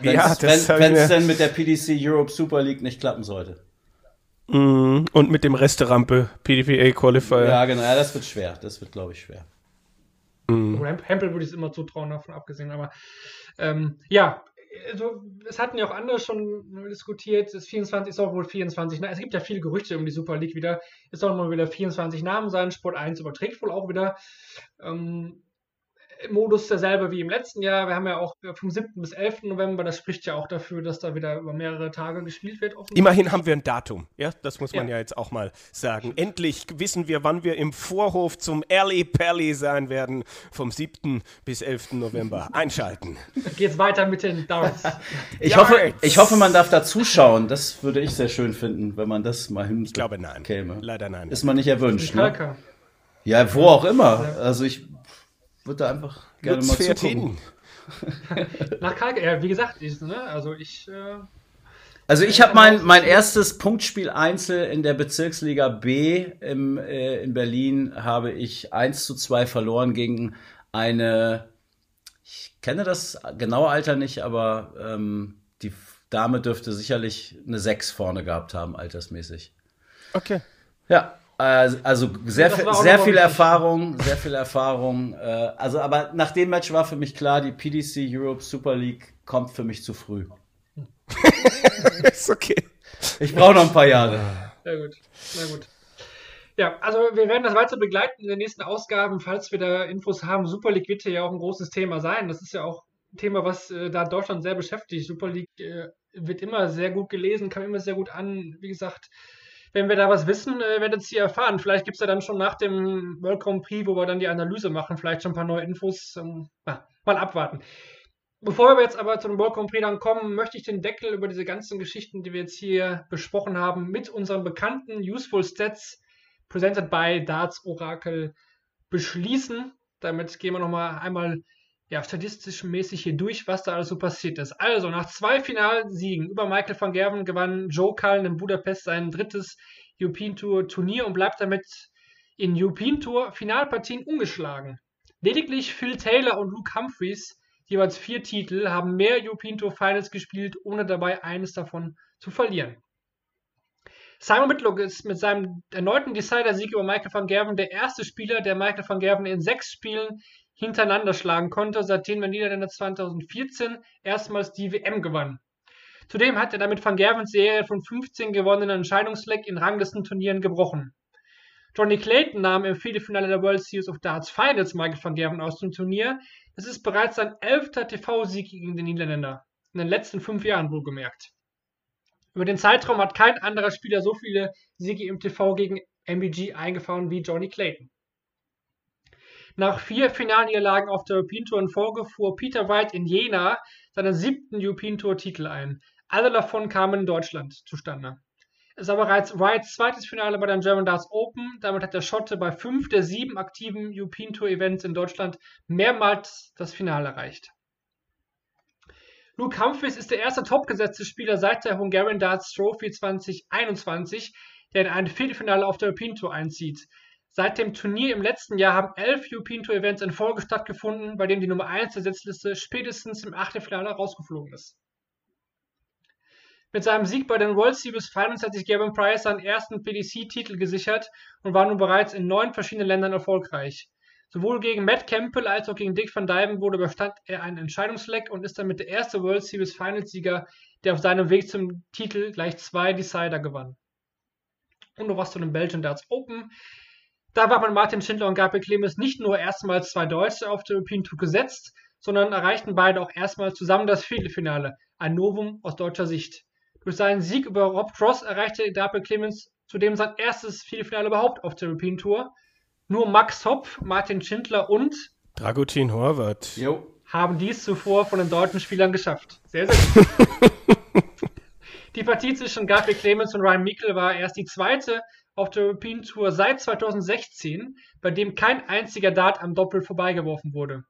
Wenn's, ja, wenn es denn mit der PDC Europe Super League nicht klappen sollte. Mm, und mit dem Resterampe PDPA Qualifier. Ja, genau, ja, das wird schwer. Das wird, glaube ich, schwer. Mm. Hempel würde ich es immer zutrauen, davon abgesehen. Aber ähm, ja, also, es hatten ja auch andere schon diskutiert, das 24 ist auch wohl 24. Na, es gibt ja viele Gerüchte um die Super League wieder. Es sollen mal wieder 24 Namen sein. Sport 1 überträgt wohl auch wieder. Ähm, Modus derselbe wie im letzten Jahr. Wir haben ja auch vom 7. bis 11. November, das spricht ja auch dafür, dass da wieder über mehrere Tage gespielt wird. Immerhin haben wir ein Datum, ja, das muss man ja, ja jetzt auch mal sagen. Endlich wissen wir, wann wir im Vorhof zum Early Pally sein werden, vom 7. bis 11. November. [LAUGHS] Einschalten. Dann geht's weiter mit den Darts. ich, ja, hoffe, ich hoffe, man darf da zuschauen. Das würde ich sehr schön finden, wenn man das mal hin. Ich glaube nein. Käme. Leider nein. Ist man nicht erwünscht. Ne? Ja, wo auch immer. Also ich würde da einfach gerne Lutz mal zugucken. [LAUGHS] Nach Kalk, ja, wie gesagt, ich, ne, also ich. Äh, also ich habe mein, mein erstes Punktspiel Einzel in der Bezirksliga B im, äh, in Berlin habe ich 1 zu 2 verloren gegen eine, ich kenne das genaue Alter nicht, aber ähm, die Dame dürfte sicherlich eine 6 vorne gehabt haben, altersmäßig. Okay. Ja, also sehr, viel, sehr viel Erfahrung, sehr viel Erfahrung. Äh, also, aber nach dem Match war für mich klar, die PDC Europe Super League kommt für mich zu früh. [LAUGHS] ist okay. Ich brauche noch ein paar Jahre. Sehr gut. Na gut. Ja, also wir werden das weiter begleiten in den nächsten Ausgaben, falls wir da Infos haben. Super League wird ja auch ein großes Thema sein. Das ist ja auch ein Thema, was äh, da Deutschland sehr beschäftigt. Super League äh, wird immer sehr gut gelesen, kam immer sehr gut an. Wie gesagt, wenn wir da was wissen, äh, werdet ihr erfahren. Vielleicht gibt es ja dann schon nach dem World Grand Prix, wo wir dann die Analyse machen, vielleicht schon ein paar neue Infos. Ähm, na, mal abwarten. Bevor wir jetzt aber zu dem World Grand Prix dann kommen, möchte ich den Deckel über diese ganzen Geschichten, die wir jetzt hier besprochen haben, mit unseren bekannten Useful Stats presented by Darts Oracle beschließen. Damit gehen wir nochmal einmal ja, statistisch mäßig hier durch, was da alles so passiert ist. Also, nach zwei Finalsiegen über Michael van Gerven gewann Joe Cullen in Budapest sein drittes European Tour Turnier und bleibt damit in European Tour Finalpartien ungeschlagen. Lediglich Phil Taylor und Luke Humphreys, jeweils vier Titel, haben mehr European Tour Finals gespielt, ohne dabei eines davon zu verlieren. Simon Whitlock ist mit seinem erneuten Decider-Sieg über Michael van Gerven der erste Spieler, der Michael van Gerven in sechs Spielen hintereinander schlagen konnte, seitdem der Niederländer 2014 erstmals die WM gewann. Zudem hat er damit Van Gervens Serie von 15 gewonnenen Entscheidungsleck in Ranglistenturnieren gebrochen. Johnny Clayton nahm im Viertelfinale der World Series of Darts Finals Michael van Gerven aus dem Turnier. Das ist bereits sein elfter TV-Sieg gegen den Niederländer. In den letzten fünf Jahren wohlgemerkt. Über den Zeitraum hat kein anderer Spieler so viele Siege im TV gegen MBG eingefahren wie Johnny Clayton. Nach vier Finalniederlagen auf der European Tour in Folge fuhr Peter White in Jena seinen siebten European Tour Titel ein. Alle davon kamen in Deutschland zustande. Es war bereits Whites zweites Finale bei den German Darts Open. Damit hat der Schotte bei fünf der sieben aktiven European Tour Events in Deutschland mehrmals das Finale erreicht. Luke Humphries ist der erste topgesetzte Spieler seit der Hungarian Darts Trophy 2021, der in ein Viertelfinale auf der European Tour einzieht. Seit dem Turnier im letzten Jahr haben elf European Tour Events in Folge stattgefunden, bei denen die Nummer 1 der Setzliste spätestens im Achtelfinale rausgeflogen ist. Mit seinem Sieg bei den World Series Finals hat sich Gavin Price seinen ersten PDC-Titel gesichert und war nun bereits in neun verschiedenen Ländern erfolgreich. Sowohl gegen Matt Campbell als auch gegen Dick van Dijven wurde überstand er einen Entscheidungsleck und ist damit der erste World Series Finals-Sieger, der auf seinem Weg zum Titel gleich zwei Decider gewann. Und noch was zu den Belgian Darts Open. Da waren Martin Schindler und Gabriel Clemens nicht nur erstmals zwei Deutsche auf der European Tour gesetzt, sondern erreichten beide auch erstmals zusammen das Viertelfinale. Ein Novum aus deutscher Sicht. Durch seinen Sieg über Rob Cross erreichte Gabriel Clemens zudem sein erstes Viertelfinale überhaupt auf der European Tour. Nur Max Hopf, Martin Schindler und Dragutin Horvath. Jo. haben dies zuvor von den deutschen Spielern geschafft. Sehr, sehr gut. [LAUGHS] die Partie zwischen Gabriel Clemens und Ryan Mikkel war erst die zweite auf der European Tour seit 2016, bei dem kein einziger Dart am Doppel vorbeigeworfen wurde.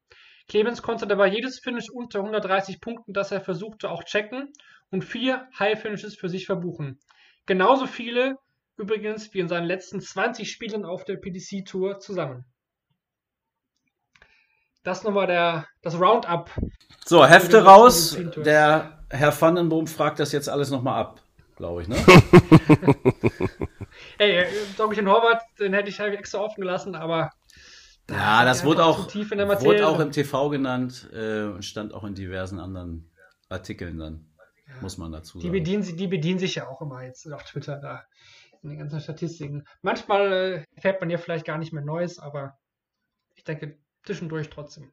Clemens konnte dabei jedes Finish unter 130 Punkten, das er versuchte, auch checken und vier High Finishes für sich verbuchen. Genauso viele übrigens wie in seinen letzten 20 Spielen auf der PDC Tour zusammen. Das nochmal der, das Roundup. So, Hefte raus. Der Herr Vandenboom fragt das jetzt alles nochmal ab, glaube ich, ne? [LAUGHS] Ey, äh, Doggen Horvath, den hätte ich halt extra offen gelassen, aber Ja, das wurde auch, tief in der Materie wurde auch im TV genannt äh, und stand auch in diversen anderen Artikeln dann, muss man dazu die sagen. bedienen, sie- die bedienen sich ja auch immer jetzt auf Twitter da in den ganzen Statistiken. Manchmal äh, erfährt man ja vielleicht gar nicht mehr Neues, aber ich denke zwischendurch trotzdem.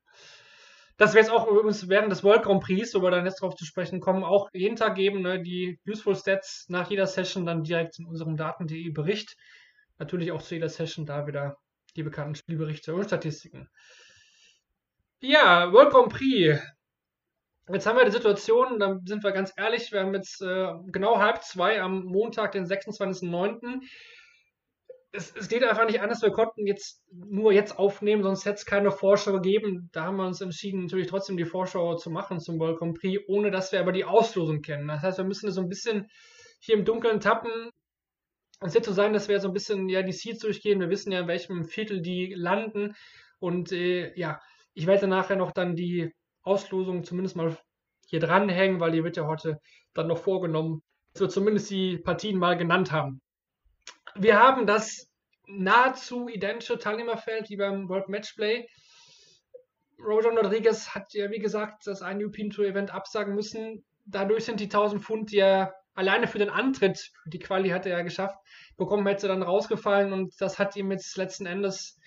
Das wird es auch übrigens während des World Grand Prix, wo wir dann jetzt drauf zu sprechen kommen, auch jeden Tag geben, ne, die Useful Stats nach jeder Session dann direkt in unserem Daten.de Bericht. Natürlich auch zu jeder Session da wieder die bekannten Spielberichte und Statistiken. Ja, World Grand Prix. Jetzt haben wir die Situation, da sind wir ganz ehrlich, wir haben jetzt äh, genau halb zwei am Montag, den 26.09. Es, es geht einfach nicht anders, wir konnten jetzt nur jetzt aufnehmen, sonst hätte es keine Vorschau gegeben. Da haben wir uns entschieden, natürlich trotzdem die Vorschau zu machen zum World Grand Prix, ohne dass wir aber die Auslosung kennen. Das heißt, wir müssen so ein bisschen hier im Dunkeln tappen. Es wird so sein, dass wir so ein bisschen ja die Seeds durchgehen. Wir wissen ja, in welchem Viertel die landen. Und äh, ja, ich werde nachher noch dann die Auslosung zumindest mal hier dranhängen, weil die wird ja heute dann noch vorgenommen, dass wir zumindest die Partien mal genannt haben. Wir haben das nahezu identische Teilnehmerfeld wie beim World Matchplay. Rojan Rodriguez hat ja, wie gesagt, das eine European Tour Event absagen müssen. Dadurch sind die 1000 Pfund, die er alleine für den Antritt, die Quali hat er ja geschafft, bekommen hätte dann rausgefallen und das hat ihm jetzt letzten Endes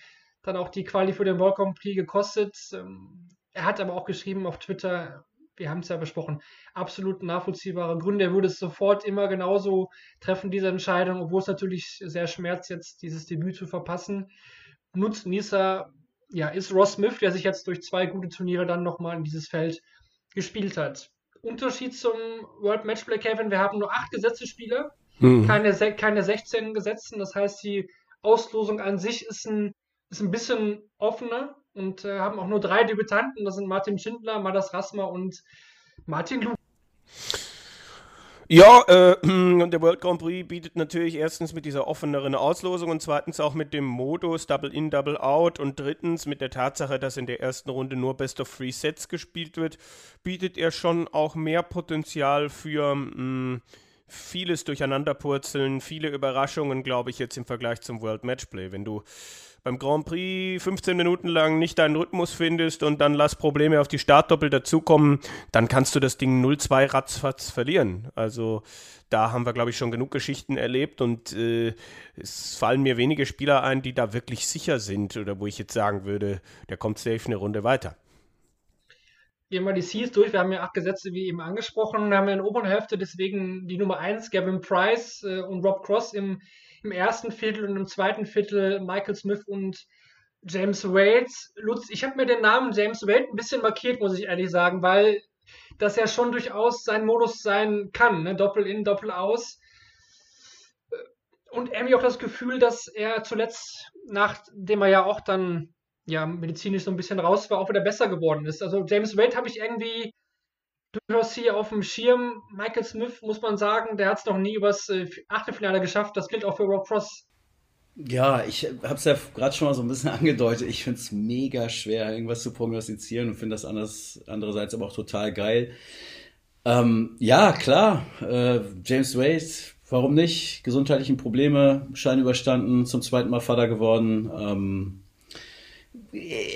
dann auch die Quali für den World Grand gekostet. Ähm, er hat aber auch geschrieben auf Twitter, wir haben es ja besprochen, absolut nachvollziehbare Gründe. Er würde es sofort immer genauso treffen, diese Entscheidung, obwohl es natürlich sehr schmerzt, jetzt dieses Debüt zu verpassen. Nutzt Nisa, ja, ist Ross Smith, der sich jetzt durch zwei gute Turniere dann nochmal in dieses Feld gespielt hat. Unterschied zum World Matchplay, Kevin, wir haben nur acht gesetzte Spiele, mhm. keine, keine 16 gesetzten. Das heißt, die Auslosung an sich ist ein, ist ein bisschen offener und äh, haben auch nur drei Debütanten. Das sind Martin Schindler, Madas Rasma und Martin Lu. Ja, äh, [CLEARS THROAT] der World Grand Prix bietet natürlich erstens mit dieser offeneren Auslosung und zweitens auch mit dem Modus Double In, Double Out und drittens mit der Tatsache, dass in der ersten Runde nur Best of Three Sets gespielt wird, bietet er schon auch mehr Potenzial für mh, hm, vieles Durcheinanderpurzeln, viele Überraschungen, glaube ich, jetzt im Vergleich zum World Matchplay. Wenn du beim Grand Prix 15 Minuten lang nicht deinen Rhythmus findest und dann lass Probleme auf die Startdoppel dazukommen, dann kannst du das Ding 0-2 ratzfatz verlieren. Also da haben wir, glaube ich, schon genug Geschichten erlebt und äh, es fallen mir wenige Spieler ein, die da wirklich sicher sind oder wo ich jetzt sagen würde, der kommt safe eine Runde weiter. Gehen wir die Seas durch. Wir haben ja acht Gesetze, wie eben angesprochen. Wir haben in der oberen Hälfte deswegen die Nummer 1, Gavin Price äh, und Rob Cross im im ersten Viertel und im zweiten Viertel Michael Smith und James Wade. Lutz, ich habe mir den Namen James Wade ein bisschen markiert, muss ich ehrlich sagen, weil das ja schon durchaus sein Modus sein kann. Ne? Doppel in, Doppel aus. Und irgendwie auch das Gefühl, dass er zuletzt, nachdem er ja auch dann ja, medizinisch so ein bisschen raus war, auch wieder besser geworden ist. Also James Wade habe ich irgendwie durchaus hier auf dem Schirm. Michael Smith, muss man sagen, der hat es noch nie übers äh, Achtelfinale geschafft. Das gilt auch für Rob Cross. Ja, ich habe es ja gerade schon mal so ein bisschen [LAUGHS] angedeutet. Ich finde es mega schwer, irgendwas zu prognostizieren und finde das anders, andererseits aber auch total geil. Ähm, ja, klar, äh, James Wade, warum nicht? Gesundheitlichen Probleme, Schein überstanden, zum zweiten Mal Vater geworden. Ähm,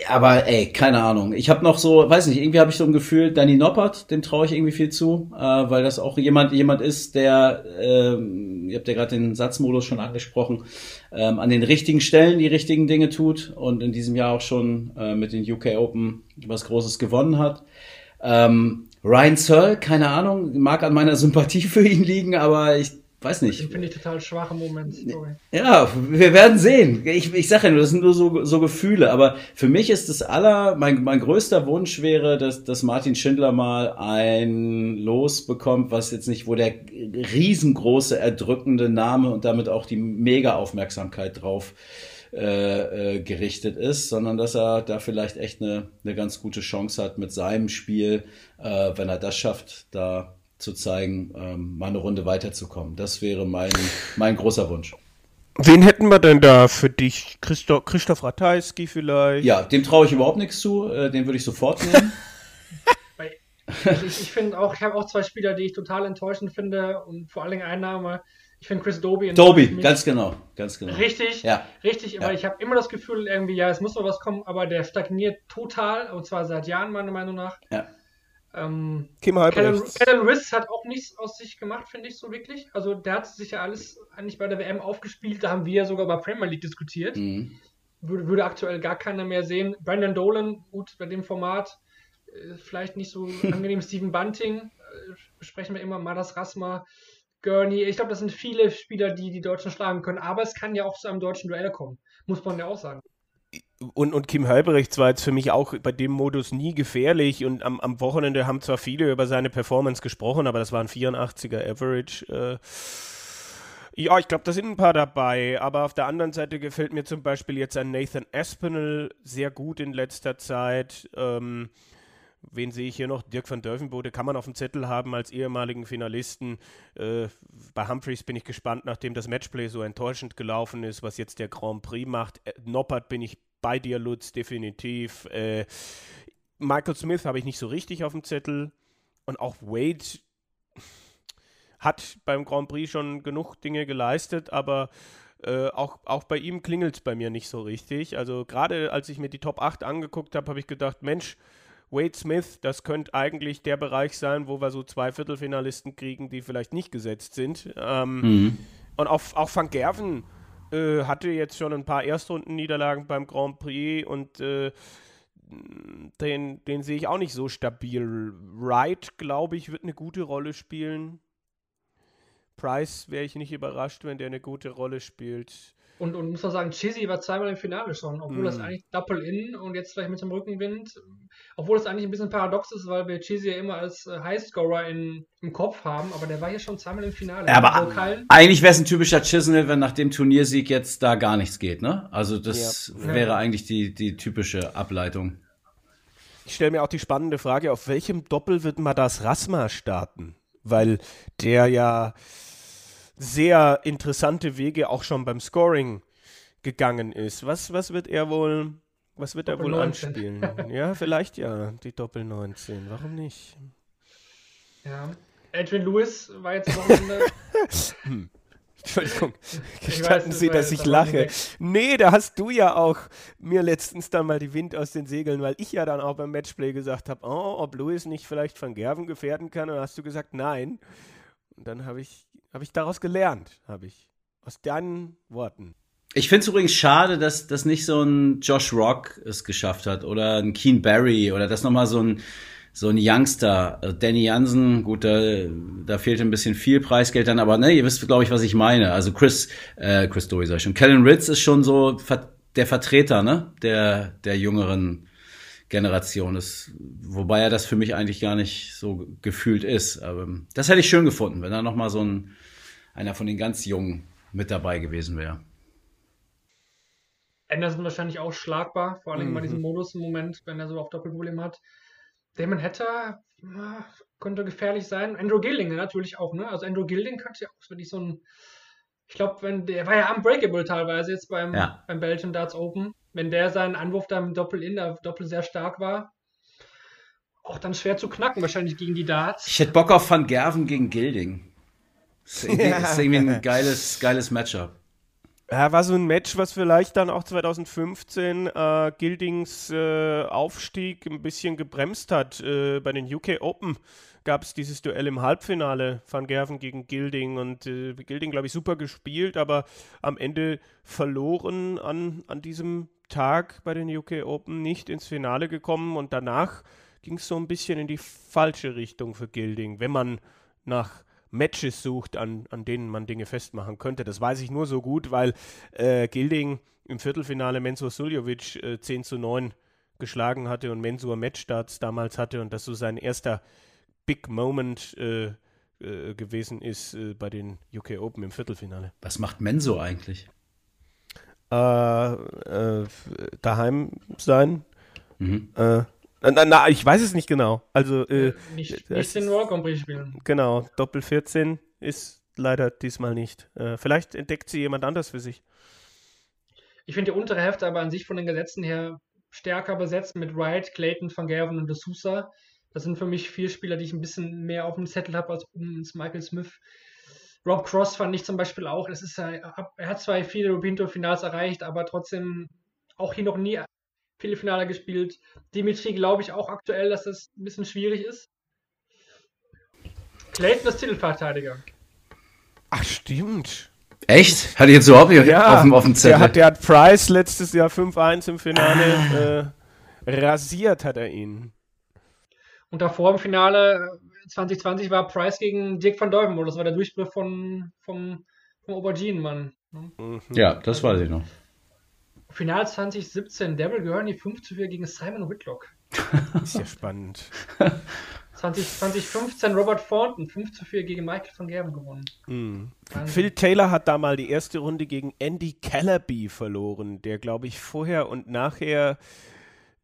aber ey, keine Ahnung. Ich habe noch so, weiß nicht, irgendwie habe ich so ein Gefühl, Danny Noppert, dem traue ich irgendwie viel zu, äh, weil das auch jemand jemand ist, der, ähm, ihr habt ja gerade den Satzmodus schon angesprochen, ähm, an den richtigen Stellen die richtigen Dinge tut und in diesem Jahr auch schon äh, mit den UK Open was Großes gewonnen hat. Ähm, Ryan Searle, keine Ahnung, mag an meiner Sympathie für ihn liegen, aber ich weiß nicht. Finde ich total schwach im Moment. Sorry. Ja, wir werden sehen. Ich, ich sage ja nur, das sind nur so, so Gefühle. Aber für mich ist das aller, mein, mein größter Wunsch wäre, dass, dass Martin Schindler mal ein Los bekommt, was jetzt nicht, wo der riesengroße, erdrückende Name und damit auch die mega Aufmerksamkeit drauf äh, äh, gerichtet ist, sondern dass er da vielleicht echt eine, eine ganz gute Chance hat mit seinem Spiel, äh, wenn er das schafft, da zu zeigen, ähm, mal eine Runde weiterzukommen. Das wäre mein, mein großer Wunsch. Wen hätten wir denn da für dich? Christoph, Christoph Ratajski vielleicht? Ja, dem traue ich überhaupt nichts zu. Äh, den würde ich sofort nehmen. [LAUGHS] ich, ich finde auch, ich habe auch zwei Spieler, die ich total enttäuschend finde und vor allen Dingen ein Name. Ich finde Chris Doby. Doby, ganz genau, ganz genau. Richtig, ja. richtig, aber ja. ich habe immer das Gefühl, irgendwie, ja, es muss noch was kommen, aber der stagniert total, und zwar seit Jahren, meiner Meinung nach. Ja. Ähm, Kim Kellen Riss hat auch nichts aus sich gemacht, finde ich so wirklich. Also der hat sich ja alles eigentlich bei der WM aufgespielt. Da haben wir ja sogar bei Premier League diskutiert. Mhm. Würde, würde aktuell gar keiner mehr sehen. Brandon Dolan, gut, bei dem Format, äh, vielleicht nicht so [LAUGHS] angenehm. Steven Bunting, äh, besprechen wir immer. Madas Rasma, Gurney. Ich glaube, das sind viele Spieler, die die Deutschen schlagen können. Aber es kann ja auch zu einem deutschen Duell kommen. Muss man ja auch sagen und, und Kim Halbrechts war jetzt für mich auch bei dem Modus nie gefährlich und am, am Wochenende haben zwar viele über seine Performance gesprochen, aber das war ein 84er Average. Äh, ja, ich glaube, da sind ein paar dabei, aber auf der anderen Seite gefällt mir zum Beispiel jetzt ein Nathan Aspinall sehr gut in letzter Zeit. Ähm, wen sehe ich hier noch? Dirk van Dörfenbode kann man auf dem Zettel haben als ehemaligen Finalisten. Äh, bei Humphreys bin ich gespannt, nachdem das Matchplay so enttäuschend gelaufen ist, was jetzt der Grand Prix macht. Äh, Noppert bin ich bei dir, Lutz, definitiv. Äh, Michael Smith habe ich nicht so richtig auf dem Zettel. Und auch Wade hat beim Grand Prix schon genug Dinge geleistet, aber äh, auch, auch bei ihm klingelt es bei mir nicht so richtig. Also gerade als ich mir die Top 8 angeguckt habe, habe ich gedacht, Mensch, Wade Smith, das könnte eigentlich der Bereich sein, wo wir so zwei Viertelfinalisten kriegen, die vielleicht nicht gesetzt sind. Ähm, Mhm. Und auch, auch Van Gerven äh, hatte jetzt schon ein paar Erstrundenniederlagen beim Grand Prix und äh, den, den sehe ich auch nicht so stabil. Wright, glaube ich, wird eine gute Rolle spielen. Price wäre ich nicht überrascht, wenn der eine gute Rolle spielt. Und, und muss man sagen, Chizzy war zweimal im Finale schon, obwohl das Mhm. eigentlich Double-In und jetzt vielleicht mit dem Rückenwind. Obwohl es eigentlich ein bisschen paradox ist, weil wir Chizzy ja immer als äh, Highscorer in, im Kopf haben, aber der war hier schon zweimal im Finale. Ja, aber Cullen- eigentlich wäre es ein typischer Chisnell, wenn nach dem Turniersieg jetzt da gar nichts geht, ne? Also das Ja. wäre Ja. eigentlich die, die typische Ableitung. Ich stelle mir auch die spannende Frage, auf welchem Doppel wird Madas Rasma starten? Weil der ja sehr interessante Wege auch schon beim Scoring gegangen ist. Was, was wird er wohl, was wird er wohl 19. anspielen? [LAUGHS] ja, vielleicht ja, die Doppel 19. Warum nicht? Ja. Adrian Lewis war jetzt Wochenende. [LAUGHS] Entschuldigung, Ich gestatten weiß, Sie, dass ich lache. Nee, da hast du ja auch mir letztens dann mal die Wind aus den Segeln, weil ich ja dann auch beim Matchplay gesagt habe, oh, ob Louis nicht vielleicht Van Gerven gefährden kann. Und dann hast du gesagt, nein. Und dann habe ich, hab ich daraus gelernt, habe ich. Aus deinen Worten. Ich finde es übrigens schade, dass, dass nicht so ein Josh Rock es geschafft hat oder ein Keen Barry oder das nochmal so ein, so ein Youngster. Also Danny Jansen, gut, da, da fehlt ein bisschen viel Preisgeld dann, aber ne, ihr wisst, glaube ich, was ich meine. Also Chris, äh, Chris Dowie sag ich schon. Kellen Ritz ist schon so der Vertreter, ne, der, der jüngeren Generation ist, wobei er das für mich eigentlich gar nicht so gefühlt ist. Aber das hätte ich schön gefunden, wenn da nochmal so ein, einer von den ganz Jungen mit dabei gewesen wäre. Anderson wahrscheinlich auch schlagbar, vor allem Mhm. bei diesem Modus im Moment, wenn er so auf Doppelproblem hat. Damon Hatter könnte gefährlich sein. Andrew Gilding natürlich auch, ne? Also Andrew Gilding könnte ja auch wirklich so ein. Ich glaube, wenn der war ja unbreakable teilweise jetzt beim, Ja. beim Belgian Darts Open. Wenn der seinen Anwurf da im Doppel-In, da Doppel sehr stark war, auch dann schwer zu knacken, wahrscheinlich gegen die Darts. Ich hätte Bock auf Van Gerven gegen Gilding. Das ist irgendwie, ist irgendwie ein geiles, geiles Matchup. Ja, war so ein Match, was vielleicht dann auch 2015 äh, Gildings äh, Aufstieg ein bisschen gebremst hat. Äh, bei den UK Open gab es dieses Duell im Halbfinale, Van Gerven gegen Gilding und äh, Gilding, glaube ich, super gespielt, aber am Ende verloren an, an diesem Tag bei den UK Open, nicht ins Finale gekommen und danach ging es so ein bisschen in die falsche Richtung für Gilding, wenn man nach Matches sucht, an, an denen man Dinge festmachen könnte. Das weiß ich nur so gut, weil äh, Gilding im Viertelfinale Mensur Suljovic äh, 10 zu 9 geschlagen hatte und Mensur Matchstarts damals hatte und das so sein erster Big Moment äh, äh, gewesen ist äh, bei den UK Open im Viertelfinale. Was macht Menso eigentlich? Äh, äh, daheim sein. Mhm. Äh, na, na, ich weiß es nicht genau. Also, äh, Nicht, das nicht den ist- World Grand Prix spielen. genau, Doppel 14 ist leider diesmal nicht. Äh, vielleicht entdeckt sie jemand anders für sich. Ich finde die untere Hälfte aber an sich von den Gesetzen her stärker besetzt mit Wright, Clayton, Van Gerven und De Sousa. Das sind für mich vier Spieler, die ich ein bisschen mehr auf dem Zettel habe als ums Michael Smith. Rob Cross fand ich zum Beispiel auch. Das ist er hat zwar viele European Tour Finals erreicht, aber trotzdem auch hier noch nie viele Finale gespielt. Dimitri glaube ich auch aktuell, dass das ein bisschen schwierig ist. Clayton ist Titelverteidiger. Ach, stimmt. Echt? Hatte ich jetzt überhaupt nicht auf, dem, auf dem Zettel. Der hat, der hat Price letztes Jahr 5-1 im Finale äh, rasiert, hat er ihn. Und davor im Finale äh, 2020 war Price gegen Dick van Deuvenbode. Das war der Durchbruch von, vom, vom Auberginenmann. ne? Mhm. ja, das weiß ich noch. Finale 2017, Daryl Gurney 5 zu 4 gegen Simon Whitlock. [LAUGHS] Ist ja spannend. [LAUGHS] 20, 2015 Robert Thornton 5 zu 4 gegen Michael van Gerben gewonnen. Wahnsinn. Phil Taylor hat da mal die erste Runde gegen Andy Calaby verloren, der, glaube ich, vorher und nachher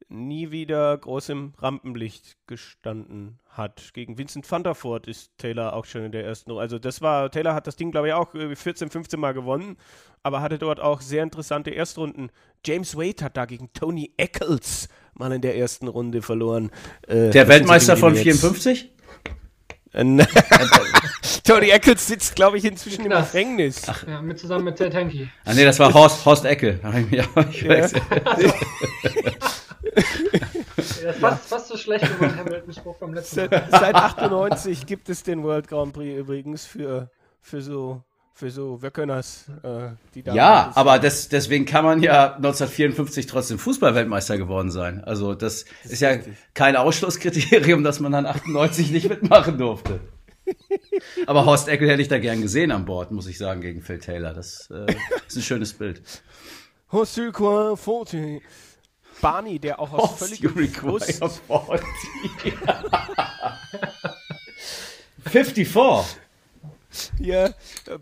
nie wieder groß im Rampenlicht gestanden hat. Gegen Vincent van der Voort ist Taylor auch schon in der ersten Runde. Also das war, Taylor hat das Ding, glaube ich, auch äh, 14, 15 Mal gewonnen, aber hatte dort auch sehr interessante Erstrunden. James Wade hat da gegen Tony Eccles mal in der ersten Runde verloren. Äh, Der Weltmeister von Dinge, die mir jetzt- 54? Äh, [LAUGHS] Tony Eccles sitzt, glaube ich, inzwischen im. Gefängnis. Ja, mit zusammen mit Ted Hankey. Ah, nee, das war Horst, Horst Ecke. Da [LAUGHS] [LAUGHS] Ja. Der ist fast, fast so schlecht wie mein Hamilton-Spruch vom letzten Mal. Seit, seit 98 gibt es den World Grand Prix übrigens für, für so für so Wöckerners, äh, die da Ja, aber das, deswegen kann man ja 1954 trotzdem Fußballweltmeister geworden sein. Also das, Das ist ja richtig. kein Ausschlusskriterium, dass man dann 98 nicht mitmachen durfte. Aber Horst Eckel hätte ich da gern gesehen an Bord, muss ich sagen, gegen Phil Taylor. Das äh, ist ein schönes Bild. Hostilquin Forte. Barney, der auch aus völligem Frust, 54. hier,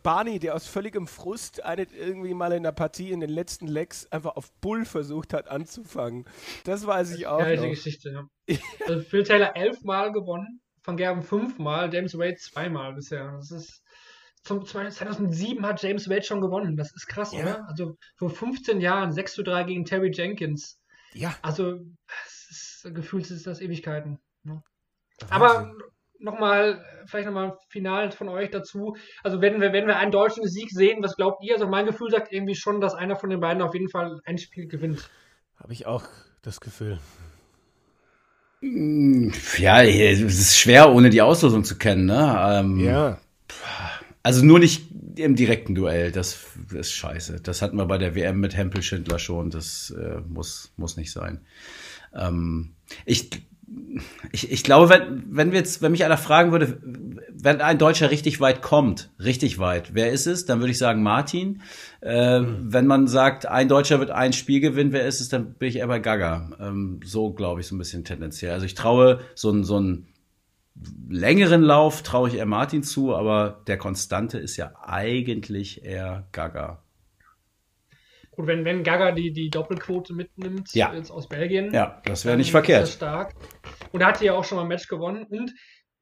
Barney, der aus völligem Frust eine irgendwie mal in der Partie in den letzten Legs einfach auf Bull versucht hat anzufangen. Das weiß ich auch Geile noch. Geschichte, ja. Also Phil Taylor elfmal gewonnen, Van Gerben fünfmal, James Wade zweimal bisher. Das ist zum, zum Beispiel 2007 hat James Wade schon gewonnen. Das ist krass, Ja. oder? Also vor 15 Jahren 6 zu 3 gegen Terry Jenkins. Ja, Also, ist, gefühlt ist das Ewigkeiten. Ne? Aber nochmal, vielleicht nochmal final von euch dazu. Also, wenn wir, wenn wir einen deutschen Sieg sehen, was glaubt ihr? Also, mein Gefühl sagt irgendwie schon, dass einer von den beiden auf jeden Fall ein Spiel gewinnt. habe ich auch das Gefühl. Ja, es ist schwer, ohne die Auslosung zu kennen. Ne? Ähm, Ja, Also nur nicht im direkten Duell, das, ist scheiße. Das hatten wir bei der WM mit Hempel Schindler schon, das äh, muss, muss nicht sein. Ähm, ich, ich, ich glaube, wenn, wenn wir jetzt, wenn mich einer fragen würde, wenn ein Deutscher richtig weit kommt, richtig weit, wer ist es? Dann würde ich sagen Martin. Äh, Wenn man sagt, ein Deutscher wird ein Spiel gewinnen, wer ist es? Dann bin ich eher bei Gaga. Ähm, so glaube ich so ein bisschen tendenziell. Also ich traue so ein, so ein längeren Lauf traue ich eher Martin zu, aber der Konstante ist ja eigentlich eher Gaga. Gut, wenn, wenn Gaga die, die Doppelquote mitnimmt, Ja. jetzt aus Belgien. Ja, das wäre nicht verkehrt. das stark. Und er hatte ja auch schon mal ein Match gewonnen. Und,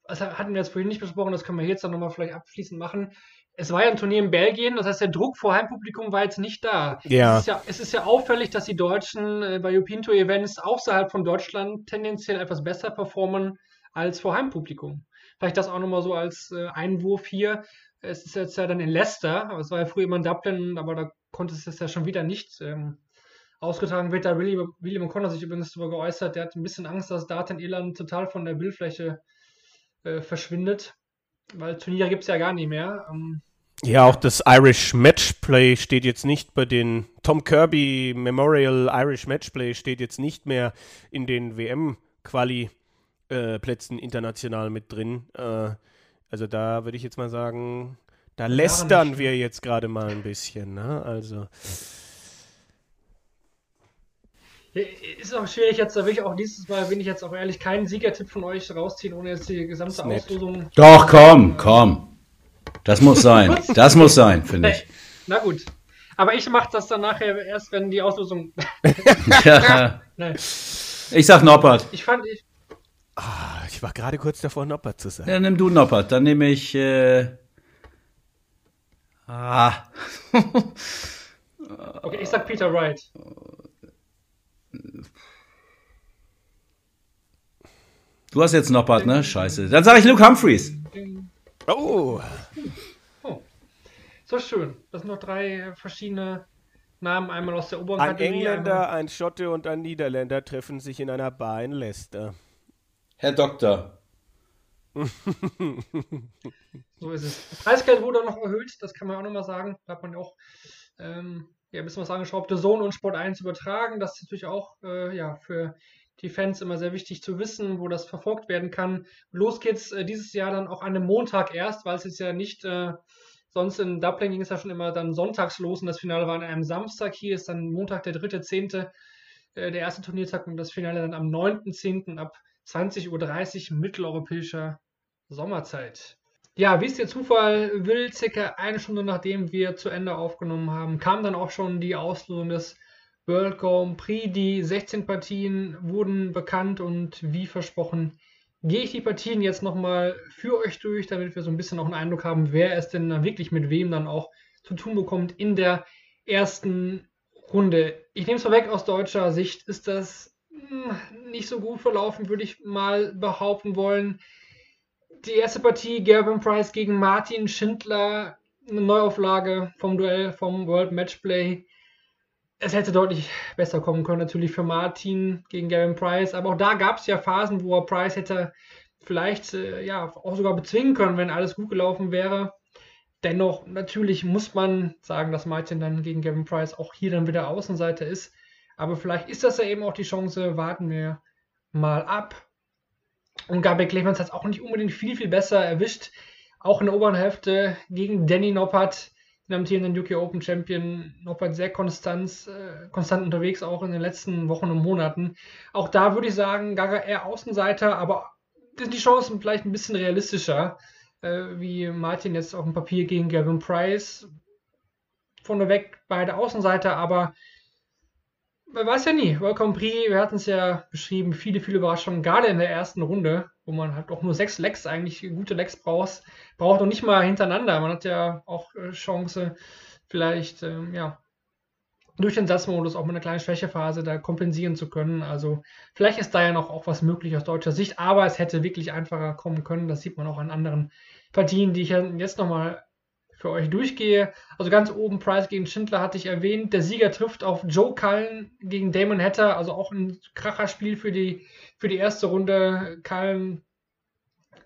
das hatten wir jetzt vorhin nicht besprochen, das können wir jetzt dann nochmal vielleicht abschließend machen. Es war ja ein Turnier in Belgien, das heißt, der Druck vor Heimpublikum war jetzt nicht da. Ja. Es ist ja, es ist ja auffällig, dass die Deutschen äh, bei European Tour Events außerhalb von Deutschland tendenziell etwas besser performen als vor Heimpublikum. Vielleicht das auch nochmal so als äh, Einwurf hier. Es ist jetzt ja dann in Leicester, aber es war ja früher immer in Dublin, aber da konnte es jetzt ja schon wieder nicht ähm, ausgetragen wird. Da William, William O'Connor sich übrigens darüber geäußert, der hat ein bisschen Angst, dass Dart in Irland total von der Bildfläche äh, verschwindet, weil Turniere gibt es ja gar nicht mehr. Ähm, Ja, auch das Irish Matchplay steht jetzt nicht bei den Tom Kirby Memorial Irish Matchplay steht jetzt nicht mehr in den WM-Quali-Plätzen international mit drin. Äh, also da würde ich jetzt mal sagen, da lästern wir jetzt gerade mal ein bisschen. Ne? Also Ist auch schwierig jetzt, da will ich auch dieses Mal, bin ich jetzt auch ehrlich, keinen Siegertipp von euch rausziehen, ohne jetzt die gesamte. Auslosung. Doch, komm, komm. Das muss sein. [LAUGHS] Das muss sein, finde ich. na gut. Aber ich mache das dann nachher erst, wenn die Auslosung. [LAUGHS] [LAUGHS] Ja, Nein. ich sag Noppert. Ich fand, ich, ah, ich war gerade kurz davor, Noppert zu sein. Ja, nimm du Noppert. Dann nehme ich. Äh, ah. [LAUGHS] okay, ich sag Peter Wright. Du hast jetzt Noppert, ne? Scheiße. Dann sage ich Luke Humphreys. Oh, So schön. Das sind noch drei verschiedene Namen, einmal aus der oberen ein Kategorie. Engländer, ein Schotte und ein Niederländer treffen sich in einer Bar in Leicester. Herr Doktor. [LAUGHS] So ist es. Das Preisgeld wurde auch noch erhöht, das kann man auch nochmal sagen. Da hat man ja auch ähm, ja, ein bisschen was angeschraubt. The Zone und Sport 1 übertragen. Das ist natürlich auch äh, ja, für die Fans immer sehr wichtig zu wissen, wo das verfolgt werden kann. Los geht's äh, dieses Jahr dann auch an einem Montag erst, weil es jetzt ja nicht, äh, sonst in Dublin ging es ja schon immer dann sonntags los und das Finale war an einem Samstag. Hier ist dann Montag, der 3.10., äh, der erste Turniertag und das Finale dann am 9.10. ab 20.30 Uhr mitteleuropäischer Sommerzeit. Ja, wie es der Zufall will, circa eine Stunde nachdem wir zu Ende aufgenommen haben, kam dann auch schon die Auslosung des World Grand Prix. Die 16 Partien wurden bekannt und wie versprochen gehe ich die Partien jetzt nochmal für euch durch, damit wir so ein bisschen auch einen Eindruck haben, wer es denn dann wirklich mit wem dann auch zu tun bekommt in der ersten Runde. Ich nehme es vorweg, aus deutscher Sicht ist das hm, nicht so gut verlaufen, würde ich mal behaupten wollen. Die erste Partie, Gerben Price gegen Martin Schindler, eine Neuauflage vom Duell vom World Matchplay. es hätte deutlich besser kommen können, natürlich für Martin gegen Gavin Price. Aber auch da gab es ja Phasen, wo er Price hätte vielleicht äh, ja auch sogar bezwingen können, wenn alles gut gelaufen wäre. Dennoch, natürlich muss man sagen, dass Martin dann gegen Gavin Price auch hier dann wieder Außenseiter ist. Aber vielleicht ist das ja eben auch die Chance. Warten wir mal ab. Und Gabriel Clemens hat es auch nicht unbedingt viel, viel besser erwischt. Auch in der oberen Hälfte gegen Danny Noppert den amtierenden UK Open Champion Norbert sehr konstant, äh, konstant unterwegs, auch in den letzten Wochen und Monaten. Auch da würde ich sagen, Gaga eher Außenseiter, aber sind die Chancen vielleicht ein bisschen realistischer, äh, wie Martin jetzt auf dem Papier gegen Gavin Price. Vorneweg beide Außenseiter, aber man weiß ja nie. Welcome Prix, wir hatten es ja beschrieben, viele, viele Überraschungen, gerade in der ersten Runde, wo man halt auch nur sechs Lecks eigentlich gute Lecks braucht, braucht und nicht mal hintereinander. Man hat ja auch äh, Chance, vielleicht, ähm, ja, durch den Satzmodus auch mit einer kleinen Schwächephase da kompensieren zu können. Also vielleicht ist da ja noch auch was möglich aus deutscher Sicht, aber es hätte wirklich einfacher kommen können. Das sieht man auch an anderen Partien, die ich jetzt nochmal für euch durchgehe. Also ganz oben Price gegen Schindler hatte ich erwähnt. Der Sieger trifft auf Joe Cullen gegen Damon Hatter, also auch ein Kracherspiel für die, für die erste Runde. Cullen,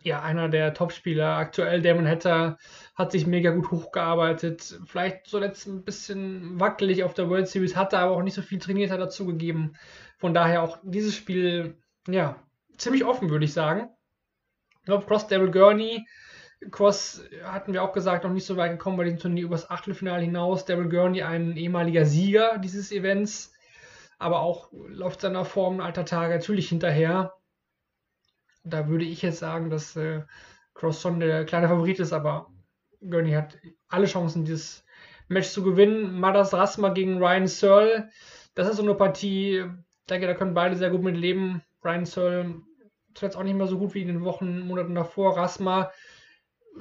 ja, einer der Topspieler aktuell. Damon Hatter hat sich mega gut hochgearbeitet. Vielleicht zuletzt ein bisschen wackelig auf der World Series, hatte aber auch nicht so viel trainiert hat dazu gegeben. Von daher auch dieses Spiel, ja, ziemlich offen, würde ich sagen. Ich glaube, Cross Devil Gurney Cross hatten wir auch gesagt, noch nicht so weit gekommen bei dem Turnier übers Achtelfinale hinaus. Daryl Gurney, ein ehemaliger Sieger dieses Events, aber auch läuft seiner Form alter Tage natürlich hinterher. Da würde ich jetzt sagen, dass äh, Cross schon der kleine Favorit ist, aber Gurney hat alle Chancen, dieses Match zu gewinnen. Madas Rasma gegen Ryan Searle, das ist so eine Partie, ich denke, da können beide sehr gut mit leben. Ryan Searle zuletzt auch nicht mehr so gut wie in den Wochen, Monaten davor. Rasma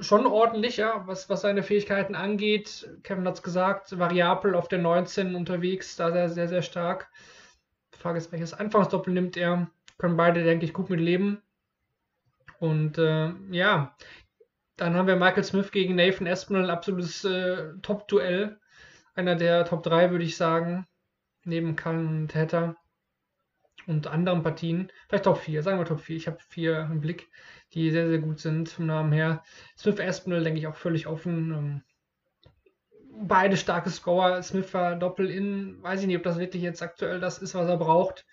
schon ordentlich, ja, was, was seine Fähigkeiten angeht. Kevin hat es gesagt, variabel auf der 19 unterwegs, da sehr, sehr, sehr stark. Die Frage ist, welches Anfangsdoppel nimmt er? Können beide, denke ich, gut mit leben. Und äh, ja, dann haben wir Michael Smith gegen Nathan Espinel, ein absolutes äh, Top-Duell. Einer der Top 3, würde ich sagen, neben Cullen und Hatter und anderen Partien. Vielleicht Top 4, sagen wir Top 4. Ich habe vier im Blick die sehr, sehr gut sind vom Namen her. Smith Aspinall, denke ich, auch völlig offen. Ähm, beide starke Scorer. Smith war Doppel-In. Weiß ich nicht, ob das wirklich jetzt aktuell das ist, was er braucht.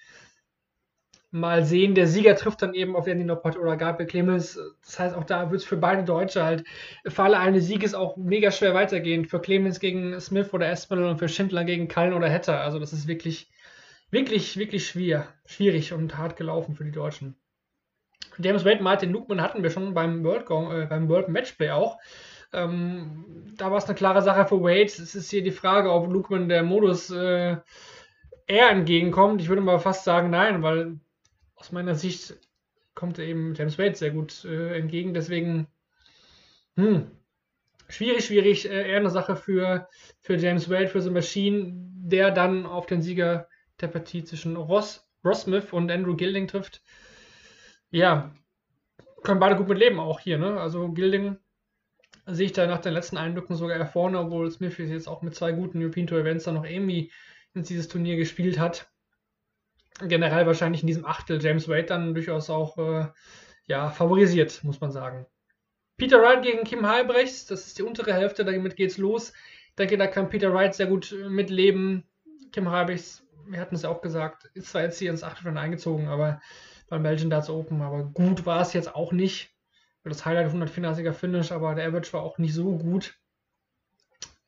Mal sehen, der Sieger trifft dann eben auf Andy Noppert oder Gabriel Clemens. Das heißt, auch da wird es für beide Deutsche halt im Falle eines Sieges auch mega schwer weitergehen. Für Clemens gegen Smith oder Espinel und für Schindler gegen Kallen oder Hetter. Also das ist wirklich, wirklich, wirklich schwer, schwierig und hart gelaufen für die Deutschen. James Wade, Martin Lukman hatten wir schon beim World, äh, beim World Matchplay auch. Ähm, da war es eine klare Sache für Wade. Es ist hier die Frage, ob Lukman der Modus äh, eher entgegenkommt. Ich würde mal fast sagen, nein, weil aus meiner Sicht kommt eben James Wade sehr gut äh, entgegen. Deswegen, hm, schwierig, schwierig. Äh, eher eine Sache für, für James Wade, für so Machine, der dann auf den Sieger der Partie zwischen Ross, Smith und Andrew Gilding trifft. Ja, können beide gut mit leben, auch hier. Ne? Also Gilding sehe ich da nach den letzten Eindrücken sogar eher vorne, obwohl Smith jetzt auch mit zwei guten European Tour Events dann noch irgendwie in dieses Turnier gespielt hat. Generell wahrscheinlich in diesem Achtel James Wade dann durchaus auch äh, ja, favorisiert, muss man sagen. Peter Wright gegen Kim Halbrechts, das ist die untere Hälfte, damit geht's los. Ich denke, da kann Peter Wright sehr gut äh, mitleben. Kim Halbrechts, wir hatten es ja auch gesagt, ist zwar jetzt hier ins Achtelfinale eingezogen, aber beim Belgian Darts Open. Aber gut war es jetzt auch nicht. Das Highlight 184er Finish, aber der Average war auch nicht so gut.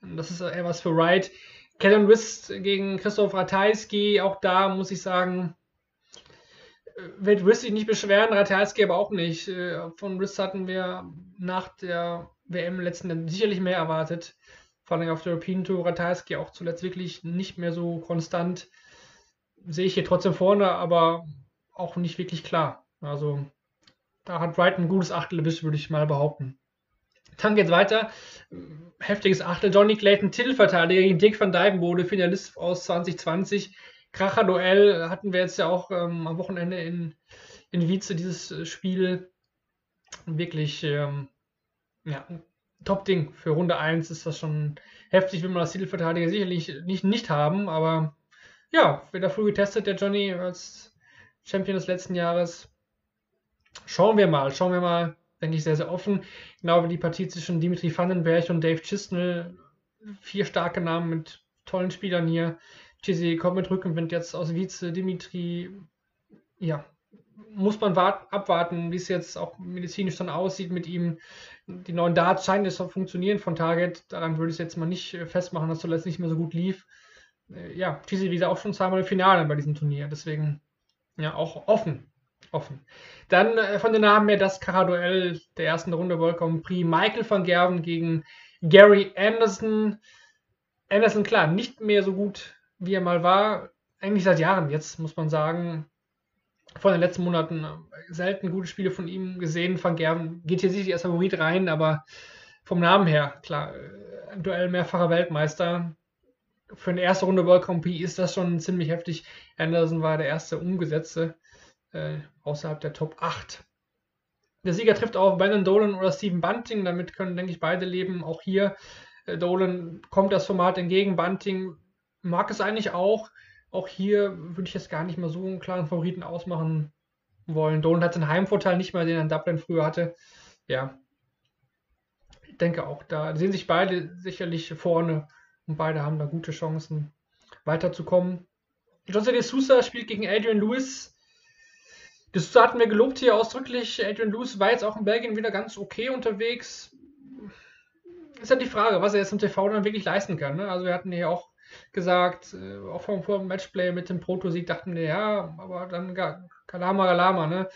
Das ist eher was für Wright. Kellen Wist gegen Christoph Ratajski, auch da muss ich sagen, wird Wist sich nicht beschweren, Ratajski aber auch nicht. Äh, von Wist hatten wir nach der WM letzten sicherlich mehr erwartet. Vor allem auf der European Tour Ratajski auch zuletzt wirklich nicht mehr so konstant. Sehe ich hier trotzdem vorne, aber auch nicht wirklich klar. Also da hat Wright ein gutes Achtel erwischt, würde ich mal behaupten. Dann geht's weiter. Heftiges Achtel. Johnny Clayton, Titelverteidiger gegen Dick van Dijvenbode, Finalist aus 2020. Kracher-Duell hatten wir jetzt ja auch ähm, am Wochenende in, in Wietze dieses Spiel. Wirklich, ähm, ja, Top-Ding. Für Runde 1 ist das schon heftig, will man das Titelverteidiger sicherlich nicht, nicht haben, aber ja, wieder früh getestet, der Johnny als Champion des letzten Jahres. Schauen wir mal, schauen wir mal. Denke ich sehr, sehr offen. Genau wie die Partie zwischen Dimitri Vandenberg und Dave Chisnell. Vier starke Namen mit tollen Spielern hier. Chizzy kommt mit Rückenwind jetzt aus Vize. Dimitri, ja, muss man abwarten, wie es jetzt auch medizinisch dann aussieht mit ihm. Die neuen Darts scheinen es funktionieren von Target. Daran würde ich es jetzt mal nicht äh, festmachen, dass zuletzt nicht mehr so gut lief. Äh, ja, gesagt auch schon zweimal im Finale bei diesem Turnier. Deswegen ja auch offen. Offen. Dann äh, von den Namen her das Kara-Duell der ersten Runde World Prix. Michael van Gerven gegen Gary Anderson. Anderson, klar, nicht mehr so gut, wie er mal war. Eigentlich seit Jahren jetzt, muss man sagen. Von den letzten Monaten äh, selten gute Spiele von ihm gesehen. Van Gerven geht hier sicherlich als Favorit rein, aber vom Namen her, klar, äh, ein Duell mehrfacher Weltmeister. Für eine erste Runde World Grand Prix ist das schon ziemlich heftig. Anderson war der erste Umgesetzte äh, außerhalb der Top 8. Der Sieger trifft auf Brandon Dolan oder Stephen Bunting. Damit können, denke ich, beide leben. Auch hier, äh, Dolan kommt das Format entgegen. Bunting mag es eigentlich auch. Auch hier würde ich jetzt gar nicht mal so einen klaren Favoriten ausmachen wollen. Dolan hat den Heimvorteil nicht mehr, den er in Dublin früher hatte. Ja, ich denke auch, da sehen sich beide sicherlich vorne und beide haben da gute Chancen weiterzukommen. Jose de Sousa spielt gegen Adrian Lewis. Das hatten wir gelobt hier ausdrücklich. Adrian Lewis war jetzt auch in Belgien wieder ganz okay unterwegs. Ist halt die Frage, was er jetzt im TV dann wirklich leisten kann. Ne? Also wir hatten hier auch gesagt, äh, auch vom, vom Matchplay mit dem Proto-Sieg dachten wir, ja, aber dann Kalama Kalama, ne?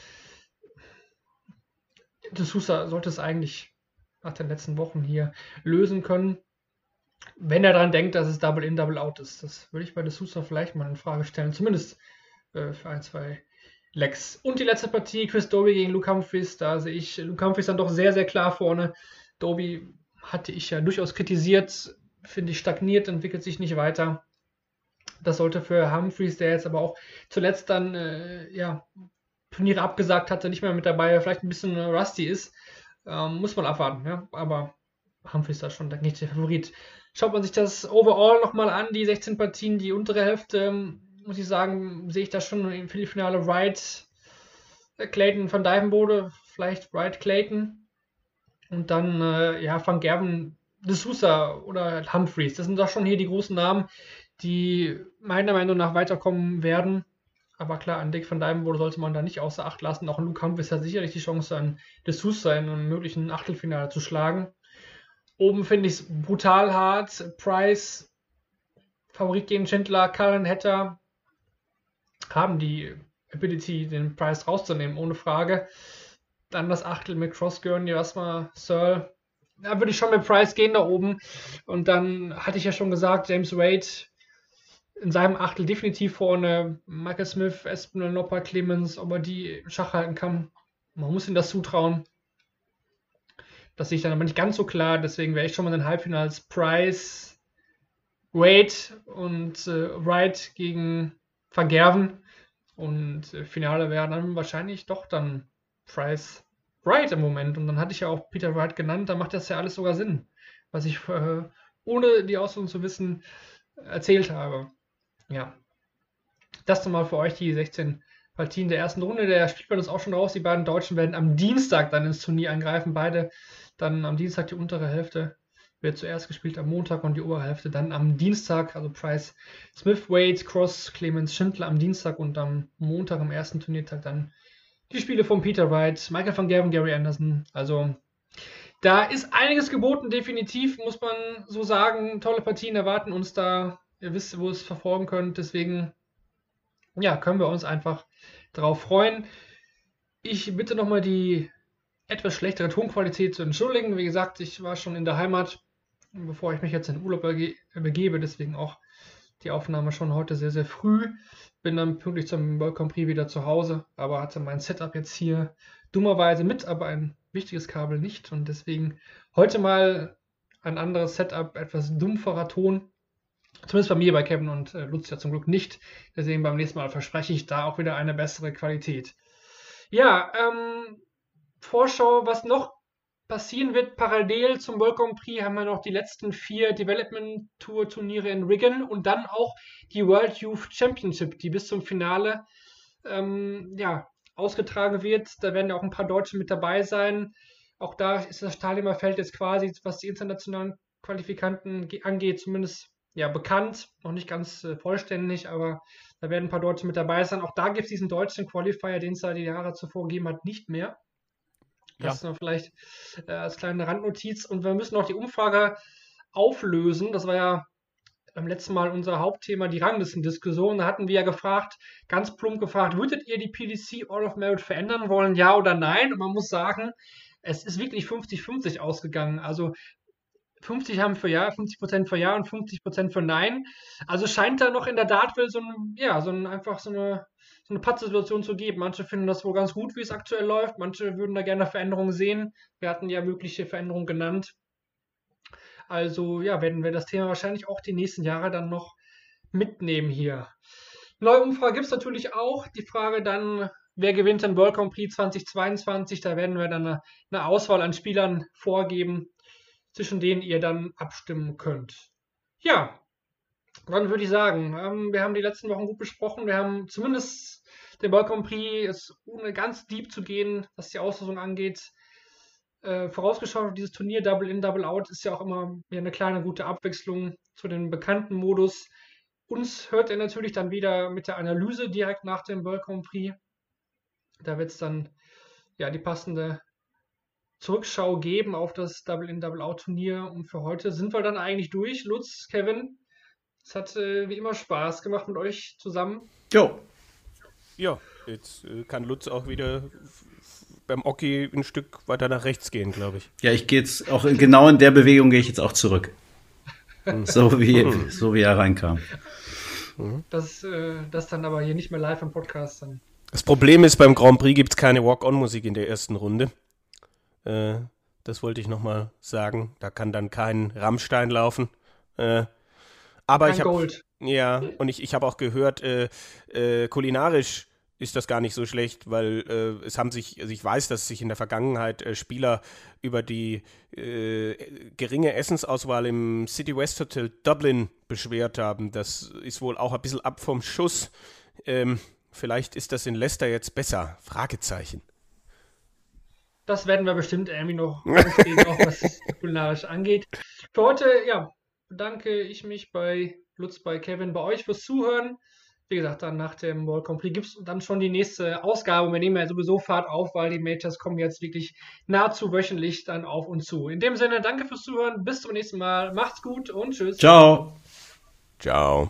De Sousa sollte es eigentlich nach den letzten Wochen hier lösen können. Wenn er daran denkt, dass es Double In, Double Out ist. Das würde ich bei De Sousa vielleicht mal in Frage stellen. Zumindest äh, für ein, zwei Lex. Und die letzte Partie, Chris Doby gegen Luke Humphries. Da sehe ich Luke Humphries dann doch sehr, sehr klar vorne. Doby hatte ich ja durchaus kritisiert. Finde ich stagniert, entwickelt sich nicht weiter. Das sollte für Humphries, der jetzt aber auch zuletzt dann äh, ja, Turniere abgesagt hatte, nicht mehr mit dabei, vielleicht ein bisschen rusty ist, ähm, muss man abwarten. Ja? Aber Humphries da schon, denke ich, der Favorit. Schaut man sich das overall nochmal an, die 16 Partien, die untere Hälfte, ähm, muss ich sagen, sehe ich da schon im Viertelfinale Wright, äh, Clayton von Dijvenbode, vielleicht Wright Clayton und dann äh, ja Van Gerben, De Sousa oder Humphreys. Das sind doch schon hier die großen Namen, die meiner Meinung nach weiterkommen werden. Aber klar, an Dick van Dijvenbode sollte man da nicht außer Acht lassen. Auch Luke Humphreys hat sicherlich die Chance, an De Sousa in einem möglichen Achtelfinale zu schlagen. Oben finde ich es brutal hart. Price, Favorit gegen Schindler, Karen Hatter haben die Ability, den Preis rauszunehmen, ohne Frage. Dann das Achtel mit Cross Gurney, erstmal Searle. Da würde ich schon mit Price gehen da oben. Und dann hatte ich ja schon gesagt, James Wade in seinem Achtel definitiv vorne. Michael Smith, Espinel, Nopper, Clemens, ob er die Schach halten kann. Man muss ihm das zutrauen. Das sehe ich dann aber nicht ganz so klar, deswegen wäre ich schon mal in den Halbfinals Price, Wade und äh, Wright gegen Vergerven. Und äh, Finale wäre dann wahrscheinlich doch dann Price Wright im Moment. Und dann hatte ich ja auch Peter Wright genannt, da macht das ja alles sogar Sinn, was ich äh, ohne die Ausführung zu wissen erzählt habe. Ja. Das nochmal für euch die 16 Partien der ersten Runde. Der Spielplan ist auch schon raus. Die beiden Deutschen werden am Dienstag dann ins Turnier angreifen. Beide dann am Dienstag die untere Hälfte wird zuerst gespielt am Montag und die obere Hälfte dann am Dienstag. Also Price, Smith, Wade, Cross, Clemens, Schindler am Dienstag und am Montag, am ersten Turniertag dann die Spiele von Peter Wright, Michael van Gerven, Gary Anderson. Also da ist einiges geboten, definitiv, muss man so sagen. Tolle Partien erwarten uns da. Ihr wisst, wo es verfolgen könnt. Deswegen, ja, können wir uns einfach darauf freuen. Ich bitte nochmal die etwas schlechtere Tonqualität zu entschuldigen. Wie gesagt, ich war schon in der Heimat, bevor ich mich jetzt in Urlaub begebe. Deswegen auch die Aufnahme schon heute sehr, sehr früh. Bin dann pünktlich zum World Grand Prix wieder zu Hause, aber hatte mein Setup jetzt hier dummerweise mit, aber ein wichtiges Kabel nicht. Und deswegen heute mal ein anderes Setup, etwas dumpferer Ton. Zumindest bei mir, bei Kevin und äh, Lutz ja zum Glück nicht. Deswegen beim nächsten Mal verspreche ich da auch wieder eine bessere Qualität. Ja, ähm, Vorschau, was noch passieren wird, parallel zum World Grand Prix haben wir noch die letzten vier Development Tour Turniere in Wigan und dann auch die World Youth Championship, die bis zum Finale ähm, ja, ausgetragen wird. Da werden auch ein paar Deutsche mit dabei sein. Auch da ist das Stadiumer Feld jetzt quasi, was die internationalen Qualifikanten angeht, zumindest ja, bekannt, noch nicht ganz äh, vollständig, aber da werden ein paar Deutsche mit dabei sein. Auch da gibt es diesen deutschen Qualifier, den es da die Jahre zuvor gegeben hat, nicht mehr. Das ist noch vielleicht äh, als kleine Randnotiz. Und wir müssen noch die Umfrage auflösen. Das war ja beim letzten Mal unser Hauptthema, die Ranglistendiskussion. Da hatten wir ja gefragt, ganz plump gefragt, würdet ihr die PDC All of Merit verändern wollen, ja oder nein? Und man muss sagen, es ist wirklich 50-50 ausgegangen. Also 50 haben für Ja, 50% für Ja und 50% für Nein. Also scheint da noch in der Dartwelt so ein, ja, so ein, einfach so eine, so eine Pattsituation zu geben. Manche finden das wohl ganz gut, wie es aktuell läuft. Manche würden da gerne Veränderungen sehen. Wir hatten ja mögliche Veränderungen genannt. Also ja, werden wir das Thema wahrscheinlich auch die nächsten Jahre dann noch mitnehmen hier. Neue Umfrage gibt es natürlich auch. Die Frage dann, wer gewinnt den World Grand Prix 2022? Da werden wir dann eine, eine Auswahl an Spielern vorgeben zwischen denen ihr dann abstimmen könnt. Ja, dann würde ich sagen, ähm, wir haben die letzten Wochen gut besprochen. Wir haben zumindest den Ball Grand Prix, ist, ohne ganz deep zu gehen, was die Auslosung angeht, äh, vorausgeschaut. Dieses Turnier Double In, Double Out ist ja auch immer ja, eine kleine gute Abwechslung zu dem bekannten Modus. Uns hört er natürlich dann wieder mit der Analyse direkt nach dem World Grand Prix. Da wird es dann ja die passende Zurückschau geben auf das Double-In, Double-Out-Turnier. Und für heute sind wir dann eigentlich durch. Lutz, Kevin, es hat äh, wie immer Spaß gemacht mit euch zusammen. Jo. Ja, jetzt äh, kann Lutz auch wieder beim Oki ein Stück weiter nach rechts gehen, glaube ich. Ja, ich gehe jetzt auch genau in der Bewegung gehe ich jetzt auch zurück. so, wie, so wie er reinkam. Das, äh, das dann aber hier nicht mehr live im Podcast dann. Das Problem ist, beim Grand Prix gibt es keine Walk-On-Musik in der ersten Runde. Äh, das wollte ich nochmal sagen. Da kann dann kein Rammstein laufen. Äh, aber kein ich habe ja und ich, ich habe auch gehört, äh, äh, kulinarisch ist das gar nicht so schlecht, weil äh, es haben sich, also ich weiß, dass sich in der Vergangenheit äh, Spieler über die äh, geringe Essensauswahl im City West Hotel Dublin beschwert haben. Das ist wohl auch ein bisschen ab vom Schuss. Ähm, vielleicht ist das in Leicester jetzt besser. Fragezeichen. Das werden wir bestimmt irgendwie noch [LAUGHS] verstehen, auch was kulinarisch angeht. Für heute, ja, bedanke ich mich bei Lutz, bei Kevin, bei euch fürs Zuhören. Wie gesagt, dann nach dem World Complete gibt es dann schon die nächste Ausgabe. Wir nehmen ja sowieso Fahrt auf, weil die Majors kommen jetzt wirklich nahezu wöchentlich dann auf uns zu. In dem Sinne, danke fürs Zuhören. Bis zum nächsten Mal. Macht's gut und tschüss. Ciao. Ciao.